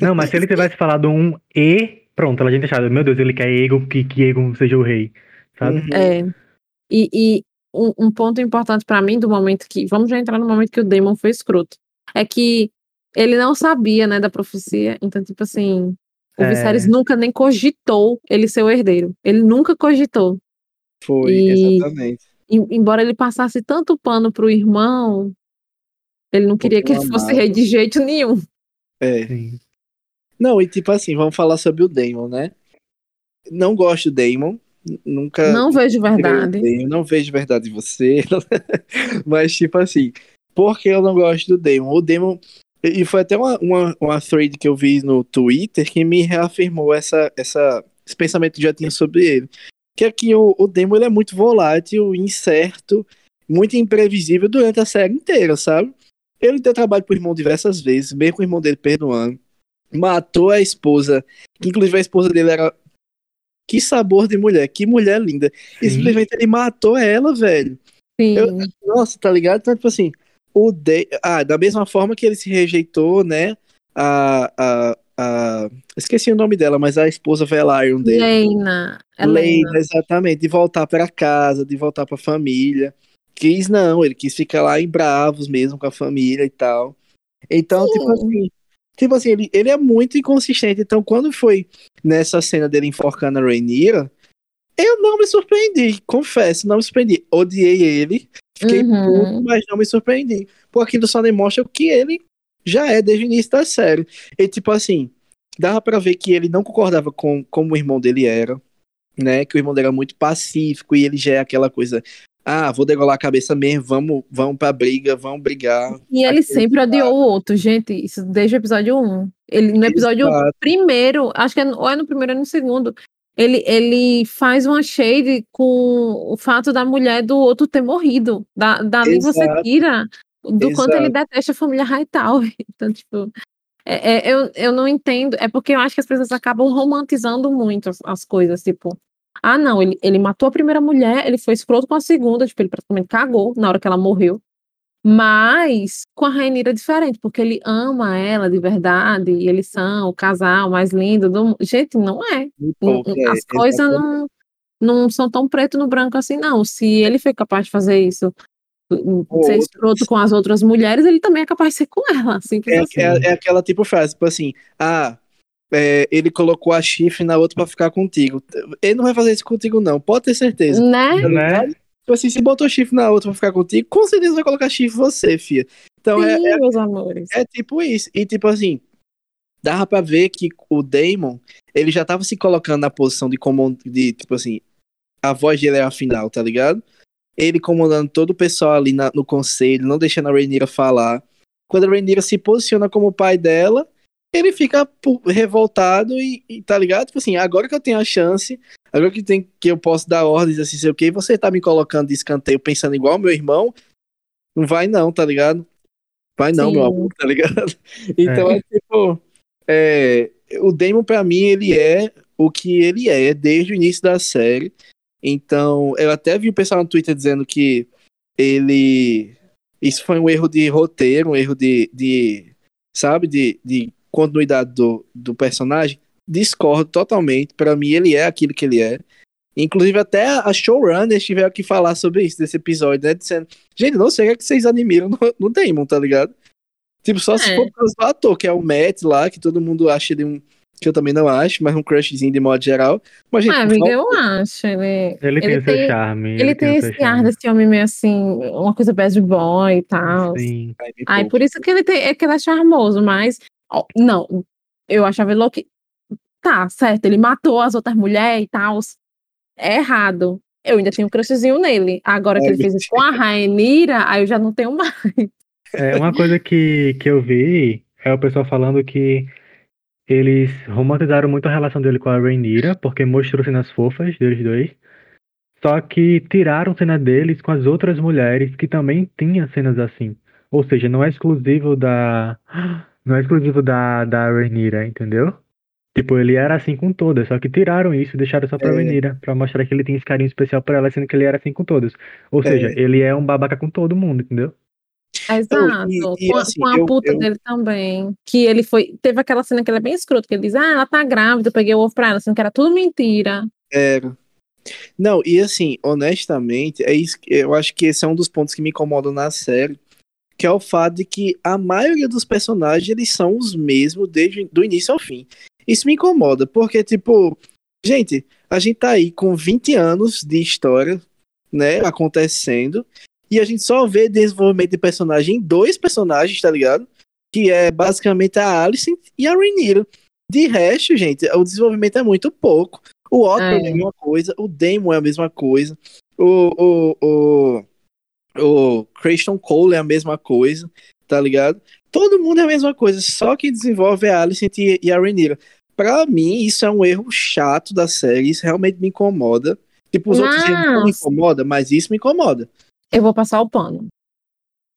Não, mas se ele tivesse falado um E, pronto, ela tinha deixado. Meu Deus, ele quer Egon, que, que Egon seja o rei, sabe? Uhum. É. E, e um, um, ponto importante para mim do momento que. Vamos já entrar no momento que o Demon foi escroto. É que ele não sabia, né, da profecia. Então, tipo assim, o é. Viserys nunca nem cogitou ele ser o herdeiro. Ele nunca cogitou. Foi, e, exatamente. embora ele passasse tanto pano pro irmão, ele não queria que ele fosse rei de jeito nenhum. É. Sim. Não, e tipo assim, vamos falar sobre o Damon, né? Não gosto do Damon. Nunca. Não vejo verdade. não vejo verdade em você. Mas, tipo assim, por que eu não gosto do Damon? O Damon e foi até uma, uma, uma thread que eu vi no Twitter que me reafirmou essa, essa, esse pensamento que já tinha sobre ele. Que é que o, o Demo ele é muito volátil, incerto, muito imprevisível durante a série inteira, sabe? Ele deu trabalho pro irmão diversas vezes, mesmo com o irmão dele perdoando. matou a esposa, que inclusive a esposa dele era. Que sabor de mulher, que mulher linda. E Sim. simplesmente ele matou ela, velho. Sim. Eu- Nossa, tá ligado? Então, tipo assim, o de... ah, da mesma forma que ele se rejeitou, né? A, a, a... Esqueci o nome dela, mas a esposa Velaryon dele. Leina. Leila, Helena. exatamente, de voltar pra casa, de voltar pra família. Quis não, ele quis ficar lá em Bravos mesmo com a família e tal. Então, Sim. tipo assim, tipo assim, ele, ele é muito inconsistente. Então, quando foi nessa cena dele enforcando a Rhaenyra, eu não me surpreendi, confesso, não me surpreendi. Odiei ele, fiquei Uhum. puto, mas não me surpreendi. Porque aquilo só demonstra o que ele já é desde o início da série. E tipo assim, dava pra ver que ele não concordava com como o irmão dele era, né? Que o irmão dele era muito pacífico e ele já é aquela coisa, ah, vou degolar a cabeça mesmo, vamos, vamos pra briga, vamos brigar. E ele sempre odiou o outro, gente. Isso desde o episódio 1. Ele, no episódio Exato. primeiro, acho que é, ou é no primeiro ou no segundo, ele, ele faz uma shade com o fato da mulher do outro ter morrido. Da, dali você Exato. tira do quanto ele Exato. detesta a família Hightower. Então, tipo, é, é, eu, eu não entendo. É porque eu acho que as pessoas acabam romantizando muito as, as coisas, tipo. Ah, não, ele, ele matou a primeira mulher, ele foi escroto com a segunda, tipo, ele praticamente cagou na hora que ela morreu. Mas com a Rainira é diferente, porque ele ama ela de verdade, e eles são o casal mais lindo do mundo. Gente, não é. Pô, N- é, As coisas exatamente. não, não são tão preto no branco assim, não. Se ele foi capaz de fazer isso, Com ser outras. escroto com as outras mulheres, ele também é capaz de ser com ela. Simples É, assim. é, é aquela tipo frase, tipo assim, ah, é, ele colocou a chifre na outra pra ficar contigo. Ele não vai fazer isso contigo, não, pode ter certeza. Né? Né? Tipo assim, se botou chifre na outra pra ficar contigo, com certeza vai colocar chifre em você, filha. Então é, Sim, meus amores. é tipo isso. E tipo assim, dava pra ver que o Damon, ele já tava se colocando na posição de comando, de tipo assim, a voz dele era a final, tá ligado? Ele comandando todo o pessoal ali na- no conselho, não deixando a Rhaenyra falar. Quando a Rhaenyra se posiciona como pai dela, ele fica revoltado e, e, tá ligado? Tipo assim, agora que eu tenho a chance, agora que, tem, que eu posso dar ordens assim, sei o que, você tá me colocando de escanteio pensando igual meu irmão, não vai não, tá ligado? Vai não, Sim. meu amor, tá ligado? Então é, tipo, é, o Damon pra mim ele é o que ele é desde o início da série. Então, eu até vi o pessoal no Twitter dizendo que ele isso foi um erro de roteiro, um erro de, de sabe, de, de continuidade do, do personagem. Discordo totalmente. Pra mim, ele é aquilo que ele é. Inclusive, até a showrunner tiveram que falar sobre isso, desse episódio, né? Dizendo, gente, não sei o que, é que vocês admiram no, no Damon, tá ligado? Tipo, só se É. for por causa do ator, que é o Matt lá, que todo mundo acha ele um. Que eu também não acho, mas um crushzinho de modo geral. Mas, gente, Ah, amiga, eu acho. Ele, Ele tem o seu charme. ele tem o seu esse ar desse homem meio assim, uma coisa bad boy e tal. Sim. ai, por isso que ele tem, é que ele é charmoso, mas ó, não, eu achava ele louco. Tá, certo, ele matou as outras mulheres e tal. É errado. Eu ainda tenho um crushzinho nele. Agora que Ai, ele fez isso com a Rainira, aí eu já não tenho mais. É, uma coisa que, que eu vi é o pessoal falando que eles romantizaram muito a relação dele com a Rhaenyra, porque mostrou cenas fofas deles dois. Só que tiraram cena deles com as outras mulheres que também tinham cenas assim. Ou seja, não é exclusivo da. Não é exclusivo da, da Rhaenyra, entendeu? Tipo, ele era assim com todas, só que tiraram isso e deixaram só pra É. Rhaenyra, pra mostrar que ele tem esse carinho especial por ela, sendo que ele era assim com todas. Ou seja, ele é um babaca com todo mundo, entendeu? Exato. e- e, com, a- assim, com a eu- puta eu- dele também. Que ele foi. Teve aquela cena que ele é bem escroto, que ele diz: Ah, ela tá grávida, eu peguei o ovo pra ela, sendo que era tudo mentira. Era. Não, e assim, honestamente, é isso que eu acho que esse é um dos pontos que me incomodam na série, que é o fato de que a maioria dos personagens eles são os mesmos desde do início ao fim. Isso me incomoda, porque tipo, gente, a gente tá aí com 20 anos de história, né, acontecendo, e a gente só vê desenvolvimento de personagem em dois personagens, tá ligado? Que é basicamente a Alice e a Rhaenyra. De resto, gente, o desenvolvimento é muito pouco. O Otto é. É. a mesma coisa, o Damon é a mesma coisa, o, o, o, o Christian Cole é a mesma coisa, tá ligado? Todo mundo é a mesma coisa, só quem desenvolve é a Alicent e, e a Rhaenyra. Pra mim, isso é um erro chato da série, isso realmente me incomoda. Tipo, os outros erros não me Mas- incomoda, mas isso me incomoda. Eu vou passar o pano.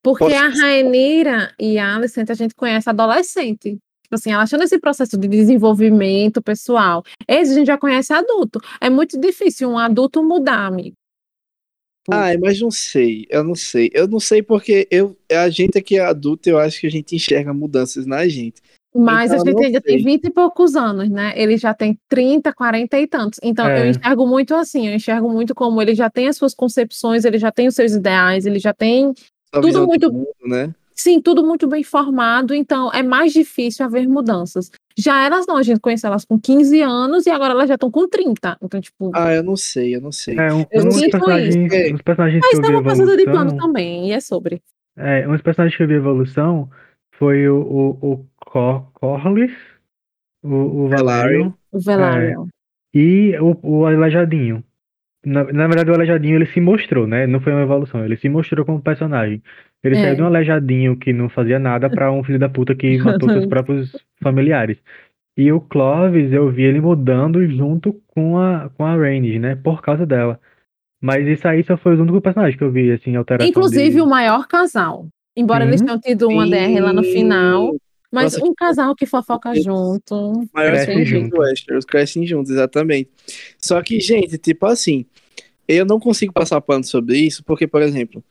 Porque Pode a. Rainira e a Alicent a gente conhece adolescente. Tipo assim, ela achando esse processo de desenvolvimento pessoal. Esse a gente já conhece adulto. É muito difícil um adulto mudar, amigo. Ai, mas não sei, eu não sei. Eu não sei porque eu, a gente aqui é adulto, eu acho que a gente enxerga mudanças na gente. Mas Então, a gente ainda sei. tem 20 e poucos anos, né? Ele já tem 30, 40 e tantos. Então, eu É. enxergo muito assim, eu enxergo muito como ele já tem as suas concepções, ele já tem os seus ideais, ele já tem, Sua Tudo muito- mundo, né? sim, tudo muito bem formado, então é mais difícil haver mudanças. Já elas não, a gente conhece elas com 15 anos e agora elas já estão com 30. Então, tipo, Ah, eu não sei, eu não sei. É, um, Eu um dos sinto personagens, isso. um dos personagens mas que eu vi é uma passada de evolução, também, e é sobre. é, um dos personagens que eu vi evolução foi o, o, o Cor Corlys, o, o Valerion O Velário. e o, o Aleijadinho. Na, na verdade, o Aleijadinho ele se mostrou, né? Não foi uma evolução, ele se mostrou como personagem. Ele É. saiu de um Aleijadinho que não fazia nada pra um filho da puta que matou seus próprios familiares. E o Clovis, eu vi ele mudando junto com a, com a Rhaenys, né? Por causa dela. Mas isso aí só foi o único personagem que eu vi, assim, alteração Inclusive de... o maior casal. Embora Sim. eles tenham tido uma DR lá no final, mas Nossa, um casal que fofoca junto. Maior Crescem que juntos. crescem juntos, exatamente. Só que, gente, tipo assim, eu não consigo passar pano sobre isso, porque, por exemplo,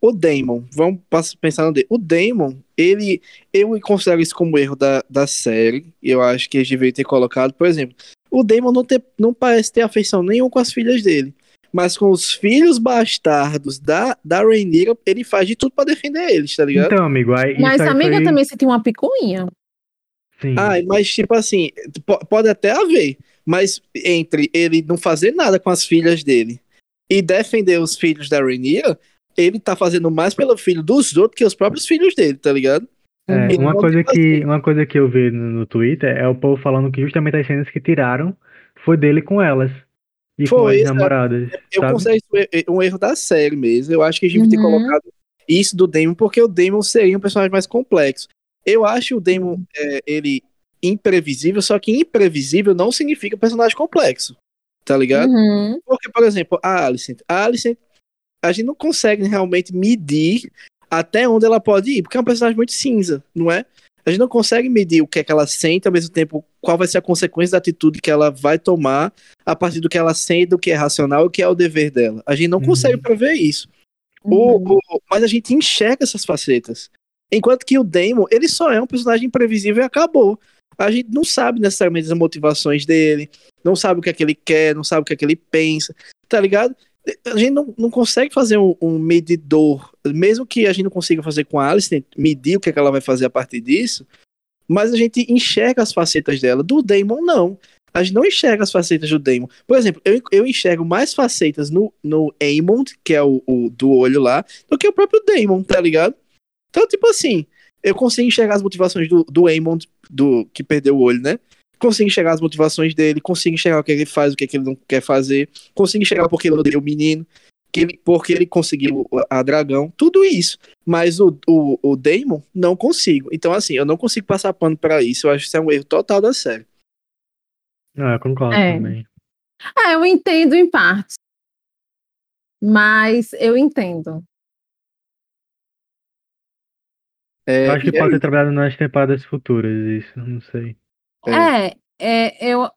o Daemon, vamos pensar no Daemon. O Daemon, ele, eu considero isso como erro da, da série, eu acho que eles deveriam ter colocado, por exemplo, o Daemon não, ter, não parece ter afeição nenhuma com as filhas dele. Mas com os filhos bastardos da, da Rhaenyra, ele faz de tudo pra defender eles, tá ligado? Então, amigo, aí Mas aí a amiga foi... também sentiu uma picuinha. Sim. Ai, mas tipo assim, po- pode até haver, mas entre ele não fazer nada com as filhas dele e defender os filhos da Rhaenyra, ele tá fazendo mais pelo filho dos outros que os próprios filhos dele, tá ligado? É, Então, uma coisa que uma coisa que eu vi no, no Twitter é o povo falando que justamente as cenas que tiraram foi dele com elas e com Foi, as exato. namoradas, Eu sabe? considero isso um erro da série mesmo. Eu acho que a gente devia ter Uhum. colocado isso do Daemon, porque o Daemon seria um personagem mais complexo. Eu acho o Daemon, é, ele imprevisível, só que imprevisível não significa personagem complexo, tá ligado? Uhum. Porque, por exemplo, a Alicent, a Alicent, a gente não consegue realmente medir até onde ela pode ir, porque é um personagem muito cinza, não é? A gente não consegue medir o que é que ela sente, ao mesmo tempo, qual vai ser a consequência da atitude que ela vai tomar a partir do que ela sente, do que é racional e o que é o dever dela. A gente não Uhum. consegue prever isso. Uhum. O- o- mas a gente enxerga essas facetas. Enquanto que o Damon, ele só é um personagem imprevisível e acabou. A gente não sabe necessariamente as motivações dele, não sabe o que é que ele quer, não sabe o que é que ele pensa, tá ligado? A gente não, não consegue fazer um, um medidor, mesmo que a gente não consiga fazer com a Alice, medir o que, é que ela vai fazer a partir disso, mas a gente enxerga as facetas dela. Do Damon, não. A gente não enxerga as facetas do Damon. Por exemplo, eu, eu enxergo mais facetas no, no Aemond, que é o, o do olho lá, do que o próprio Damon, tá ligado? Então, tipo assim, eu consigo enxergar as motivações do, do Aemond, do, que perdeu o olho, né? Consigo enxergar as motivações dele, consigo enxergar o que ele faz, o que, é que ele não quer fazer, consigo enxergar porque ele odeia o menino, que ele, porque ele conseguiu a dragão, tudo isso. Mas o, o, o Damon, não consigo. Então, assim, eu não consigo passar pano pra isso. Eu acho que isso é um erro total da série. Ah, eu concordo É. também. É, eu entendo em partes. Mas eu entendo. É, Eu acho que é pode ter trabalhado nas temporadas futuras, isso, não sei. É. É, é, eu,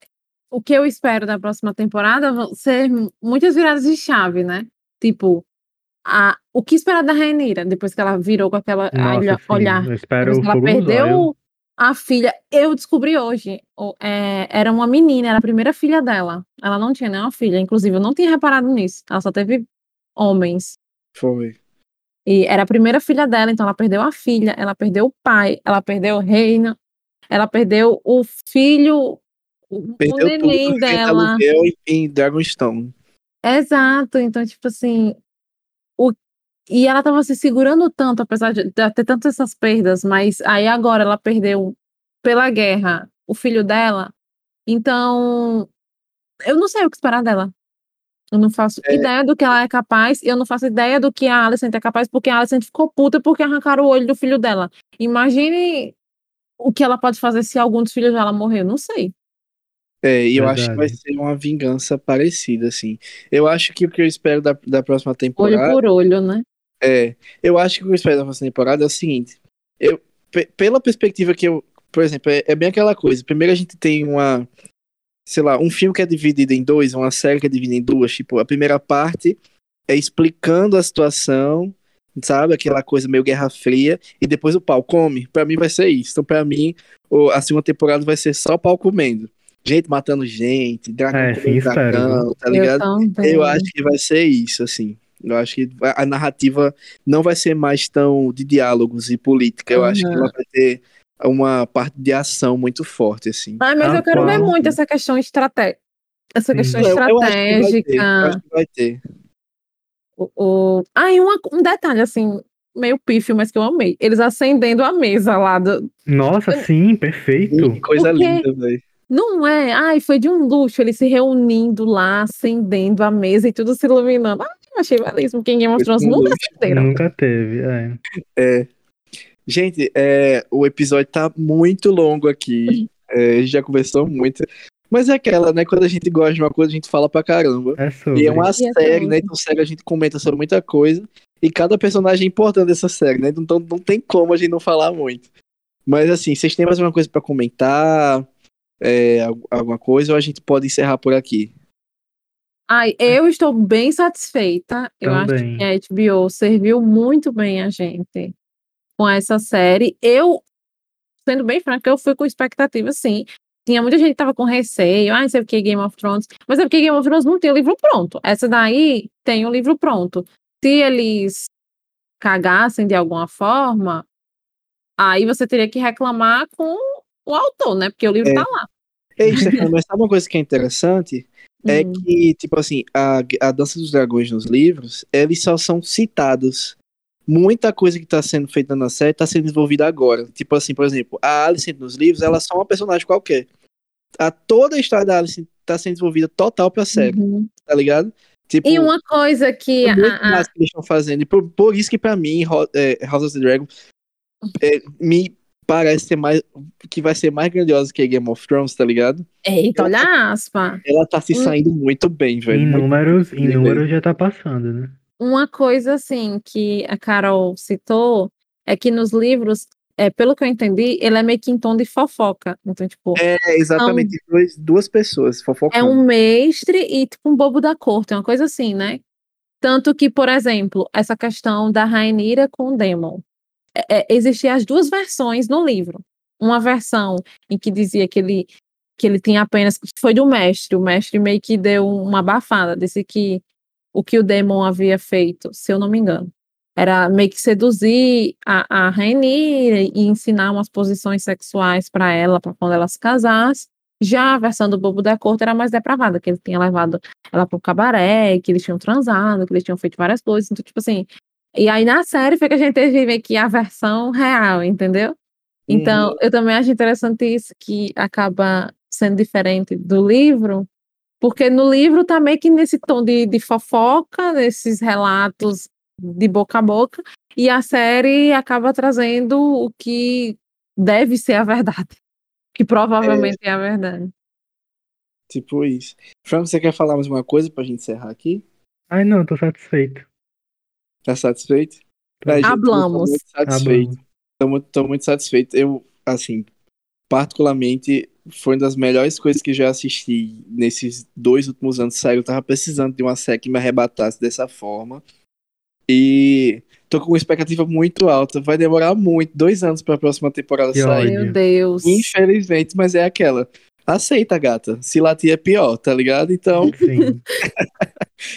o que eu espero da próxima temporada vão ser muitas viradas de chave, né? Tipo, a, o que esperar da Rainira depois que ela virou com aquela Nossa, olhar. eu espero Depois que ela perdeu a filha. Eu descobri hoje. é, era uma menina, era a primeira filha dela. Ela não tinha nenhuma filha. Inclusive, eu não tinha reparado nisso. Ela só teve homens. Foi. E era a primeira filha dela, então ela perdeu a filha, ela perdeu o pai, ela perdeu o reino, ela perdeu o filho, o, o Perdeu tudo neném dela. deu em, Dragonstone. Exato, então, tipo assim. O... E ela tava se segurando tanto, apesar de de ter tantas essas perdas, mas aí agora ela perdeu pela guerra o filho dela. Então, eu não sei o que esperar dela. Eu não faço É. ideia do que ela é capaz, e eu não faço ideia do que a Alicent é capaz, porque a Alicent ficou puta porque arrancaram o olho do filho dela. Imagine o que ela pode fazer se algum dos filhos dela morrer, eu não sei. É, e eu acho que vai ser uma vingança parecida, assim. Eu acho que o que eu espero da, da próxima Olho temporada. por olho, né? É, eu acho que o que eu espero da próxima temporada é o seguinte. Eu, pe- pela perspectiva que eu. por exemplo, é, é bem aquela coisa. Primeiro a gente tem uma, sei lá, um filme que é dividido em dois, uma série que é dividida em duas. Tipo, a primeira parte é explicando a situação, sabe? Aquela coisa meio Guerra Fria, e depois o pau come. Pra mim vai ser isso. Então, pra mim, a segunda temporada vai ser só o pau comendo. Gente matando gente, dragão, É, sim, dragão tá ligado? Eu. Eu acho que vai ser isso, assim. Eu acho que a narrativa não vai ser mais tão de diálogos e política. Eu acho que Uhum. ela vai ter uma parte de ação muito forte, assim. Ai, mas Ah, eu quero ver muito essa questão estratégica. Essa Sim. questão Eu- eu acho que vai ter, eu estratégica. acho que vai ter. O, o... Ah, e uma- um detalhe, assim, meio pífio, mas que eu amei. Eles acendendo a mesa lá do. Nossa, sim, perfeito. Que coisa Porque- linda, velho. Não é? Ai, foi de um luxo, eles se reunindo lá, acendendo a mesa e tudo se iluminando. Ai, eu achei belíssimo. Quem Game of Thrones um nunca luxo. acenderam. Nunca teve, é. É. Gente, é, o episódio tá muito longo aqui. É, a gente já conversou muito. Mas é aquela, né? Quando a gente gosta de uma coisa, a gente fala pra caramba. É sobre. E é uma E é série, tudo. né? Então, série a gente comenta sobre muita coisa. E cada personagem é importante dessa série, né? Então não tem como a gente não falar muito. Mas assim, vocês têm mais alguma coisa pra comentar? É, al- alguma coisa? Ou a gente pode encerrar por aqui? Ai, eu estou bem satisfeita. Eu acho Também. que a HBO serviu muito bem a gente com essa série. Eu, sendo bem franca, eu fui com expectativa, sim. Tinha muita gente que tava com receio, ah, não sei o que Game of Thrones. Mas é porque Game of Thrones não tem o livro pronto. Essa daí tem o livro pronto. Se eles cagassem de alguma forma, aí você teria que reclamar com o autor, né? Porque o livro É. tá lá. Ei, Stefano, mas sabe uma coisa que é interessante? É Hum. que, tipo assim, a, a Dança dos Dragões nos livros, eles só são citados. Muita coisa que tá sendo feita na série tá sendo desenvolvida agora. Tipo assim, por exemplo, a Alicent nos livros, ela é só uma personagem qualquer. A, toda a história da Alicent tá sendo desenvolvida total pra série, Uhum. tá ligado? Tipo, E uma coisa que é a- muito a- que eles estão fazendo. E por, por isso que pra mim, é, House of the Dragon é, me parece ser mais. que vai ser mais grandiosa que Game of Thrones, tá ligado? Eita, olha a aspa. Ela tá se Hum. saindo muito bem, velho. Em Muito números, em números já tá passando, né? Uma coisa assim que a Carol citou é que nos livros, é, pelo que eu entendi, ele é meio que em tom de fofoca. Então, tipo, É, exatamente. Dois, duas pessoas é fofocando. um mestre e tipo um bobo da corte, uma coisa assim, né? Tanto que, por exemplo, essa questão da Rainira com o Demon. É, é, existiam as duas versões no livro. Uma versão em que dizia que ele, que ele tinha apenas. que Foi do mestre. O mestre meio que deu uma abafada. Disse que o que o Demon havia feito, se eu não me engano, era meio que seduzir a, a Rainira e ensinar umas posições sexuais para ela, para quando ela se casasse. Já a versão do Bobo da Corte era mais depravada, que ele tinha levado ela pro cabaré, que eles tinham transado, que eles tinham feito várias coisas. Então, tipo assim. E aí na série foi que a gente teve meio que a versão real, entendeu? Então, eu também acho interessante isso, que acaba sendo diferente do livro, porque no livro tá meio que nesse tom de, de fofoca, nesses relatos de boca a boca, e a série acaba trazendo o que deve ser a verdade, que provavelmente é, a verdade. Tipo isso. Franco, você quer falar mais uma coisa pra gente encerrar aqui? Ai, não, tô satisfeito. Tá satisfeito? Pra gente, eu tô Hablamos. muito satisfeito. Tô muito, tô muito satisfeito. Eu, assim, particularmente, foi uma das melhores coisas que eu já assisti nesses dois últimos anos. Sério, eu tava precisando de uma série que me arrebatasse dessa forma. E tô com uma expectativa muito alta. Vai demorar muito, dois anos pra próxima temporada Que sair. Meu Deus. Infelizmente, mas é aquela. Aceita, gata. Se latir é pior, tá ligado? Então. Sim.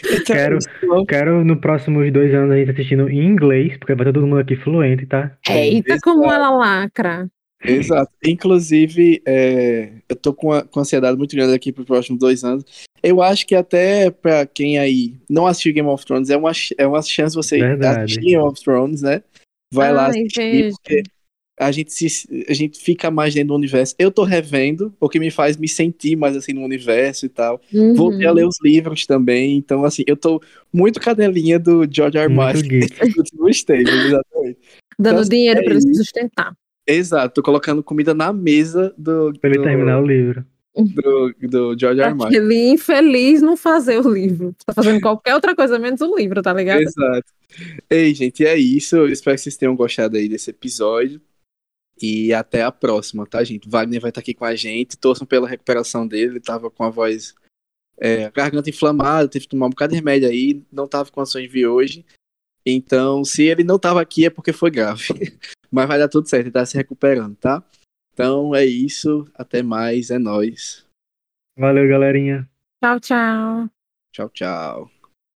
então Quero- isso. Quero nos próximos dois anos a gente assistindo em inglês, porque vai todo mundo aqui fluente, tá? Eita, como ela lacra. Exato. Inclusive, é, eu tô com, a, com ansiedade muito grande aqui pros próximos dois anos. Eu acho que até pra quem aí não assistiu Game of Thrones, é uma, é uma chance você Verdade. assistir Game of Thrones, né? Vai lá Ai, assistir, veja. porque a gente, se, a gente fica mais dentro do universo. Eu tô revendo, o que me faz me sentir mais assim no universo e tal. Uhum. Voltei a ler os livros também, então assim, eu tô muito cadelinha do George R. Martin tempos, exatamente. Dando Então, dinheiro é pra ele se sustentar. Exato, tô colocando comida na mesa do. Pra ele do, terminar o livro. Do, do George R. Ele infeliz não fazer o livro. Tá fazendo qualquer outra coisa menos o livro, tá ligado? Exato. Ei, gente, é isso. Espero que vocês tenham gostado aí desse episódio. E até a próxima, tá, gente? Wagner vai estar aqui com a gente. Torçam pela recuperação dele. Ele tava com a voz. É, garganta inflamada, teve que tomar um bocado de remédio aí. Não tava com ações de hoje. Então, se ele não tava aqui é porque foi grave. Mas vai dar tudo certo, ele tá se recuperando, tá? Então é isso, até mais, é nós. Valeu, galerinha. Tchau, tchau. Tchau, tchau.